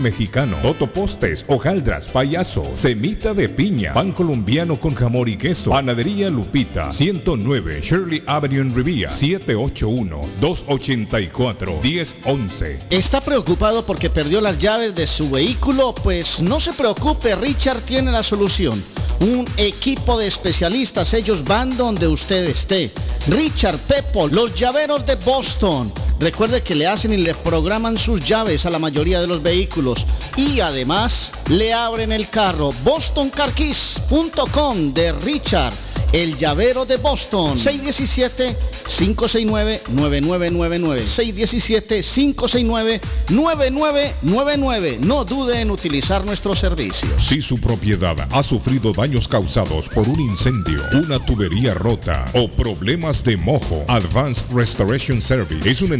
mexicano, totopostes, hojaldras, payaso, semita de piña, pan colombiano con jamón y queso. Panadería Lupita. 109 Shirley Avenue en Rivia. 781-284-1011. ¿Está preocupado porque perdió las llaves de su vehículo? Pues no se preocupe, Richard tiene la solución. Un equipo de especialistas, ellos van donde usted esté. Richard Pepo, los llaveros de Boston. Recuerde que le hacen y le programan sus llaves a la mayoría de los vehículos. Y además le abren el carro. BostonCarKeys.com de Richard. El llavero de Boston. 617-569-9999. 617-569-9999. No dude en utilizar nuestros servicios. Si su propiedad ha sufrido daños causados por un incendio, una tubería rota o problemas de mojo, Advanced Restoration Service es una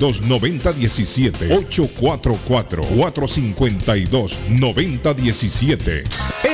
844-452-9017. 844-452-9017.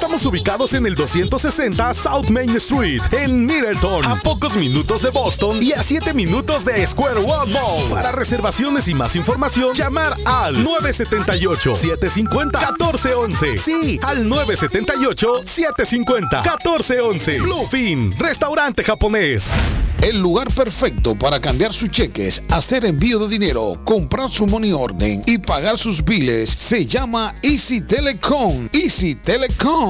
Estamos ubicados en el 260 South Main Street, en Middleton, a pocos minutos de Boston y a 7 minutos de Square One Mall. Para reservaciones y más información, llamar al 978-750-1411. Sí, al 978-750-1411. Bluefin, restaurante japonés. El lugar perfecto para cambiar sus cheques, hacer envío de dinero, comprar su money orden y pagar sus biles se llama Easy Telecom. Easy Telecom.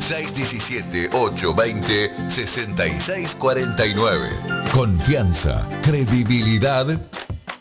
617-820-6649. Confianza, credibilidad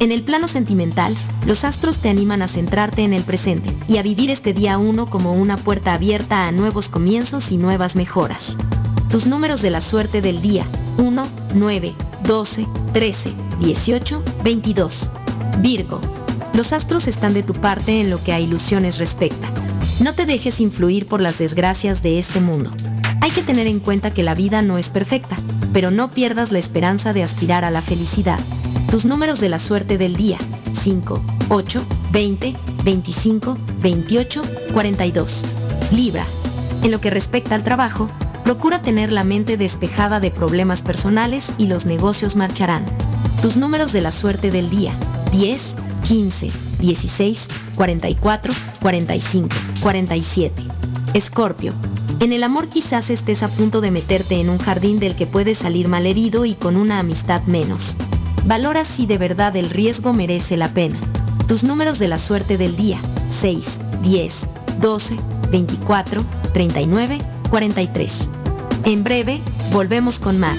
En el plano sentimental, los astros te animan a centrarte en el presente y a vivir este día 1 como una puerta abierta a nuevos comienzos y nuevas mejoras. Tus números de la suerte del día 1, 9, 12, 13, 18, 22. Virgo. Los astros están de tu parte en lo que a ilusiones respecta. No te dejes influir por las desgracias de este mundo. Hay que tener en cuenta que la vida no es perfecta, pero no pierdas la esperanza de aspirar a la felicidad. Tus números de la suerte del día 5, 8, 20, 25, 28, 42. Libra. En lo que respecta al trabajo, procura tener la mente despejada de problemas personales y los negocios marcharán. Tus números de la suerte del día 10, 15, 16, 44, 45, 47. Escorpio. En el amor quizás estés a punto de meterte en un jardín del que puedes salir malherido y con una amistad menos. Valora si de verdad el riesgo merece la pena. Tus números de la suerte del día 6, 10, 12, 24, 39, 43. En breve, volvemos con más.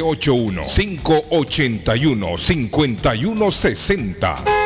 781-581-5160.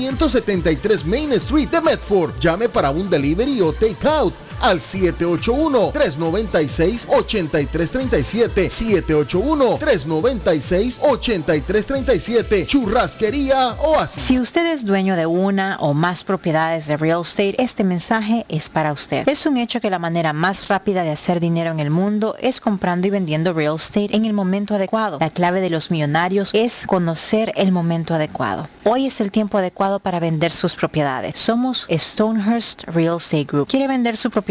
373 Main Street de Medford. Llame para un delivery o take out al 781-396-8337. 781-396-8337. Churrasquería Oasis. Si usted es dueño de una o más propiedades de real estate, este mensaje es para usted. Es un hecho que la manera más rápida de hacer dinero en el mundo es comprando y vendiendo real estate en el momento adecuado. La clave de los millonarios es conocer el momento adecuado. Hoy es el tiempo adecuado para vender sus propiedades. Somos Stonehurst Real Estate Group. ¿Quiere vender su propiedad?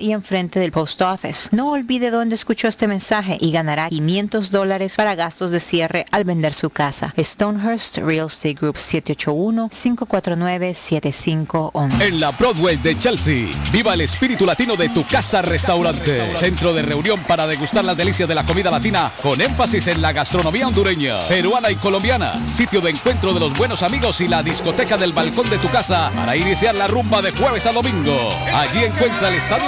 y enfrente del Post Office. No olvide dónde escuchó este mensaje y ganará 500 dólares para gastos de cierre al vender su casa. Stonehurst Real Estate Group 781-549-7511. En la Broadway de Chelsea, viva el espíritu latino de tu casa restaurante. Centro de reunión para degustar las delicias de la comida latina con énfasis en la gastronomía hondureña, peruana y colombiana. Sitio de encuentro de los buenos amigos y la discoteca del balcón de tu casa para iniciar la rumba de jueves a domingo. Allí encuentra el estadio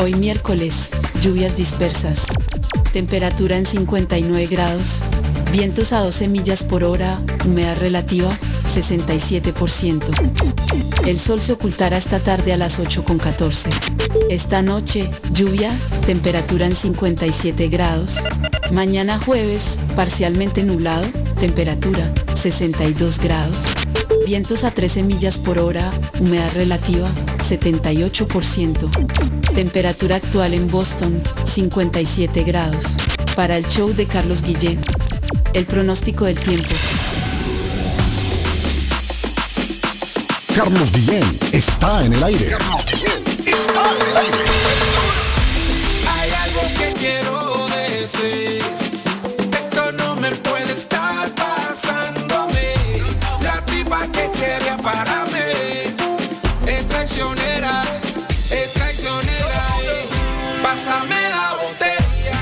Hoy miércoles, lluvias dispersas. Temperatura en 59 grados. Vientos a 12 millas por hora. Humedad relativa 67%. El sol se ocultará esta tarde a las 8.14. Esta noche, lluvia, temperatura en 57 grados. Mañana jueves, parcialmente nublado, temperatura 62 grados. Vientos a 13 millas por hora, humedad relativa 78%. Temperatura actual en Boston 57 grados. Para el show de Carlos Guillén. El pronóstico del tiempo. Carlos Guillén está en el aire. Carlos Guillén está en el aire. Hay algo que quiero decir. Esto no me puede estar pasándome. La tipa que quería para mí es traicionera, es traicionera. eh. Pásame la botella.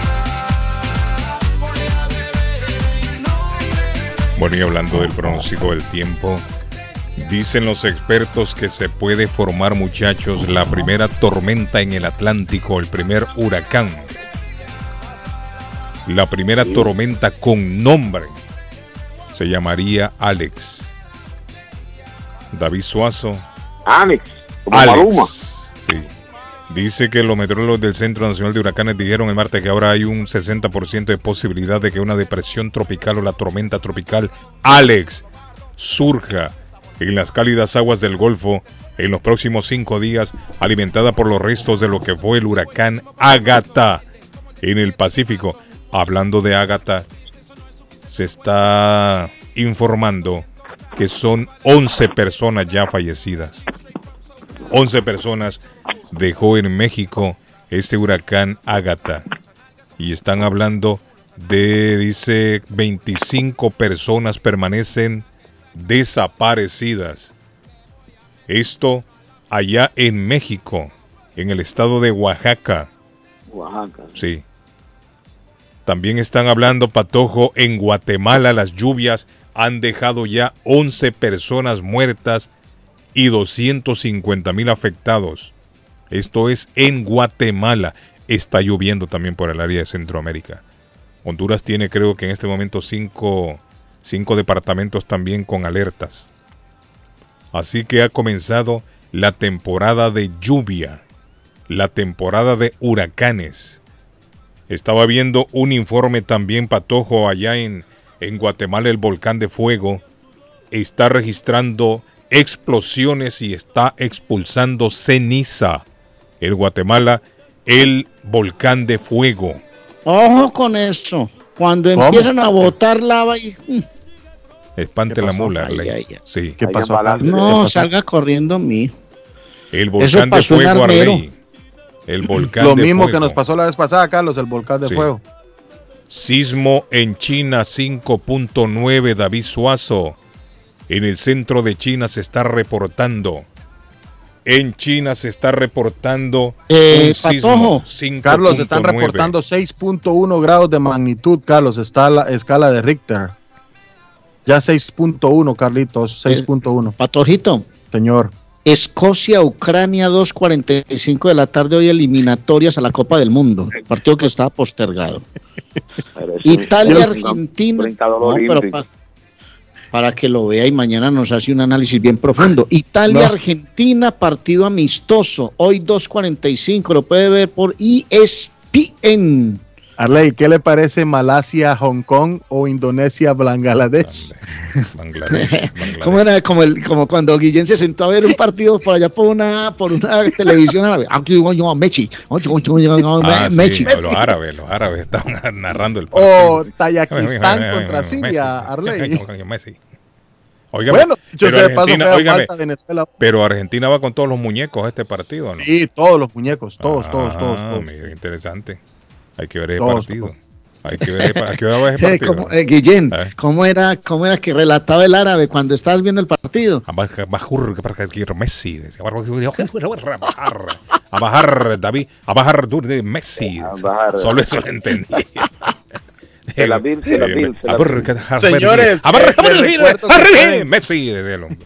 Bueno, y hablando del pronóstico del tiempo, dicen los expertos que se puede formar, muchachos, la primera tormenta en el Atlántico, el primer huracán. La primera tormenta con nombre se llamaría Alex. David Suazo. Alex, como Alex. Maluma. Sí. Dice que los meteorólogos del Centro Nacional de Huracanes dijeron el martes que ahora hay un 60% de posibilidad de que una depresión tropical o la tormenta tropical Alex surja en las cálidas aguas del Golfo en los próximos cinco días, alimentada por los restos de lo que fue el huracán Agatha en el Pacífico. Hablando de Agatha, se está informando que son 11 personas ya fallecidas. 11 personas dejó en México este huracán Agatha. Y están hablando de, dice, 25 personas permanecen desaparecidas. Esto allá en México, en el estado de Oaxaca. Oaxaca. Sí. También están hablando, Patojo, en Guatemala las lluvias han dejado ya 11 personas muertas y 250 mil afectados. Esto es en Guatemala. Está lloviendo también por el área de Centroamérica. Honduras tiene creo que en este momento cinco, cinco departamentos también con alertas. Así que ha comenzado la temporada de lluvia, la temporada de huracanes. Estaba viendo un informe también, Patojo, allá en, en Guatemala, el volcán de fuego está registrando explosiones y está expulsando ceniza. En Guatemala, el volcán de fuego. Ojo con eso. Cuando ¿Cómo? empiezan a botar lava y... Espante la mula. Ay, ay, ay. Sí. ¿Qué pasó? No, salga corriendo mi. El volcán de fuego. Arley. El volcán Lo de mismo fuego. que nos pasó la vez pasada, Carlos, el volcán de Sí. fuego. Sismo en China 5.9, David Suazo. En el centro de China se está reportando. En China se está reportando Eh, un sismo Patojo. 5.9. Carlos, están reportando 6.1 grados de magnitud, Carlos. Está la escala de Richter. Ya 6.1, Carlitos. 6.1. Patojito. Señor. Escocia, Ucrania, 2.45 de la tarde, hoy eliminatorias a la Copa del Mundo. Partido que estaba postergado. Italia, Argentina. No, pero pa- para que lo vea y mañana nos hace un análisis bien profundo. Italia, No. Argentina, partido amistoso. Hoy 2.45, lo puede ver por ESPN. Arley, ¿qué le parece Malasia, Hong Kong o Indonesia, Bangladesh? ¿Cómo era? Como, el, como cuando Guillén se sentó a ver un partido por allá por una, por una televisión árabe. Aquí voy yo, Mechi. Ah, sí, Mechi. los árabes, los árabes estaban narrando el O partido. Tayikistán contra Siria, Arley. Messi. Bueno, dicho pero paso, Argentina, fea óigame, falta Venezuela. pero Argentina va con todos los muñecos a este partido, ¿no? Sí, todos los muñecos, todos, todos, Ah, todos, todos. mira, interesante. Hay que ver ese Todos, partido. Hay que ver ese pa- ¿a qué hora va ese Eh, partido? como- eh, Guillén, ¿cómo era, ¿cómo era que relataba el árabe cuando estabas viendo el partido? A bajar, bajar, para que Messi. decía, A bajar, a bajar, David. A bajar tú de Messi. Solo eso lo entendí. Se la vil, se la vil, se la A ver, vil. que dejar- Señores, a ver, eh, Messi, decía el hombre.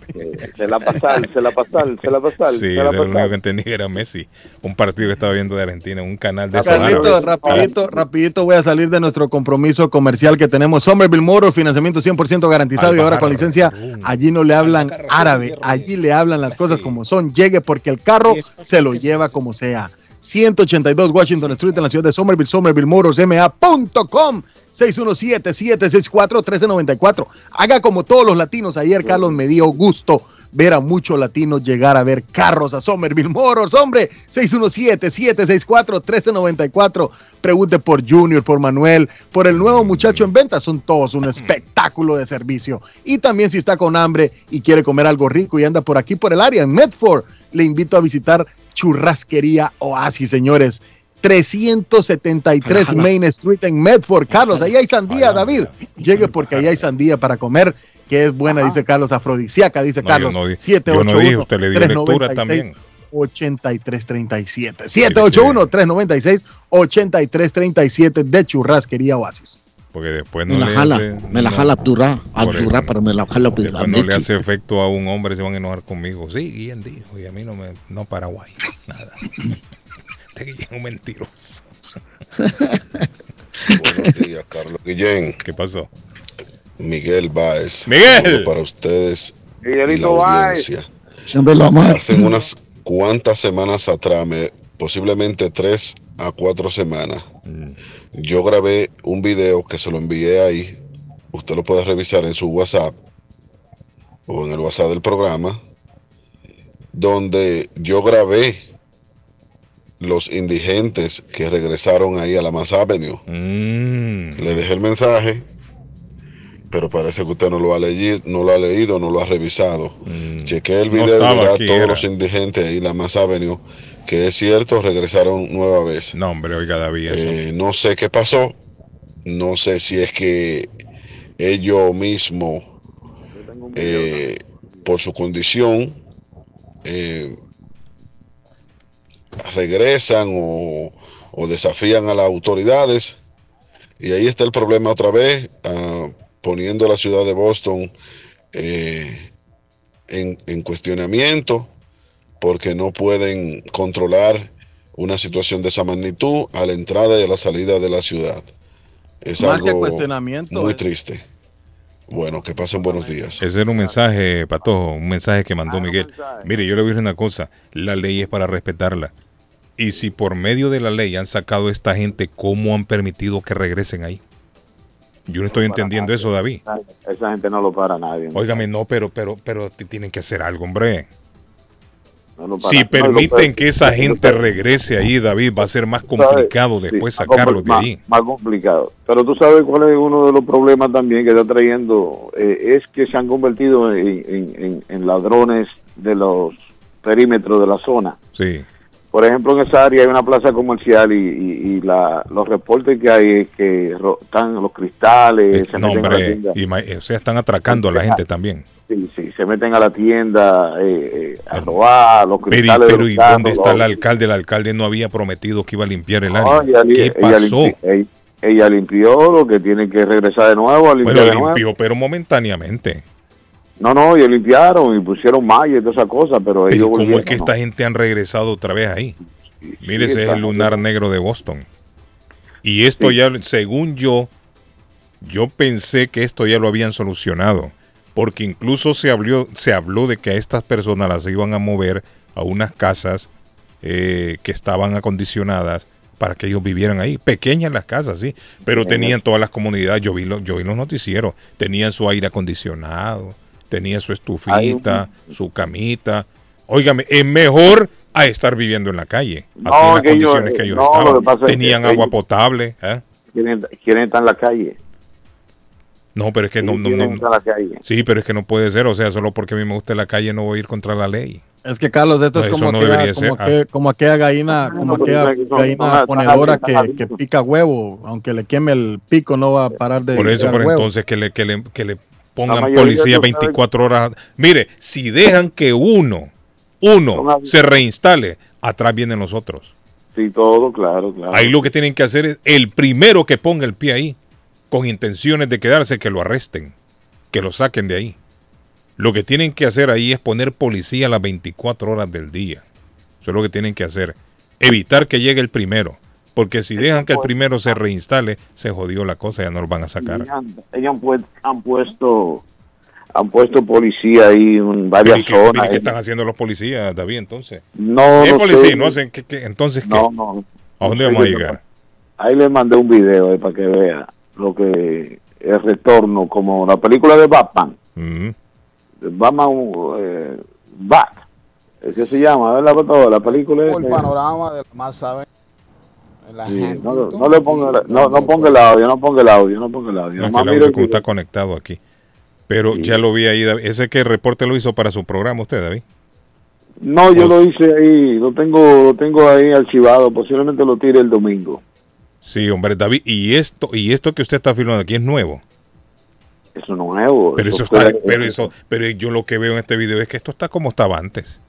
Se la pasar, se la pasar, se la pasar, Sí, lo único que entendí era Messi. Un partido que estaba viendo de Argentina, un canal de esos Carlito, rapidito, rapidito voy a salir de nuestro compromiso comercial que tenemos. Somerville Motors, financiamiento 100% garantizado y ahora con licencia. Allí no le hablan árabe, allí le hablan las cosas como son. Llegue porque el carro se lo lleva como sea. 182 Washington Street en la ciudad de Somerville, Somerville Motors, MA.com. 617-764-1394. Haga como todos los latinos. Ayer Carlos me dio gusto ver a muchos latinos llegar a ver carros a Somerville Motors. Hombre, 617-764-1394. Pregunte por Junior, por Manuel, por el nuevo muchacho en venta. Son todos un espectáculo de servicio. Y también si está con hambre y quiere comer algo rico y anda por aquí, por el área, en Medford, le invito a visitar Churrasquería Oasis, señores. 373 Main Street en Medford. Carlos, ahí hay sandía, David. Llegue porque ahí hay sandía para comer, que es buena, dice Carlos, afrodisíaca, dice No, Carlos. yo no 781 yo no dije, usted le dio lectura 396, también. 8337. 781-396-8337 de Churrasquería Oasis. Porque después no Me la le jala, hace- me la no- jala Abdurra, eso. pero me la jala Abdurra. Después no le hace efecto a un hombre, se van a enojar conmigo. Sí, Guillén dijo, y a mí no me, no Paraguay, nada. Este Guillén un mentiroso. Buenos días, Carlos Guillén. ¿Qué pasó? Miguel Báez. Miguel. Para ustedes y la Miguelito Báez. audiencia. Siempre lo amo. Hace unas cuantas semanas atrás, me- posiblemente tres a cuatro semanas, yo grabé un video que se lo envié ahí. Usted lo puede revisar en su WhatsApp o en el WhatsApp del programa, donde yo grabé los indigentes que regresaron ahí a la Mass Avenue. Mm. Le dejé el mensaje, pero parece que usted no lo ha leído, no lo ha leído, no lo ha revisado. Chequé el Mm. No video estaba y verá todos era. los indigentes ahí en la Mass Avenue, que es cierto, regresaron nueva vez. No, hombre, oiga, David. Eh, no sé qué pasó, no sé si es que ellos mismos, eh, por su condición, eh, regresan o, o desafían a las autoridades. Y ahí está el problema otra vez, ah, poniendo a la ciudad de Boston eh, en, en cuestionamiento, porque no pueden controlar una situación de esa magnitud a la entrada y a la salida de la ciudad. Es Más que algo cuestionamiento, muy es- triste. Bueno, que pasen buenos días. Ese era un mensaje, Patojo, un mensaje que mandó Miguel. Mire, yo le voy a decir una cosa, la ley es para respetarla. Y si por medio de la ley han sacado a esta gente, ¿cómo han permitido que regresen ahí? Yo no estoy entendiendo eso, David. Esa gente no lo para nadie. Óigame, no, pero, pero, pero tienen que hacer algo, hombre. No Si permiten que esa gente regrese ahí, David, va a ser más sabes, complicado sí, después más sacarlos de ahí. Más, más complicado. Pero tú sabes cuál es uno de los problemas también que está trayendo. eh, es que se han convertido en, en- en- en ladrones de los perímetros de la zona. Sí. Por ejemplo, en esa área hay una plaza comercial y, y- y la, los reportes que hay es que están los cristales, se No, meten a la hombre, tienda. ima- o sea, están atracando a la gente también. Sí, sí, se meten a la tienda eh, eh, a robar los Pero, y- cristales. de pero los ¿y carros, dónde está el alcalde? El alcalde no había prometido que iba a limpiar el área. ¿Qué ella pasó? ella, ella limpió lo que tiene que regresar de nuevo a limpiar de nuevo. limpió, pero momentáneamente. No, no, ellos limpiaron y pusieron malla y todas esas cosas, pero ellos Pero ¿cómo volvieron, es que ¿no? esta gente han regresado otra vez ahí? Mire, ese es el lunar negro de Boston. Y esto Sí. ya, según yo, yo pensé que esto ya lo habían solucionado. Porque incluso se habló, se habló de que a estas personas las iban a mover a unas casas eh, que estaban acondicionadas para que ellos vivieran ahí. Pequeñas las casas, sí, pero Sí. tenían todas las comunidades. Yo vi, los, yo vi los noticieros. Tenían su aire acondicionado, tenían su estufita, su camita. Óigame, es mejor a estar viviendo en la calle. No, así en las que ellos- condiciones que ellos no, lo que pasa es que Tenían ellos- agua potable. ¿eh? quieren, quieren estar en la calle. No, pero es que no, no, no- estar en la calle. Sí, pero es que no puede ser. O sea, solo porque a mí me gusta la calle no voy a ir contra la ley. Es que Carlos, esto No, es eso como, no aquella, debería como, ser. que- como aquella gallina, como no, pero aquella gallina ponedora que, pica huevo, aunque le queme el pico no va a parar de Por eso, pero huevo. entonces que le, que le, que le pongan policía de- 24 horas. Mire, si dejan que uno, uno se reinstale, atrás vienen los otros. Sí, todo, claro, claro. Ahí lo que tienen que hacer es el primero que ponga el pie ahí, con intenciones de quedarse, que lo arresten, que lo saquen de ahí. Lo que tienen que hacer ahí es poner policía las 24 horas del día. Eso es lo que tienen que hacer. Evitar que llegue el primero. Porque si dejan que el primero se reinstale, se jodió la cosa, ya no lo van a sacar. Ellos han, ellos han pu- han puesto han puesto policía ahí en varias ¿Y qué, zonas. y qué están haciendo los policías, David, entonces? No, ¿Qué no policía? ¿No hacen qué, qué? Entonces, ¿qué? No, no. ¿A dónde vamos a llegar? Ahí le mandé un video ahí para que vea lo que el retorno, como la película de Batman. Ujú. Batman eh, Bat. Es que se llama, ¿verdad? Todo, la película el es- panorama de lo más saben la Sí, no, no le ponga, no, no ponga el audio, no ponga el audio, no ponga el audio. No, que el mire audio como está conectado aquí. Pero ya lo vi ahí, David. ¿Ese que reporte lo hizo para su programa usted, David? No, yo lo hice ahí, lo tengo, lo tengo ahí archivado, posiblemente lo tire el domingo. Sí, hombre, David. ¿Y esto y esto que usted está filmando aquí es nuevo? Eso no es nuevo. Pero eso, está, pero eso, pero yo lo que veo en este video es que esto está como estaba antes.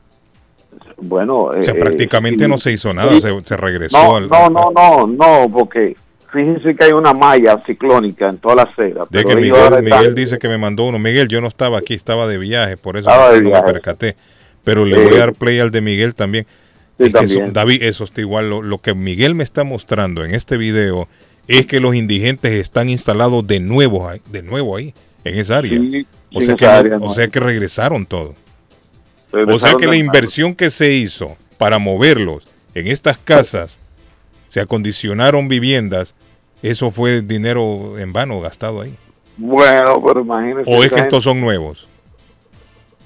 Bueno, O sea, eh, prácticamente sí. no se hizo nada, se, se regresó No, al- no, no, no, no, porque fíjense que hay una malla ciclónica en toda la acera. De pero que ellos Miguel, dice que me mandó uno. Miguel, yo no estaba aquí, estaba de viaje, por eso no, me percaté. Pero le Eh, voy a dar play al de Miguel también. Sí, Es que eso-. David, eso está igual. Lo, lo que Miguel me está mostrando en este video es que los indigentes están instalados de nuevo, ahí- de nuevo ahí, en esa área. Sí, o, sea que, no- o sea que regresaron todo. O sea que la inversión que se hizo para moverlos en estas casas, se acondicionaron viviendas, eso fue dinero en vano gastado ahí. Bueno, pero imagínense. ¿O es que estos son nuevos?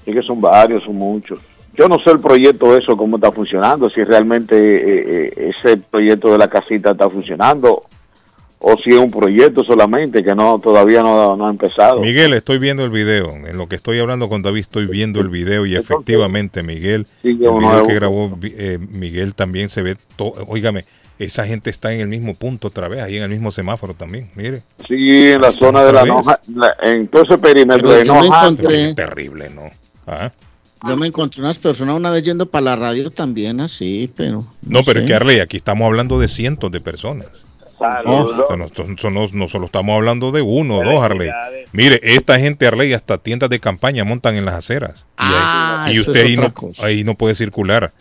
Es que son varios, son muchos. Yo no sé el proyecto eso, cómo está funcionando, si realmente eh, eh, ese proyecto de la casita está funcionando o si es un proyecto solamente que no todavía no, no ha empezado. Miguel, estoy viendo el video. En lo que estoy hablando con David, estoy viendo el video y efectivamente, Miguel, Sí, el no video que grabó eh, Miguel también se ve. Óigame, esa gente está en el mismo punto otra vez, ahí en el mismo semáforo también. Mire. Sí, en la zona de la. Noja, la- en todo ese perímetro Pero de yo me Noja. encontré- Terrible, ¿no? Ah. Yo me encontré unas personas una vez yendo para la radio también así, pero... No, pero es sé. que Arley, aquí estamos hablando de cientos de personas. Saludos. O sea, no, no- no- no solo estamos hablando de uno o dos, Arley. Mire, esta gente, Arley, hasta tiendas de campaña montan en las aceras. Y, ahí- Ah, y usted ahí no, cosa. ahí no puede circular.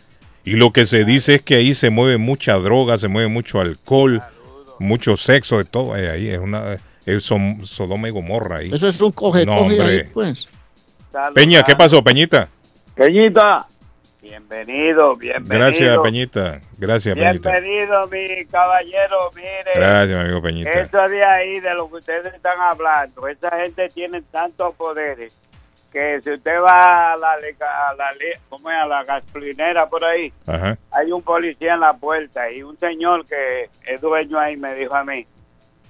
Y lo que se dice es que ahí se mueve mucha droga, se mueve mucho alcohol, mucho sexo, de todo. eh, ahí es una es Sodoma y Gomorra ahí. Eso es un coge, No, coge ahí, hombre. pues. Peña, ¿qué pasó, Peñita? Peñita. Bienvenido, bienvenido. Gracias, Peñita. Gracias, Peñita. Bienvenido, mi caballero. Mire, Gracias, mi amigo Peñita. eso de ahí, de lo que ustedes están hablando, esa gente tiene tantos poderes que si usted va a la, a la, li- ¿cómo es? a la gasolinera por ahí, Ajá. hay un policía en la puerta y un señor que es dueño ahí me dijo a mí,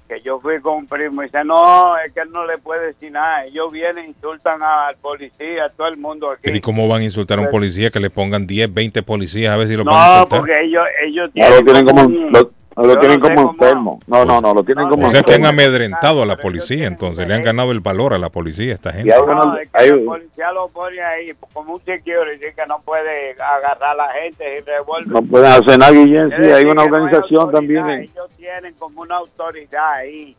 que yo fui con un primo y dice, no, es que él no le puede decir nada. Ellos vienen, insultan al policía, a todo el mundo aquí. ¿y cómo van a insultar a un policía que le pongan 10, 20 policías a ver si lo No, van a insultar? porque ellos, ellos No, lo tienen como, un- lo, lo yo tienen no como enfermo. No, no, no, lo tienen como O sea que han enfermo. amedrentado a la policía, entonces le han ganado el valor a la policía esta gente. Y hay No, es que hay- el policía lo pone ahí como un security que no puede agarrar a la gente y revuelve. No pueden hacer nada, Guillén. Sí, hay una hay organización autoridad, también. Ellos tienen como una autoridad ahí.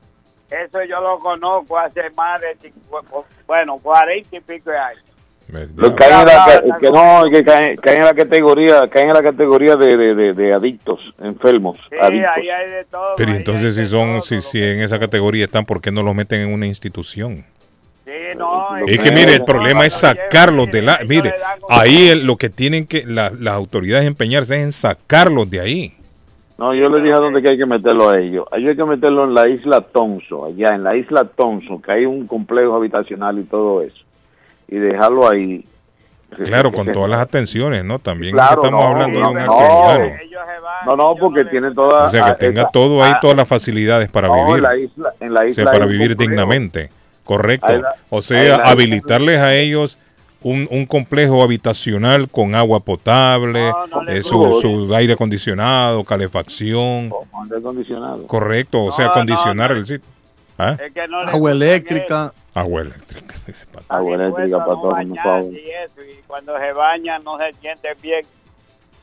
Eso yo lo conozco hace más de, bueno, cuarenta y pico de años. Lo caen en la, que, que no, que caen, caen en la categoría, caen en la categoría de, de, de, de adictos, enfermos, Sí, adictos. ahí hay de todo. Pero entonces si son, si, si en esa categoría están, ¿por qué no los meten en una institución? Sí, no, Es que mire, el problema es sacarlos de la, mire, ahí el- lo que tienen que la- las autoridades empeñarse es en sacarlos de ahí. No, yo le dije a dónde que hay que meterlo a ellos. Ahí hay que meterlo en la isla Thompson, allá en la isla Thompson, que hay un complejo habitacional y todo eso. Y dejarlo ahí. Claro, con todas las atenciones, ¿no? También Claro, estamos no, hablando de no, un no. No, no, porque tiene toda... O sea, que tenga esa- todo ahí, ah, todas las facilidades para no, vivir. En la isla, en la O isla sea, hay para vivir complejo. dignamente. Correcto. La- O sea, la- habilitarles a ellos un, un complejo habitacional con agua potable, eh, su, su aire acondicionado, calefacción. Aire acondicionado. Correcto, o sea, acondicionar el sitio. ¿Ah? Agua eléctrica. Agua eléctrica. Agua eléctrica para todos, por favor. y eso, y cuando se bañan no se sienten bien.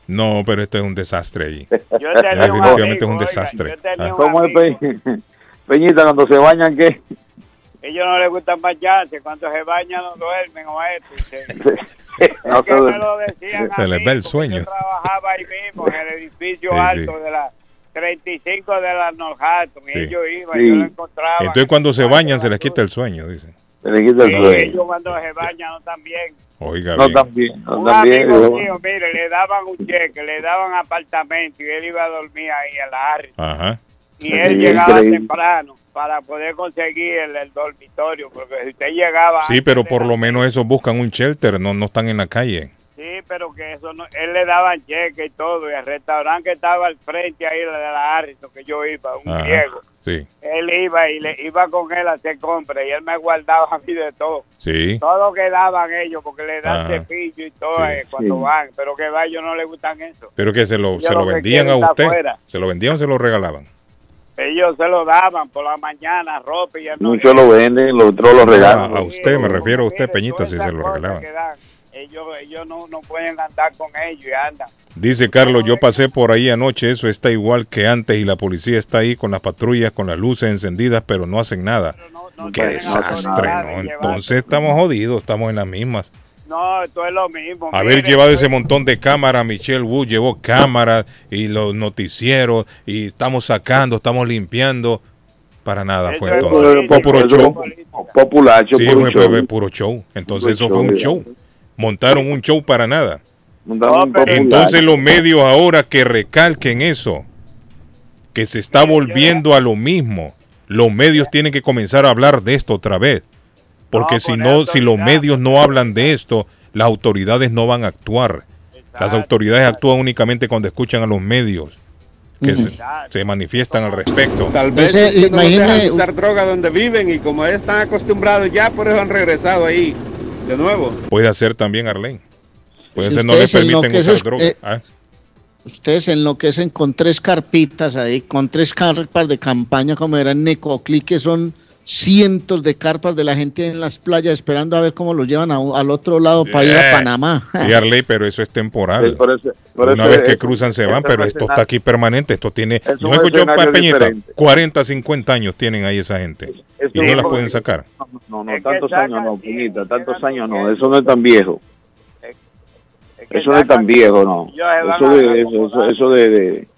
No, pero este es un desastre ahí. Yo tenía un Definitivamente amigo, es un oiga, desastre. yo tenía Ah. un ¿Cómo es, Pe- Peñita, cuando se bañan qué? Ellos no les gusta bañarse, cuando se bañan no duermen o esto. se- No es que se- me lo decían a Se les mí, ve el sueño. Yo trabajaba ahí mismo, en el edificio Sí, alto sí. de la 35 de la Northampton, y Sí. ellos iban, Sí. yo lo encontraba. Entonces cuando se bañan se les quita el sueño, dice. Se le quita el Sí, sueño. ellos cuando se bañan no también. Oiga, No bien. también, no Un también. amigo mío, mire, le daban un cheque, le daban apartamento y él iba a dormir ahí en la área. Ajá. Y él Sí, llegaba increíble. temprano para poder conseguir el, el dormitorio, porque si usted llegaba... Sí, pero por lo menos esos buscan un shelter, no, no están en la calle. Sí, pero que eso no... Él le daban cheque y todo, y el restaurante que estaba al frente ahí de la Harrison, que yo iba, un Ajá. griego, Sí, él iba y le iba con él a hacer compras y él me guardaba a mí de todo. sí. Todo lo que daban ellos, porque le dan Ajá. cepillo y todo Sí. eh, cuando Sí. van, pero que va, a ellos no les gustan eso. Pero que se lo, se lo vendían a usted. afuera. ¿Se lo vendían o se lo regalaban? Ellos se lo daban por la mañana, ropa y él no Muchos lo venden, los otros lo A, regalan. a usted, me refiero a usted, Peñita, si se lo regalaban. Ellos, ellos no, no pueden andar con ellos y andan. Dice Carlos, yo pasé por ahí anoche, eso está igual que antes y la policía está ahí con las patrullas, con las luces encendidas, pero no hacen nada. Qué desastre, ¿no? Entonces estamos jodidos, estamos en las mismas. No, esto es lo mismo. Haber Mire, llevado ese montón de cámaras, Michelle Wu llevó cámaras y los noticieros y estamos sacando, estamos limpiando. Para nada fue entonces. Fue puro eso show. populacho, Sí, puro fue, show. fue puro show. Entonces Puro eso fue un show. Montaron un show para nada. Entonces los medios ahora que recalquen eso, que se está volviendo a lo mismo, los medios tienen que comenzar a hablar de esto otra vez. Porque si no, si los medios no hablan de esto, las autoridades no van a actuar. Las autoridades actúan únicamente cuando escuchan a los medios que se, se manifiestan al respecto. Tal vez Ese, no los imagine- dejan usar droga donde viven y como están acostumbrados ya, por eso han regresado ahí de nuevo. Puede hacer también Arlene. Puede Si ser no le ustedes permiten usar droga. eh, Ah, Ustedes se enloquecen con tres carpitas ahí, con tres carpas de campaña, como eran Necoclí, que son cientos de carpas de la gente en las playas esperando a ver cómo los llevan a al otro lado para ir a Yeah. Panamá. Y Arley, pero eso es temporal. Sí, por eso- por Una vez que cruzan se van, pero esto está aquí permanente. Esto tiene, es escucho escenario Peñita, diferente. 40, 50 años tienen ahí esa gente. Es Y no las pueden sacar. No, no, tantos años no, Peñita, tantos años no, eso no es tan viejo. Eso no es tan viejo, no. Eso de, eso, eso, eso de, de,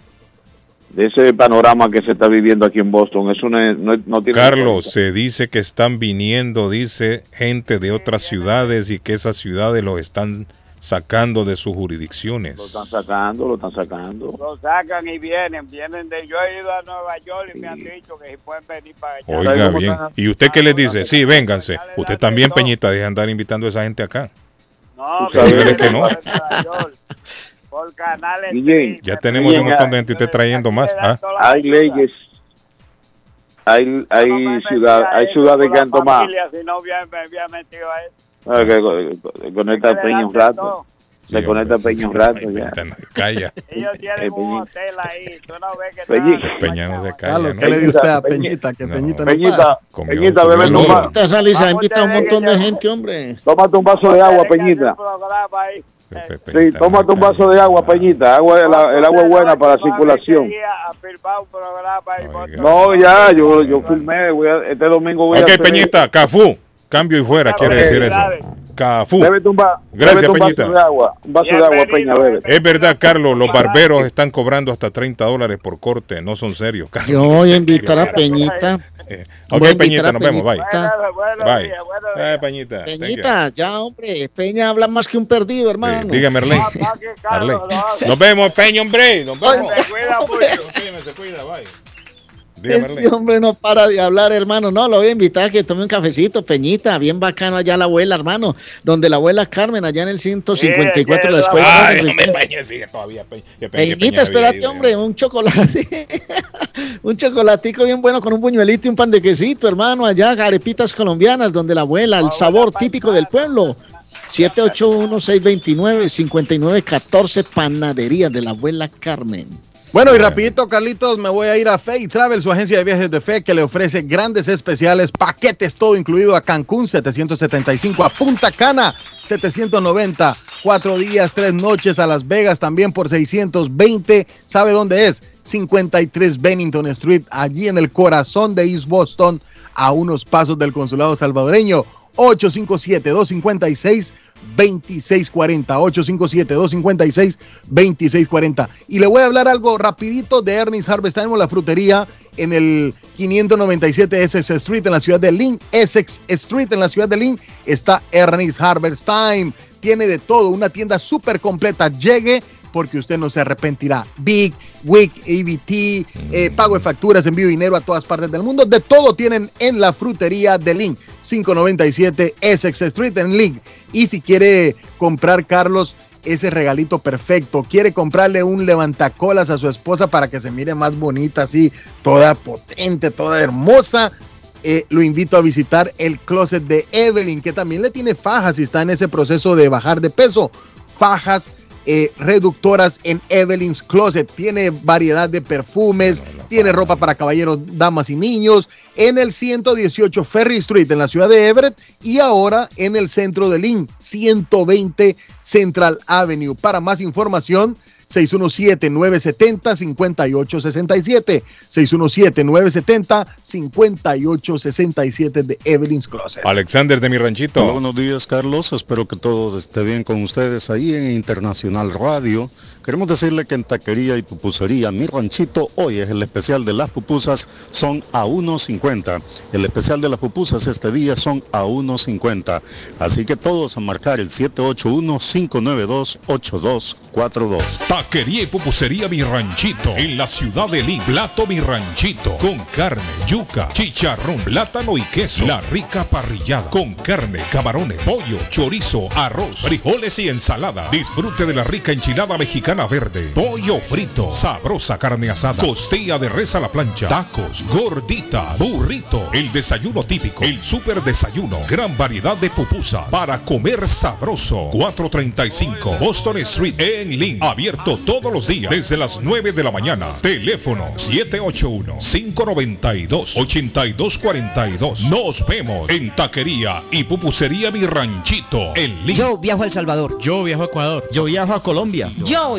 de ese panorama que se está viviendo aquí en Boston, eso no, es- no, tiene... Carlos, se dice que están viniendo, dice gente de otras ciudades y que esas ciudades los están sacando de sus jurisdicciones. Lo están sacando, lo están sacando. Lo sacan y vienen, vienen de... Yo he ido a Nueva York y me han dicho que si pueden venir para allá. Oiga bien. ¿Y usted qué les dice? Sí, vénganse. Usted también, Peñita, deja de andar invitando a esa gente acá. No, Usted que no. por canales... DJ, Ya tenemos un montón de gente y usted trayendo más. ¿ah? Hay leyes, hay, hay, ciudad, hay ciudades que han tomado. Familia, si no hubiera- me hubiera metido a eso. Ah, Conecta a Peña un rato. Se conecta a Peña un rato ya. Calla. Ellos tienen Eh, un Peñita. hotel ahí. Tú no ves que Peñita. Peña no se calla. ¿qué le dio usted a Peñita, Peñita? Que Peñita no Peñita, para. Peñita, bebe un un montón de gente, hombre. Tómate un vaso de agua, Peñita. Sí, tómate un vaso de agua, Peñita. Agua, la- el agua es buena para la circulación. No, ya, yo, yo filmé. voy a- este domingo voy a Ok, Peñita, Cafú. Cambio y fuera, quiere decir eso. Cafú. Bébete un, Gracias, un vaso Peñita. de agua. Un vaso de agua, Peña, bebe. Es verdad, Carlos, los barberos están cobrando hasta 30 dólares por corte. No son serios, Carlos. Yo voy a invitar a Peñita. Eh, ok, a Peñita, a nos vemos. Bye. Peñita. Bye. Peñita. Peñita, ya, hombre. Peña habla más que un perdido, hermano. Dígame, Arley. Nos vemos, Peña, hombre. Nos vemos. Se cuida mucho. se cuida, bye. Dígame, Ese hombre no para de hablar, hermano. No, lo voy a invitar a que tome un cafecito, Peñita. Bien bacano allá la abuela, hermano. Donde la abuela Carmen, allá en el 154 de la escuela. Ay, no me Peña, sigue todavía. Peña, que Peña- que Peña Peñita, espérate, hombre, un chocolate. un chocolatico bien bueno con un buñuelito y un pan de quesito, hermano. Allá, arepitas colombianas, donde la abuela, el sabor típico del pueblo. 781-629-5914, panadería de la abuela Carmen. Bueno, y rapidito, Carlitos, me voy a ir a Fe Travel, su agencia de viajes de fe, que le ofrece grandes especiales, paquetes, todo incluido a Cancún, 775, a Punta Cana, 790, cuatro días, tres noches a Las Vegas, también por 620. ¿Sabe dónde es? 53 Bennington Street, allí en el corazón de East Boston, a unos pasos del consulado salvadoreño. 857-256. 2640 857 256 y le voy a hablar algo rapidito de Ernest Harvest. Time la frutería en el 597 Essex Street en la ciudad de Lynn. Essex Street en la ciudad de Lynn está Ernest Harvest Time. Tiene de todo una tienda súper completa. Llegue porque usted no se arrepentirá. Big, Wick, EBT, eh, pago de facturas, envío dinero a todas partes del mundo. De todo tienen en la frutería de Link. 597 Essex Street en Link. Y si quiere comprar, Carlos, ese regalito perfecto, quiere comprarle un levantacolas a su esposa para que se mire más bonita, así, toda potente, toda hermosa. eh, lo invito a visitar el closet de Evelyn, que también le tiene fajas y está en ese proceso de bajar de peso. Fajas eh, reductoras en Evelyn's Closet. Tiene variedad de perfumes, tiene ropa para caballeros, damas y niños. En el 118 Ferry Street en la ciudad de Everett y ahora en el centro de Lynn, 120 Central Avenue. Para más información, 617-970-5867. 617-970-5867 de Evelyn's Closet. Alexander de mi ranchito. Hola, buenos días, Carlos. Espero que todo esté bien con ustedes ahí en Internacional Radio. Queremos decirle que en taquería y pupusería Mi Ranchito hoy es el especial de las pupusas, son a 1.50. El especial de las pupusas este día son a 1.50. Así que todos a marcar el 781-592-8242. Taquería y pupusería Mi Ranchito en la ciudad de Lima. Plato Mi Ranchito con carne, yuca, chicharrón, plátano y queso. La rica parrillada con carne, camarones, pollo, chorizo, arroz, frijoles y ensalada. Disfrute de la rica enchilada mexicana verde, pollo frito, sabrosa carne asada, costilla de res a la plancha, tacos, gordita, burrito, el desayuno típico, el super desayuno, gran variedad de pupusa para comer sabroso. 435 Boston Street en Lynn, abierto todos los días desde las 9 de la mañana. Teléfono 781-592-8242. Nos vemos en Taquería y Pupusería Mi Ranchito en Lynn. Yo viajo a El Salvador. Yo viajo a Ecuador. Yo viajo a Colombia. Yo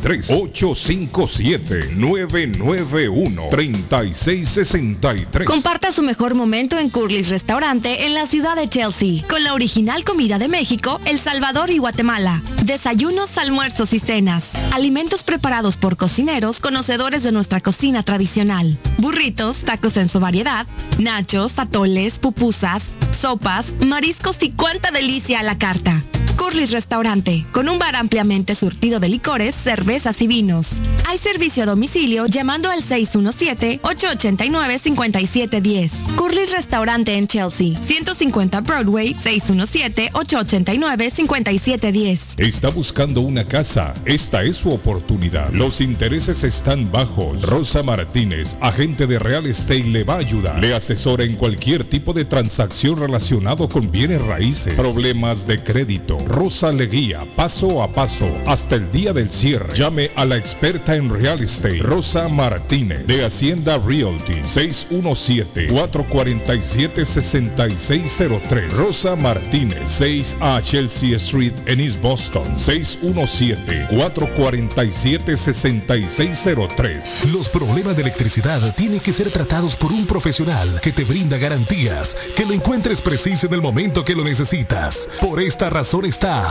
857-991-3663. Comparta su mejor momento en Curly's Restaurante en la ciudad de Chelsea, con la original comida de México, El Salvador y Guatemala. Desayunos, almuerzos y cenas. Alimentos preparados por cocineros conocedores de nuestra cocina tradicional. Burritos, tacos en su variedad, nachos, atoles, pupusas, sopas, mariscos y cuánta delicia a la carta. Curly's Restaurante, con un bar ampliamente surtido de licores, cervezas y vinos. Hay servicio a domicilio llamando al 617-889-5710. Curly's Restaurante en Chelsea, 150 Broadway, 617-889-5710. Está buscando una casa. Esta es su oportunidad. Los intereses están bajos. Rosa Martínez, agente de Real Estate, le va a ayudar. Le asesora en cualquier tipo de transacción relacionado con bienes raíces, problemas de crédito. Rosa le guía paso a paso hasta el día del cierre. Llame a la experta en Real Estate, Rosa Martínez, de Hacienda Realty, 617-447-6603. Rosa Martínez, 6 a Chelsea Street en East Boston, 617-447-6603. Los problemas de electricidad tienen que ser tratados por un profesional que te brinda garantías, que lo encuentres preciso en el momento que lo necesitas. Por esta razón está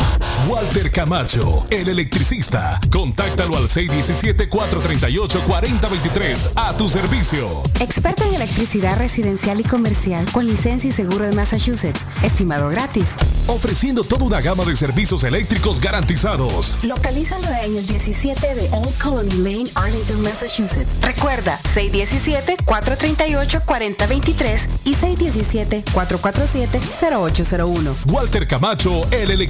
Walter Camacho, el electricista. Contáctalo al 617-438-4023 a tu servicio. Experto en electricidad residencial y comercial con licencia y seguro de Massachusetts. Estimado gratis. Ofreciendo toda una gama de servicios eléctricos garantizados. Localízalo en el 17 de Old Colony Lane, Arlington, Massachusetts. Recuerda, 617-438-4023 y 617-447-0801. Walter Camacho, el electricista.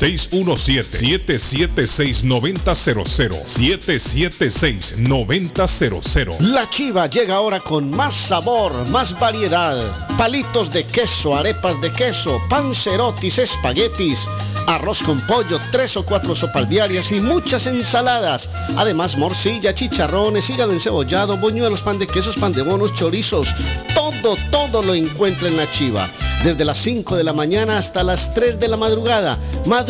617-776-9000. 776-9000. La chiva llega ahora con más sabor, más variedad. Palitos de queso, arepas de queso, pancerotis, espaguetis, arroz con pollo, tres o cuatro sopas diarias y muchas ensaladas. Además, morcilla, chicharrones, hígado encebollado, boñuelos, pan de quesos, pan de bonos, chorizos. Todo, todo lo encuentra en la chiva. Desde las 5 de la mañana hasta las 3 de la madrugada.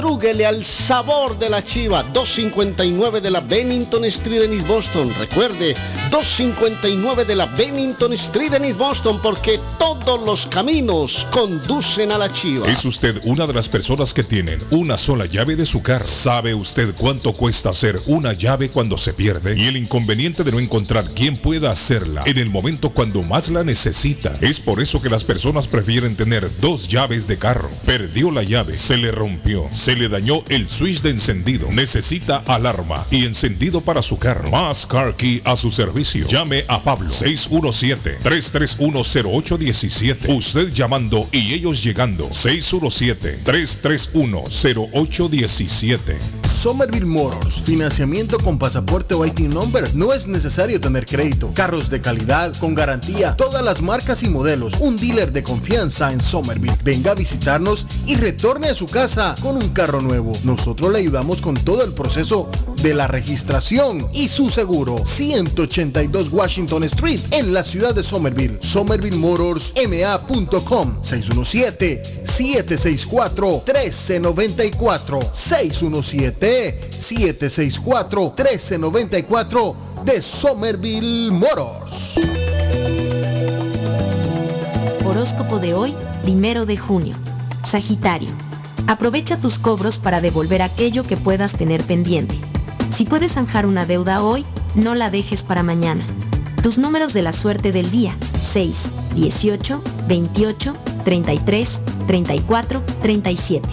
Madrúguele al sabor de la chiva. 259 de la Bennington Street en East Boston. Recuerde, 259 de la Bennington Street en East Boston, porque todos los caminos conducen a la chiva. ¿Es usted una de las personas que tienen una sola llave de su carro? ¿Sabe usted cuánto cuesta hacer una llave cuando se pierde? Y el inconveniente de no encontrar quién pueda hacerla en el momento cuando más la necesita. Es por eso que las personas prefieren tener dos llaves de carro. Perdió la llave, se le rompió, le dañó el switch de encendido. Necesita alarma y encendido para su carro. Más Car Key a su servicio. Llame a Pablo 617-331-0817. Usted llamando y ellos llegando. 617-331-0817. Somerville Motors, financiamiento con pasaporte o IT number. No es necesario tener crédito. Carros de calidad, con garantía, todas las marcas y modelos. Un dealer de confianza en Somerville. Venga a visitarnos y retorne a su casa con un carro nuevo. Nosotros le ayudamos con todo el proceso de la registración y su seguro. 182 Washington Street en la ciudad de Somerville. SomervilleMotorsMA.com 617-764-1394. 617-764-1394 de Somerville Motors. Horóscopo de hoy, primero de junio. Sagitario. Aprovecha tus cobros para devolver aquello que puedas tener pendiente. Si puedes zanjar una deuda hoy, no la dejes para mañana. Tus números de la suerte del día. 6, 18, 28, 33, 34, 37.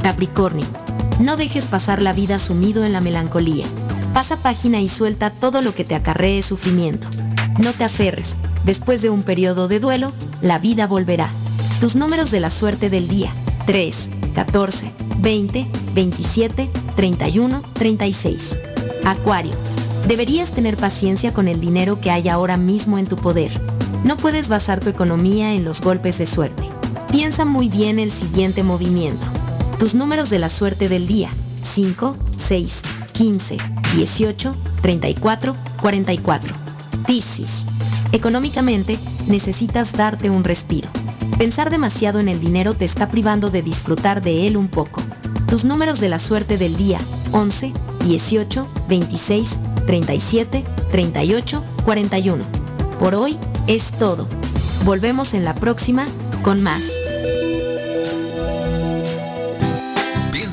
Capricornio. No dejes pasar la vida sumido en la melancolía. Pasa página y suelta todo lo que te acarree sufrimiento. No te aferres. Después de un periodo de duelo, la vida volverá. Tus números de la suerte del día. 3, 14, 20, 27, 31, 36. Acuario. Deberías tener paciencia con el dinero que hay ahora mismo en tu poder. No puedes basar tu economía en los golpes de suerte. Piensa muy bien el siguiente movimiento. Tus números de la suerte del día. 5, 6, 15, 18, 34, 44. Piscis. Económicamente, necesitas darte un respiro. Pensar demasiado en el dinero te está privando de disfrutar de él un poco. Tus números de la suerte del día. 11, 18, 26, 37, 38, 41. Por hoy es todo. Volvemos en la próxima con más.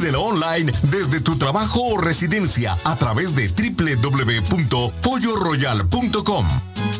Pídelo online desde tu trabajo o residencia a través de www.polloroyal.com.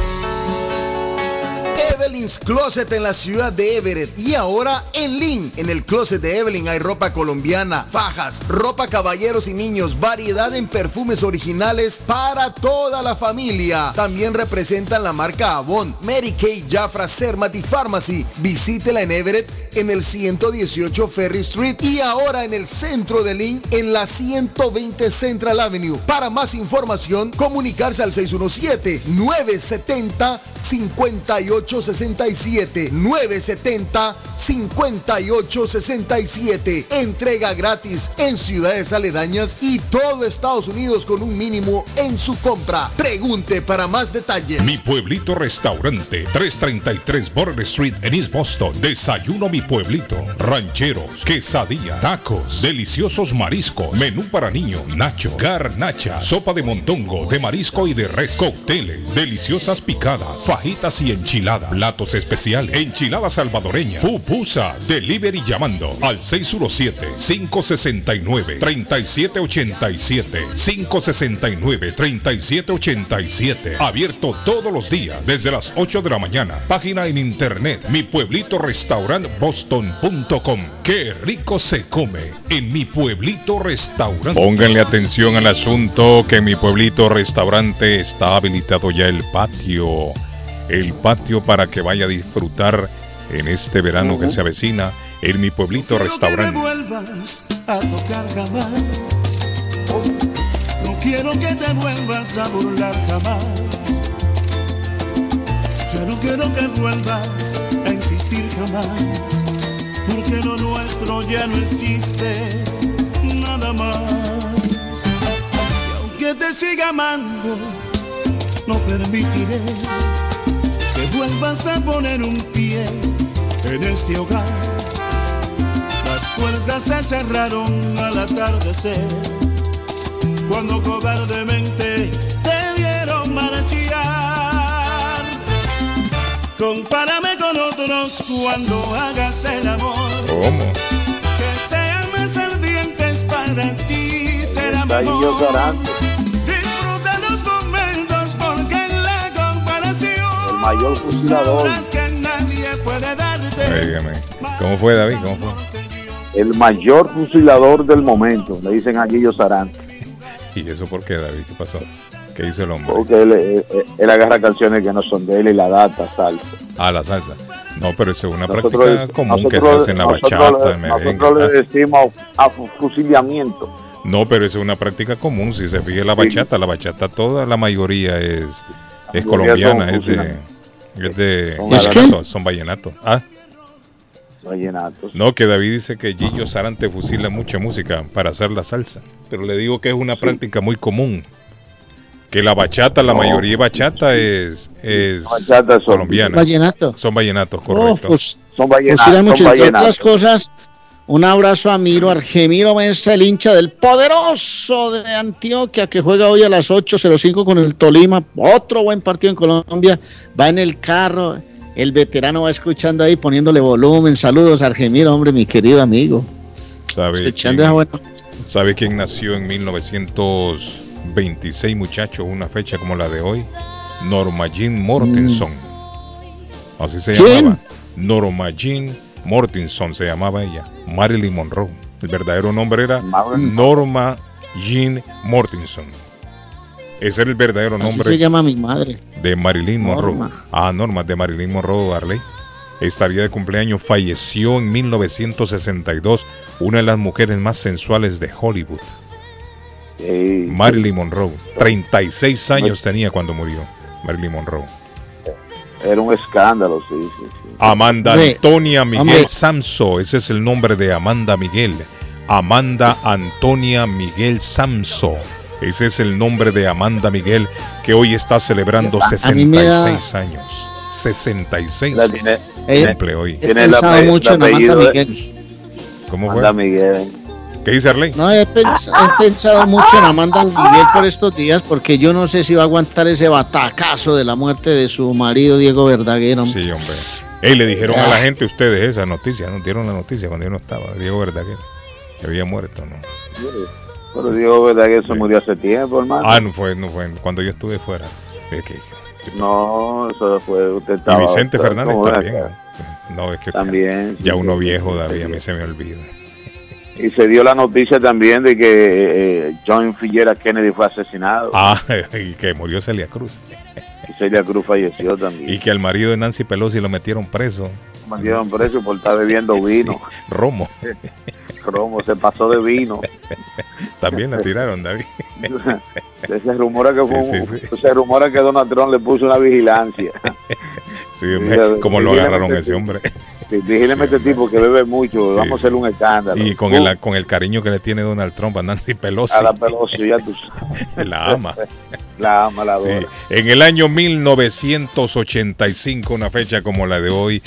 Evelyn's Closet en la ciudad de Everett y ahora en Lynn. En el closet de Evelyn hay ropa colombiana, fajas, ropa caballeros y niños, variedad en perfumes originales para toda la familia. También representan la marca Avon, Mary Kay, Jafra, Sermati Pharmacy. Visítela en Everett en el 118 Ferry Street y ahora en el centro de Lynn en la 120 Central Avenue. Para más información, comunicarse al 617 970 5867 970 5867 Entrega gratis en ciudades aledañas y todo Estados Unidos con un mínimo en su compra. Pregunte para más detalles. Mi pueblito restaurante 333 Border Street en East Boston. Desayuno mi pueblito. Rancheros, quesadilla, tacos, deliciosos mariscos, menú para niños, nacho, garnacha, sopa de montongo, de marisco y de res, cócteles, deliciosas picadas, fajitas y enchiladas, platos especiales, enchilada salvadoreña, pupusa, delivery llamando al 617-569-3787, 569-3787, abierto todos los días desde las 8 de la mañana, página en internet, mi pueblito restaurant boston.com, qué rico se come en mi pueblito restaurante. Pónganle atención al asunto que en mi pueblito restaurante está habilitado ya el patio el patio para que vaya a disfrutar en este verano que se avecina en mi pueblito restaurante. No vuelvas a tocar jamás. No quiero que te vuelvas a burlar jamás. Ya no quiero que vuelvas a insistir jamás. Porque lo nuestro ya no existe nada más. Y aunque te siga amando, no permitiré vuelvas a poner un pie en este hogar. Las puertas se cerraron al atardecer, cuando cobardemente te vieron marchar. Compárame con otros cuando hagas el amor. ¿Cómo? Que sean más ardientes para ti, será mejor. Mayor fusilador. Óigame. ¿Cómo fue David? ¿Cómo fue? El mayor fusilador del momento, le dicen a Guillo Sarante. ¿Y eso por qué David? ¿Qué pasó? ¿Qué hizo el hombre? Porque él, él- él agarra canciones que no son de él y la data, salsa. Ah, la salsa. No, pero eso es una Nosotros- práctica común que se hace en la nosotros bachata, le- en merengue. Nosotros le decimos a fu- fusilamiento. No, pero eso es una práctica común. Si se fija la bachata, la bachata toda la mayoría es, es colombiana, son es de, es de ¿Son ¿Es qué? vallenato, son vallenatos. Ah, Vallenatos. no, que David dice que Gillo Sarante fusila mucha música para hacer la salsa. Pero le digo que es una práctica muy común. Que la bachata, la No. mayoría de bachata es, es Bachata son- colombiana. Vallenato. Son vallenatos, Oh, correcto. pues, son Fusilan mucho, entre otras cosas. Un abrazo a Miro Argemiro Mesa, el hincha del poderoso de Antioquia, que juega hoy a las 8.05 con el Tolima. Otro buen partido en Colombia. Va en el carro. El veterano va escuchando ahí, poniéndole volumen. Saludos, Argemiro, hombre, mi querido amigo. ¿Sabe Escuchando quién, esa buena- ¿Sabe quién nació en 1926, muchachos? Una fecha como la de hoy. Norma Jean Mortenson. Así se ¿Quién? llamaba. Norma Jean Mortenson se llamaba ella. Marilyn Monroe. El verdadero nombre era Norma Jean Mortenson. Ese era el verdadero Así nombre se llama mi madre. de Marilyn Monroe. Norma. Ah, Norma, de Marilyn Monroe, Arley. Estaría de cumpleaños, falleció en 1962, una de las mujeres más sensuales de Hollywood. Marilyn Monroe. 36 años tenía cuando murió Marilyn Monroe. Era un escándalo, sí, sí, sí. Amanda Antonia Miguel. Samso, ese es el nombre de Amanda Miguel. Amanda Antonia Miguel Samso. Ese es el nombre de Amanda Miguel que hoy está celebrando A mí me da- 66 años. 66 La tiene- cumple hoy. Tiene el mucho en Amanda Miguel. ¿Cómo fue? Amanda Miguel. ¿Qué dice Arley? No, he, pens- he pensado mucho en Amanda Miguel por estos días porque yo no sé si va a aguantar ese batacazo de la muerte de su marido Diego Verdaguer. hombre. Sí, hombre. Ey, le dijeron a la Ah. gente ustedes esa noticia, nos dieron la noticia cuando yo no estaba, Diego Verdaguer, que había muerto, ¿no? Pero digo, ¿verdad que eso murió hace tiempo, hermano? Ah, no fue, no fue, cuando yo estuve fuera. Es que- No, eso fue, usted y estaba... Vicente Fernández también. ¿no? Es que También, ya sí, uno sí, viejo, sí, David, sí. a mí se me olvida. Y se dio la noticia también de que eh, John Figuera Kennedy fue asesinado. Ah, y que murió Celia Cruz. Y Celia Cruz falleció también. Y que al marido de Nancy Pelosi lo metieron preso. Mandieron preso por estar bebiendo vino. Romo. Romo, se pasó de vino. También la tiraron, David. se rumora que fue Sí, sí, sí. se rumora que Donald Trump le puso una vigilancia. Sí, hombre, como lo agarraron ese hombre. Sí, vigíleme este tipo que bebe mucho, Sí, vamos a hacer un escándalo. Y con Uh, el, con el cariño que le tiene Donald Trump a Nancy Pelosi. A la Pelosi, ya tú La ama. La ama, la Sí. adora. En el año 1985, una fecha como la de hoy,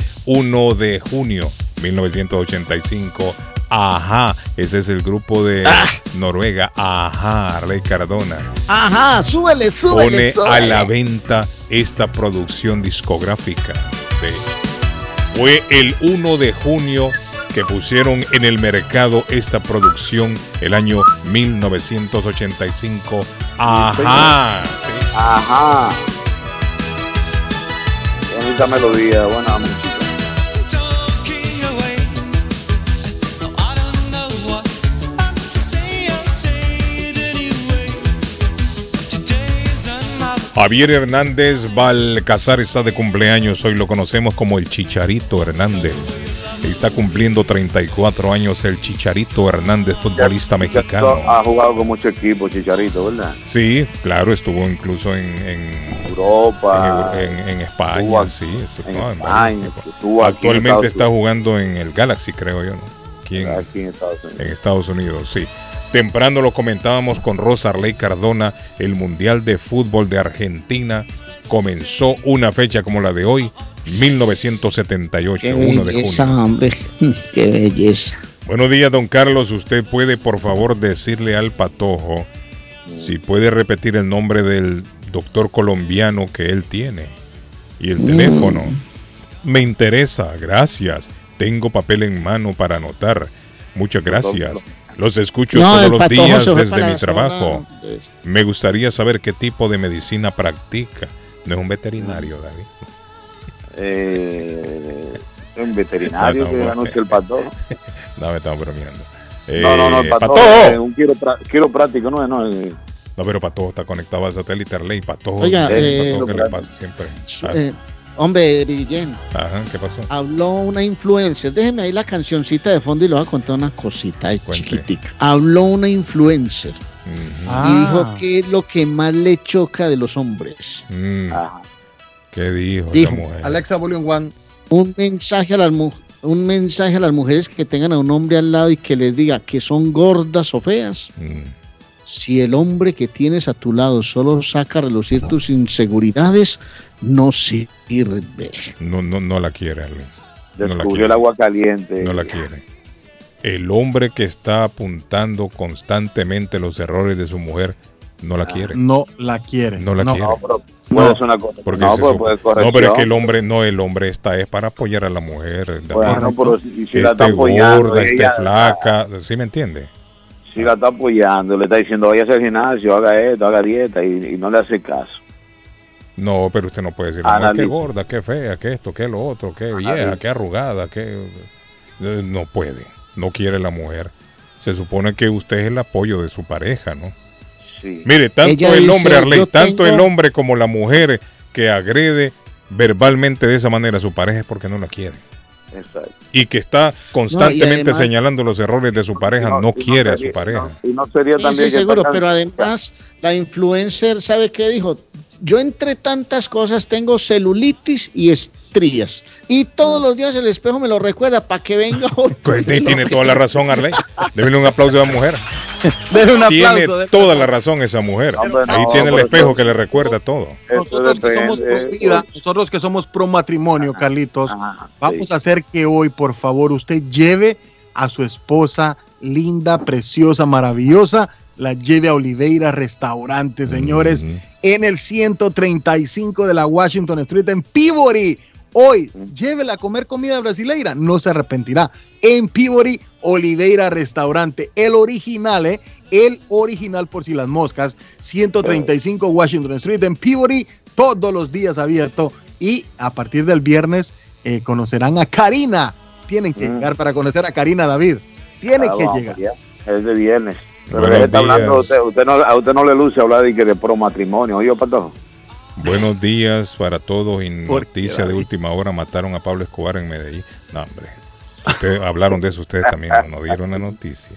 1 de junio 1985, Ajá, ese es el grupo de Ah. Noruega, Ajá, Rey Cardona. Ajá, súbele, súbele. Pone a la venta esta producción discográfica. Sí. Fue el 1 de junio que pusieron en el mercado esta producción el año 1985. Ajá. Sí. Ajá. Bonita melodía, buena música. Javier Hernández Balcazar está de cumpleaños, hoy lo conocemos como el Chicharito Hernández. Está cumpliendo 34 años el Chicharito Hernández, futbolista mexicano. Ha jugado con muchos equipos, Chicharito, ¿verdad? Sí, claro, estuvo incluso en, en Europa, en, en- en España, sí. estuvo España, Actualmente está Unidos. jugando en el Galaxy, creo yo, ¿no? Aquí en, Aquí en Estados Unidos. en Estados Unidos, sí. Temprano lo comentábamos con Rosa Arley Cardona, el Mundial de Fútbol de Argentina comenzó una fecha como la de hoy, 1978, Qué 1 de belleza, junio. hombre. Qué belleza. Buenos días, don Carlos. Usted puede, por favor, decirle al patojo si puede repetir el nombre del doctor colombiano que él tiene y el Mm. teléfono. Me interesa, gracias. Tengo papel en mano para anotar. Muchas gracias. Los escucho No, todos los días desde mi trabajo. Me gustaría saber qué tipo de medicina practica. No es un veterinario, David. Eh, un veterinario No, no, que el pato. No, me estamos bromeando. no, no, no, el Eh, pato. Es un quiropráctico, no es, no es. No, pero Patojo está conectado al satélite Arley. Patojo, Oiga, eh, eh, ¿qué le pasa siempre? Hombre, Guillén, Ajá, ¿qué pasó? habló una influencer. Déjeme ahí la cancioncita de fondo y le voy a contar una cosita de chiquitica. Habló una influencer y Ah. dijo que es lo que más le choca de los hombres. Mm, ¿Qué dijo, Dijo, esa mujer? Alexa Volume One. Un mensaje a las mu- un mensaje a las mujeres que tengan a un hombre al lado y que les diga que son gordas o feas. Mm. Si el hombre que tienes a tu lado solo saca a relucir tus inseguridades, no sirve. No, no, no la quiere. No la Descubrió quiere. el agua caliente. No la quiere. El hombre que está apuntando constantemente los errores de su mujer no la quiere. No la quiere. No la No. quiere. No, pero puede ser una cosa. Porque No, no, pero es que el hombre, no, el hombre está es para apoyar a la mujer. Bueno, pero si- la está esté apoyando, gorda, esté ella- flaca, ¿sí me entiende? Si la está apoyando, le está diciendo, vaya al gimnasio, haga esto, haga dieta, y, y no le hace caso. No, pero usted no puede decir, no, Analiza. qué gorda, qué fea, qué esto, qué lo otro, qué vieja, qué arrugada, qué... Eh, No puede, no quiere la mujer. Se supone que usted es el apoyo de su pareja, ¿no? Sí. Mire, tanto Ella el dice, hombre, Arley, "Yo tanto el hombre como la mujer que agrede verbalmente de esa manera a su pareja es porque no la quiere. Exacto. Y que está constantemente además- señalando los errores de su pareja, no, quiere a sería- su pareja. Y no sería Sí, también sí, seguro, pero además la influencer, ¿sabe qué dijo? Yo entre tantas cosas tengo celulitis y, es- estrías. Y todos los días el espejo me lo recuerda para que venga otro. Pues, tiene toda la razón, Arley. Debe un aplauso a la mujer. Denle un Tiene aplauso. denle toda la razón esa mujer. Hombre, no, Ahí tiene el espejo eso- que le recuerda todo. Nosotros que somos pro vida, nosotros que somos pro matrimonio, Carlitos, vamos a hacer que hoy, por favor, usted lleve a su esposa linda, preciosa, maravillosa, la lleve a Oliveira Restaurante, señores, en el 135 de la Washington Street en Peabody. Hoy, llévela a comer comida brasileira, no se arrepentirá. En Peabody, Oliveira Restaurante, el original, ¿eh? El original por si las moscas, 135 Washington Street en Peabody, todos los días abierto. Y a partir del viernes eh, conocerán a Karina. Tienen que llegar para conocer a Karina David. Tienen Ah, que vamos, llegar. ya. Es de viernes. Pero está hablando, usted, usted no, a usted no le luce hablar de, que de pro matrimonio. Oye, Patojo. Buenos días para todos. Y ¿Por qué, noticia de última hora: mataron a Pablo Escobar en Medellín. No, hombre. Ustedes hablaron de eso ustedes también, no dieron la noticia.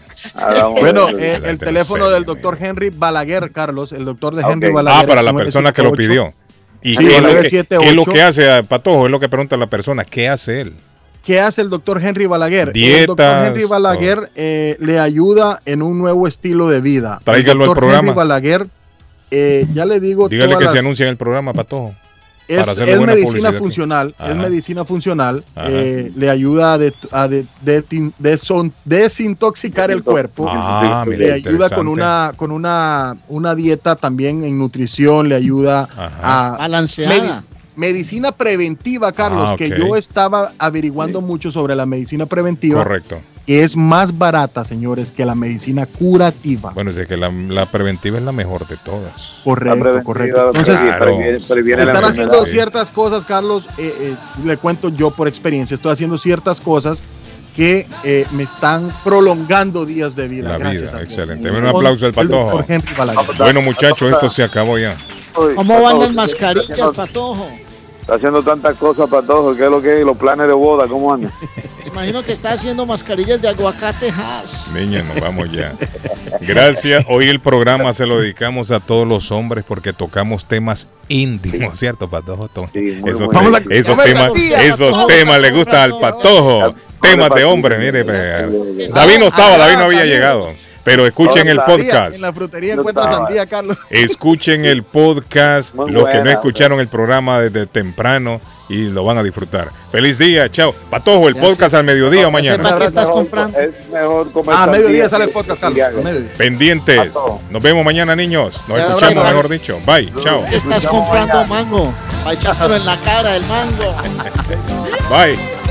Bueno, eh, el teléfono del doctor Henry Balaguer, Carlos, el doctor de Ah, Henry. Balaguer. Ah, para la el persona que lo 978. pidió. ¿Y Sí, qué, es lo que, 978. qué es lo que hace, ah, Patojo? Es lo que pregunta la persona. ¿Qué hace él? ¿Qué hace el doctor Henry Balaguer? el Dietas, doctor Henry Balaguer eh, le ayuda en un nuevo estilo de vida. Tráigalo el al doctor programa. Henry Balaguer, eh, ya le digo, Dígale que se anuncie en el programa, Patojo. es, es medicina funcional, es Ajá. medicina funcional, Ajá. eh, le ayuda a, de- a de- de- deson- desintoxicar el cuerpo, Ah, mira, le ayuda con una con una, una dieta también en nutrición, le ayuda a Balanceada. medicina preventiva, Carlos, Ah, que yo estaba averiguando mucho sobre la medicina preventiva, Correcto. Que es más barata, señores, que la medicina curativa. Bueno, es que la, la preventiva es la mejor de todas. Correcto, correcto. Entonces, están haciendo ciertas cosas, Carlos, eh, eh, le cuento yo por experiencia, estoy haciendo ciertas cosas que eh, me están prolongando días de vida. La gracias vida, a excelente. Un aplauso al Patojo. Bueno, muchachos, esto se acabó ya. ¿Cómo van las mascarillas, Patojo? Está haciendo tantas cosas, Patojo. ¿Qué es lo que es? Los planes de boda, ¿cómo andan? Imagino que está haciendo mascarillas de aguacate Hass. Niña, nos vamos ya. Gracias. Hoy el programa se lo dedicamos a todos los hombres porque tocamos temas íntimos, ¿cierto, Patojo? To- esos muy Vamos a- esos temas, Tía, esos Patojo, temas le gustan al Patojo. Temas de hombre, mire. pues, David no estaba, David no había llegado. Pero escuchen el podcast. En la frutería encuentra sandía, Carlos. Escuchen el podcast, Muy los que no escucharon el programa desde temprano y lo van a disfrutar. Feliz día, chao. Patojo, el podcast al mediodía o mañana. ¿Qué estás comprando? Es mejor comer Ah, a mediodía sale el podcast, Carlos. Pendientes. Nos vemos mañana, niños. Nos Ya, escuchamos, mejor dicho. Bye, chao. ¿Qué estás comprando mango? Para en la cara, el mango. Bye.